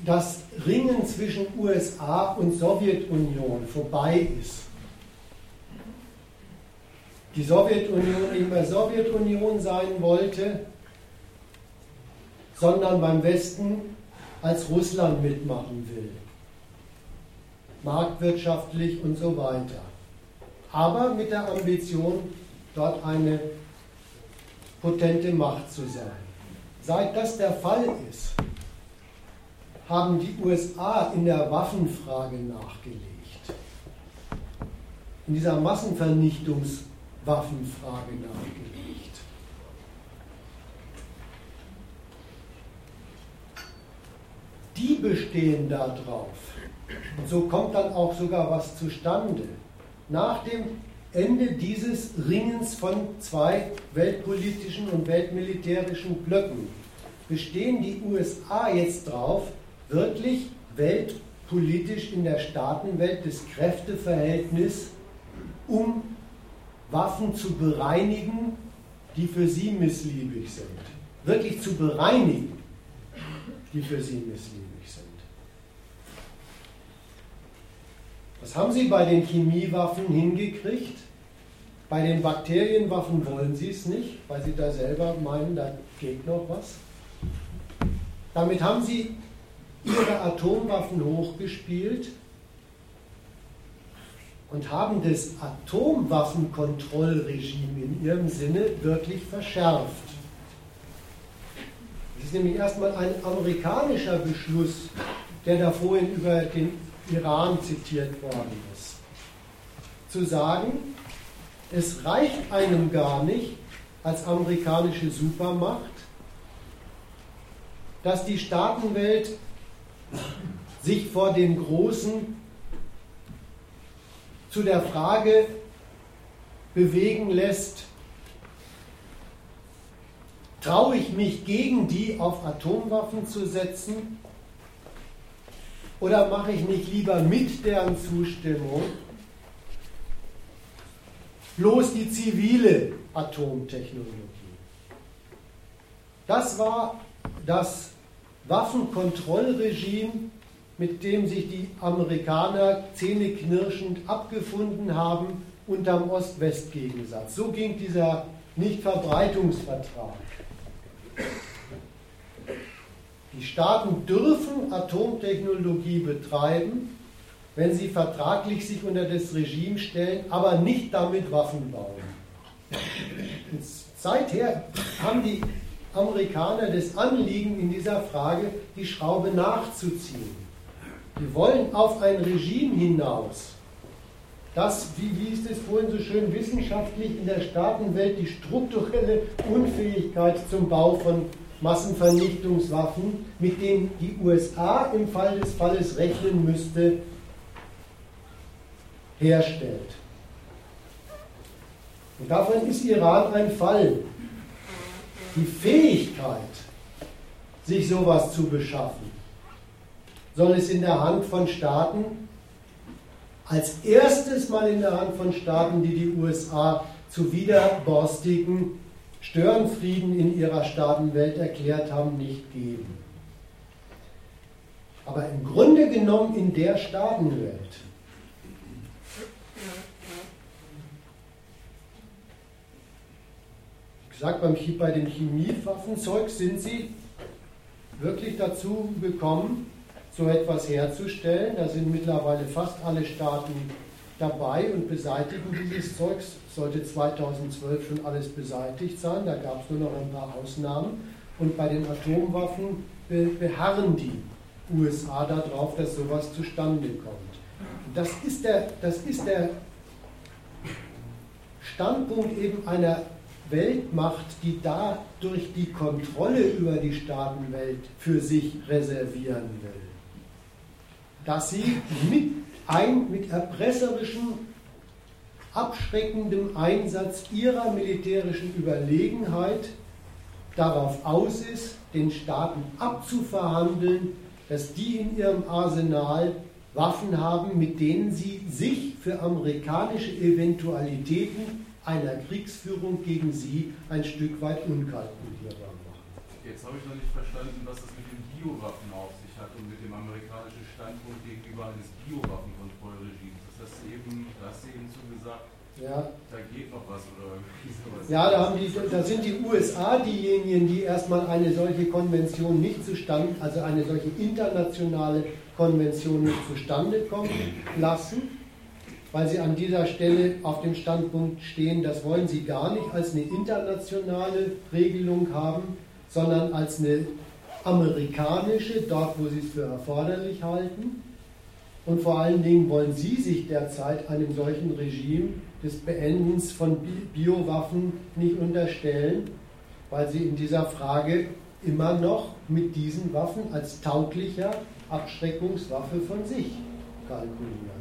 das Ringen zwischen USA und Sowjetunion vorbei ist, die Sowjetunion nicht mehr Sowjetunion sein wollte, sondern beim Westen als Russland mitmachen will. Marktwirtschaftlich und so weiter. Aber mit der Ambition, dort eine potente Macht zu sein. Seit das der Fall ist, haben die USA in der Waffenfrage nachgelegt. In dieser Massenvernichtungswaffenfrage nachgelegt. Die bestehen darauf. Und so kommt dann auch sogar was zustande. Nach dem Ende dieses Ringens von zwei weltpolitischen und weltmilitärischen Blöcken bestehen die USA jetzt darauf, wirklich weltpolitisch in der Staatenwelt das Kräfteverhältnis, um Waffen zu bereinigen, die für sie missliebig sind. Wirklich zu bereinigen, die für sie missliebig sind. Was haben sie bei den Chemiewaffen hingekriegt? Bei den Bakterienwaffen wollen sie es nicht, weil sie da selber meinen, da geht noch was. Damit haben sie ihre Atomwaffen hochgespielt und haben das Atomwaffenkontrollregime in ihrem Sinne wirklich verschärft. Es ist nämlich erstmal ein amerikanischer Beschluss, der da vorhin über den Iran zitiert worden ist. Zu sagen, es reicht einem gar nicht als amerikanische Supermacht, dass die Staatenwelt sich vor den Großen zu der Frage bewegen lässt, traue ich mich gegen die auf Atomwaffen zu setzen oder mache ich nicht lieber mit deren Zustimmung bloß die zivile Atomtechnologie? Das war das Waffenkontrollregime, mit dem sich die Amerikaner zähneknirschend abgefunden haben unterm Ost-West-Gegensatz. So ging dieser Nichtverbreitungsvertrag. Die Staaten dürfen Atomtechnologie betreiben, wenn sie vertraglich sich unter das Regime stellen, aber nicht damit Waffen bauen. Und seither haben die Amerikaner das Anliegen in dieser Frage, die Schraube nachzuziehen. Die wollen auf ein Regime hinaus, das, wie, wie ist es vorhin so schön wissenschaftlich in der Staatenwelt, die strukturelle Unfähigkeit zum Bau von Massenvernichtungswaffen, mit denen die USA im Fall des Falles rechnen müsste, herstellt. Und davon ist Iran ein Fall. Die Fähigkeit, sich sowas zu beschaffen, soll es in der Hand von Staaten, als erstes mal in der Hand von Staaten, die die USA zu widerborstigen Störenfrieden in ihrer Staatenwelt erklärt haben, nicht geben. Aber im Grunde genommen in der Staatenwelt. Sage beim bei den Chemiewaffenzeug sind sie wirklich dazu gekommen, so etwas herzustellen. Da sind mittlerweile fast alle Staaten dabei und beseitigen dieses Zeugs. Sollte 2012 schon alles beseitigt sein. Da gab es nur noch ein paar Ausnahmen. Und bei den Atomwaffen beharren die USA darauf, dass sowas zustande kommt. Das ist der, das ist der Standpunkt eben einer Weltmacht, die dadurch die Kontrolle über die Staatenwelt für sich reservieren will. Dass sie mit, ein, mit erpresserischem abschreckendem Einsatz ihrer militärischen Überlegenheit darauf aus ist, den Staaten abzuverhandeln, dass die in ihrem Arsenal Waffen haben, mit denen sie sich für amerikanische Eventualitäten einer Kriegsführung gegen sie ein Stück weit unkalkulierbar machen. Jetzt habe ich noch nicht verstanden, was das mit den Biowaffen auf sich hat und mit dem amerikanischen Standpunkt gegenüber eines Biowaffenkontrollregimes. Das hast du eben, da hast du eben so gesagt, ja. Da geht noch was oder sowas. Ja, da, haben die, da sind die USA diejenigen, die erstmal eine solche Konvention nicht zustande, also eine solche internationale Konvention nicht zustande kommen lassen, weil sie an dieser Stelle auf dem Standpunkt stehen, das wollen sie gar nicht als eine internationale Regelung haben, sondern als eine amerikanische, dort wo sie es für erforderlich halten. Und vor allen Dingen wollen sie sich derzeit einem solchen Regime des Beendens von Biowaffen nicht unterstellen, weil sie in dieser Frage immer noch mit diesen Waffen als tauglicher Abschreckungswaffe von sich kalkulieren.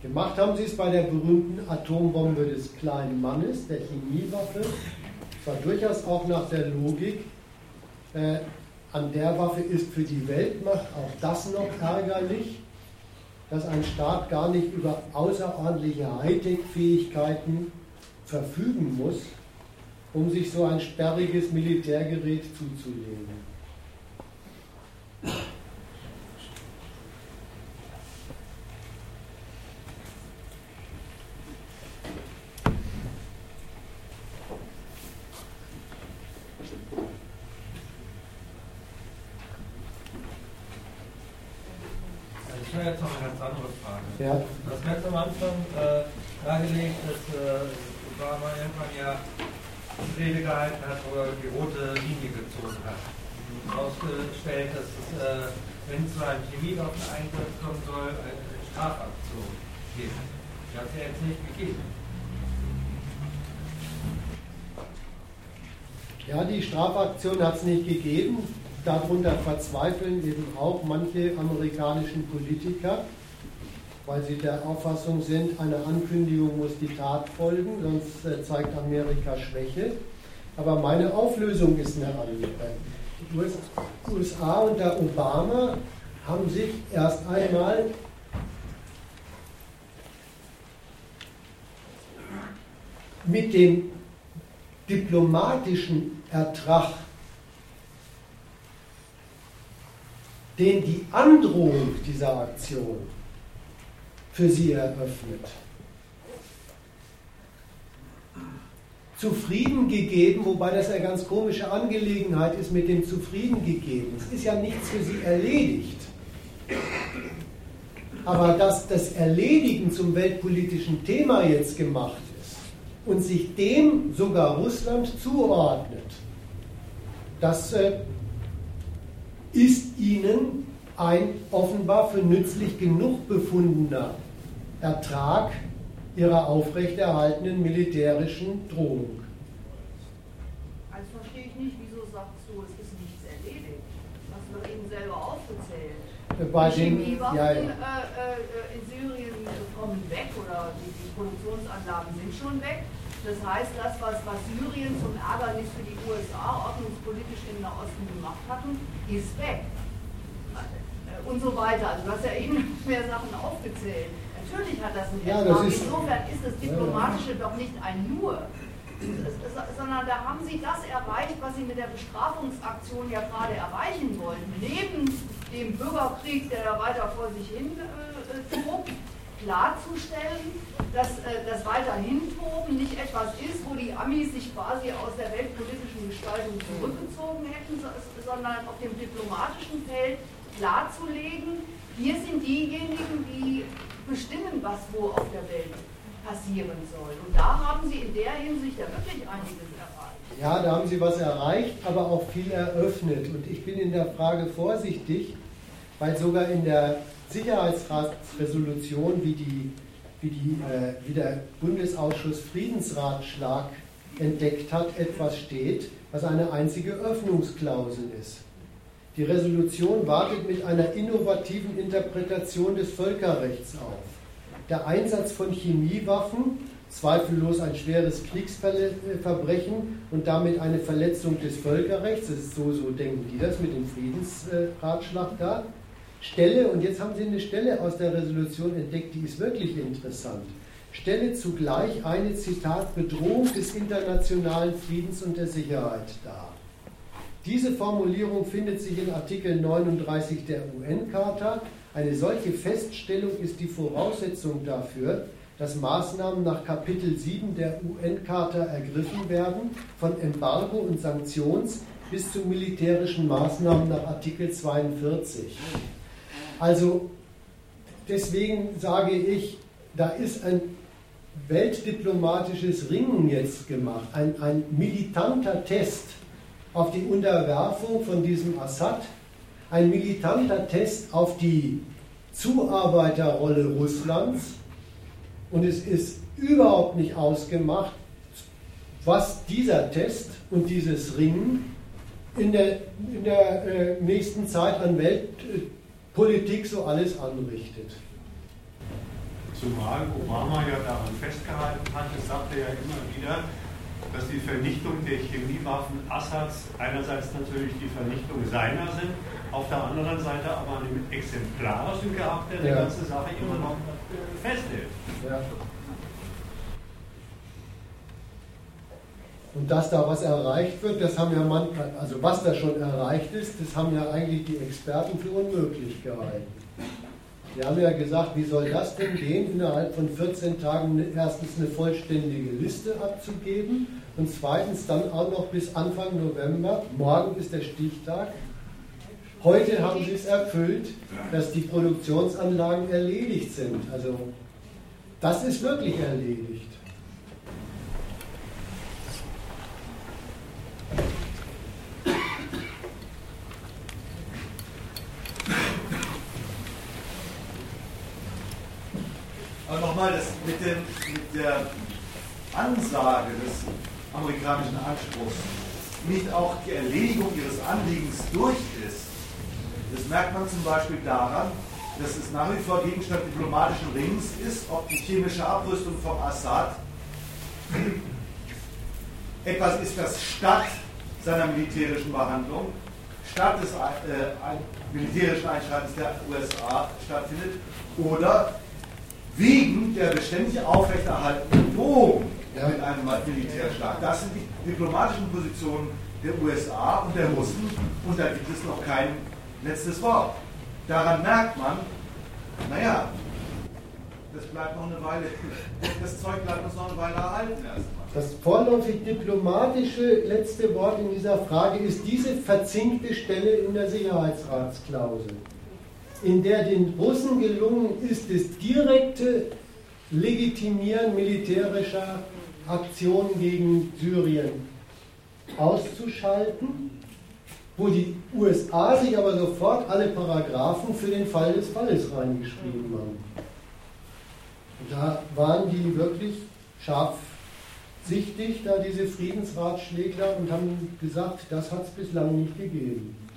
Gemacht haben sie es bei der berühmten Atombombe des kleinen Mannes, der Chemiewaffe. Es war durchaus auch nach der Logik, äh, an der Waffe ist für die Weltmacht auch das noch ärgerlich, dass ein Staat gar nicht über außerordentliche Hightech-Fähigkeiten verfügen muss, um sich so ein sperriges Militärgerät zuzulegen. Ja. Das ganz am Anfang äh, dargelegt, dass äh, Obama irgendwann ja Rede gehalten hat, wo er die rote Linie gezogen hat. Herausgestellt, dass es, äh, wenn zu einem Chemiewaffeneinsatz kommen soll, eine Strafaktion gibt. Die hat es ja jetzt nicht gegeben. Ja, die Strafaktion hat es nicht gegeben. Darunter verzweifeln eben auch manche amerikanischen Politiker, weil sie der Auffassung sind, eine Ankündigung muss die Tat folgen, sonst äh, zeigt Amerika Schwäche. Aber meine Auflösung ist eine andere. Die USA unter Obama haben sich erst einmal mit dem diplomatischen Ertrag, den die Androhung dieser Aktion für sie eröffnet, zufrieden gegeben, wobei das eine ganz komische Angelegenheit ist mit dem zufrieden gegeben. Es ist ja nichts für sie erledigt. Aber dass das Erledigen zum weltpolitischen Thema jetzt gemacht und sich dem sogar Russland zuordnet, das äh, ist ihnen ein offenbar für nützlich genug befundener Ertrag ihrer aufrechterhaltenen militärischen Drohung. Also verstehe ich nicht, wieso sagst du, es ist nichts erledigt. Hast du doch eben selber aufgezählt. Äh, bei die Chemiewaffen ja, ja. Äh, äh, in Syrien kommen weg oder die, die Produktionsanlagen sind schon weg. Das heißt, das, was, was Syrien zum Ärgernis für die USA ordnungspolitisch im Nahosten gemacht hatten, ist weg. Und so weiter. Also du hast ja eben mehr Sachen aufgezählt. Natürlich hat das einen ja, das ist, Insofern ist das Diplomatische ja, doch nicht ein Nur. Sondern da haben sie das erreicht, was sie mit der Bestrafungsaktion ja gerade erreichen wollten. Neben dem Bürgerkrieg, der da weiter vor sich hin äh, tobt, klarzustellen, dass äh, das weiterhin Toben nicht etwas ist, wo die Amis sich quasi aus der weltpolitischen Gestaltung zurückgezogen hätten, sondern auf dem diplomatischen Feld klarzulegen, wir sind diejenigen, die bestimmen, was wo auf der Welt passieren soll. Und da haben Sie in der Hinsicht ja wirklich einiges erreicht. Ja, da haben Sie was erreicht, aber auch viel eröffnet. Und ich bin in der Frage vorsichtig, weil sogar in der Sicherheitsratsresolution, wie, die, wie, die, äh, wie der Bundesausschuss Friedensratschlag entdeckt hat, etwas steht, was eine einzige Öffnungsklausel ist. Die Resolution wartet mit einer innovativen Interpretation des Völkerrechts auf. Der Einsatz von Chemiewaffen, zweifellos ein schweres Kriegsverbrechen und damit eine Verletzung des Völkerrechts, das ist so, so denken die das mit dem Friedensratschlag da, Stelle, und jetzt haben Sie eine Stelle aus der Resolution entdeckt, die ist wirklich interessant. Stelle zugleich eine, Zitat, Bedrohung des internationalen Friedens und der Sicherheit dar. Diese Formulierung findet sich in Artikel 39 der UN-Charta. Eine solche Feststellung ist die Voraussetzung dafür, dass Maßnahmen nach Kapitel 7 der UN-Charta ergriffen werden, von Embargo und Sanktions bis zu militärischen Maßnahmen nach Artikel 42. Also deswegen sage ich, da ist ein weltdiplomatisches Ringen jetzt gemacht, ein, ein militanter Test auf die Unterwerfung von diesem Assad, ein militanter Test auf die Zuarbeiterrolle Russlands. Und es ist überhaupt nicht ausgemacht, was dieser Test und dieses Ringen in der, in der äh, nächsten Zeit an Welt, Politik so alles anrichtet. Zumal Obama ja daran festgehalten hat, es sagte ja immer wieder, dass die Vernichtung der Chemiewaffen Assads einerseits natürlich die Vernichtung seiner sind, auf der anderen Seite aber einen exemplarischen Charakter der ja. ganze Sache immer noch festhält. Ja. Und dass da was erreicht wird, das haben ja manchmal, also was da schon erreicht ist, das haben ja eigentlich die Experten für unmöglich gehalten. Die haben ja gesagt, wie soll das denn gehen, innerhalb von 14 Tagen erstens eine vollständige Liste abzugeben und zweitens dann auch noch bis Anfang November, morgen ist der Stichtag, heute haben sie es erfüllt, dass die Produktionsanlagen erledigt sind. Also das ist wirklich erledigt. nochmal, das mit, mit der Ansage des amerikanischen Anspruchs nicht auch die Erledigung ihres Anliegens durch ist. Das merkt man zum Beispiel daran, dass es nach wie vor Gegenstand diplomatischen Rings ist, ob die chemische Abrüstung vom Assad etwas ist, das statt seiner militärischen Behandlung, statt des äh, militärischen Einschreitens der USA stattfindet, oder wegen der beständig aufrechterhaltenen Drohung ja. mit einem Militärschlag. Das sind die diplomatischen Positionen der USA und der Russen und da gibt es noch kein letztes Wort. Daran merkt man, naja, das bleibt noch eine Weile, das Zeug bleibt uns noch eine Weile erhalten erstmal. Das vorläufig diplomatische letzte Wort in dieser Frage ist diese verzinkte Stelle in der Sicherheitsratsklausel, in der den Russen gelungen ist, das direkte Legitimieren militärischer Aktionen gegen Syrien auszuschalten, wo die USA sich aber sofort alle Paragraphen für den Fall des Falles reingeschrieben haben. Da waren die wirklich scharfsichtig, da diese Friedensratschlägler, und haben gesagt, das hat es bislang nicht gegeben.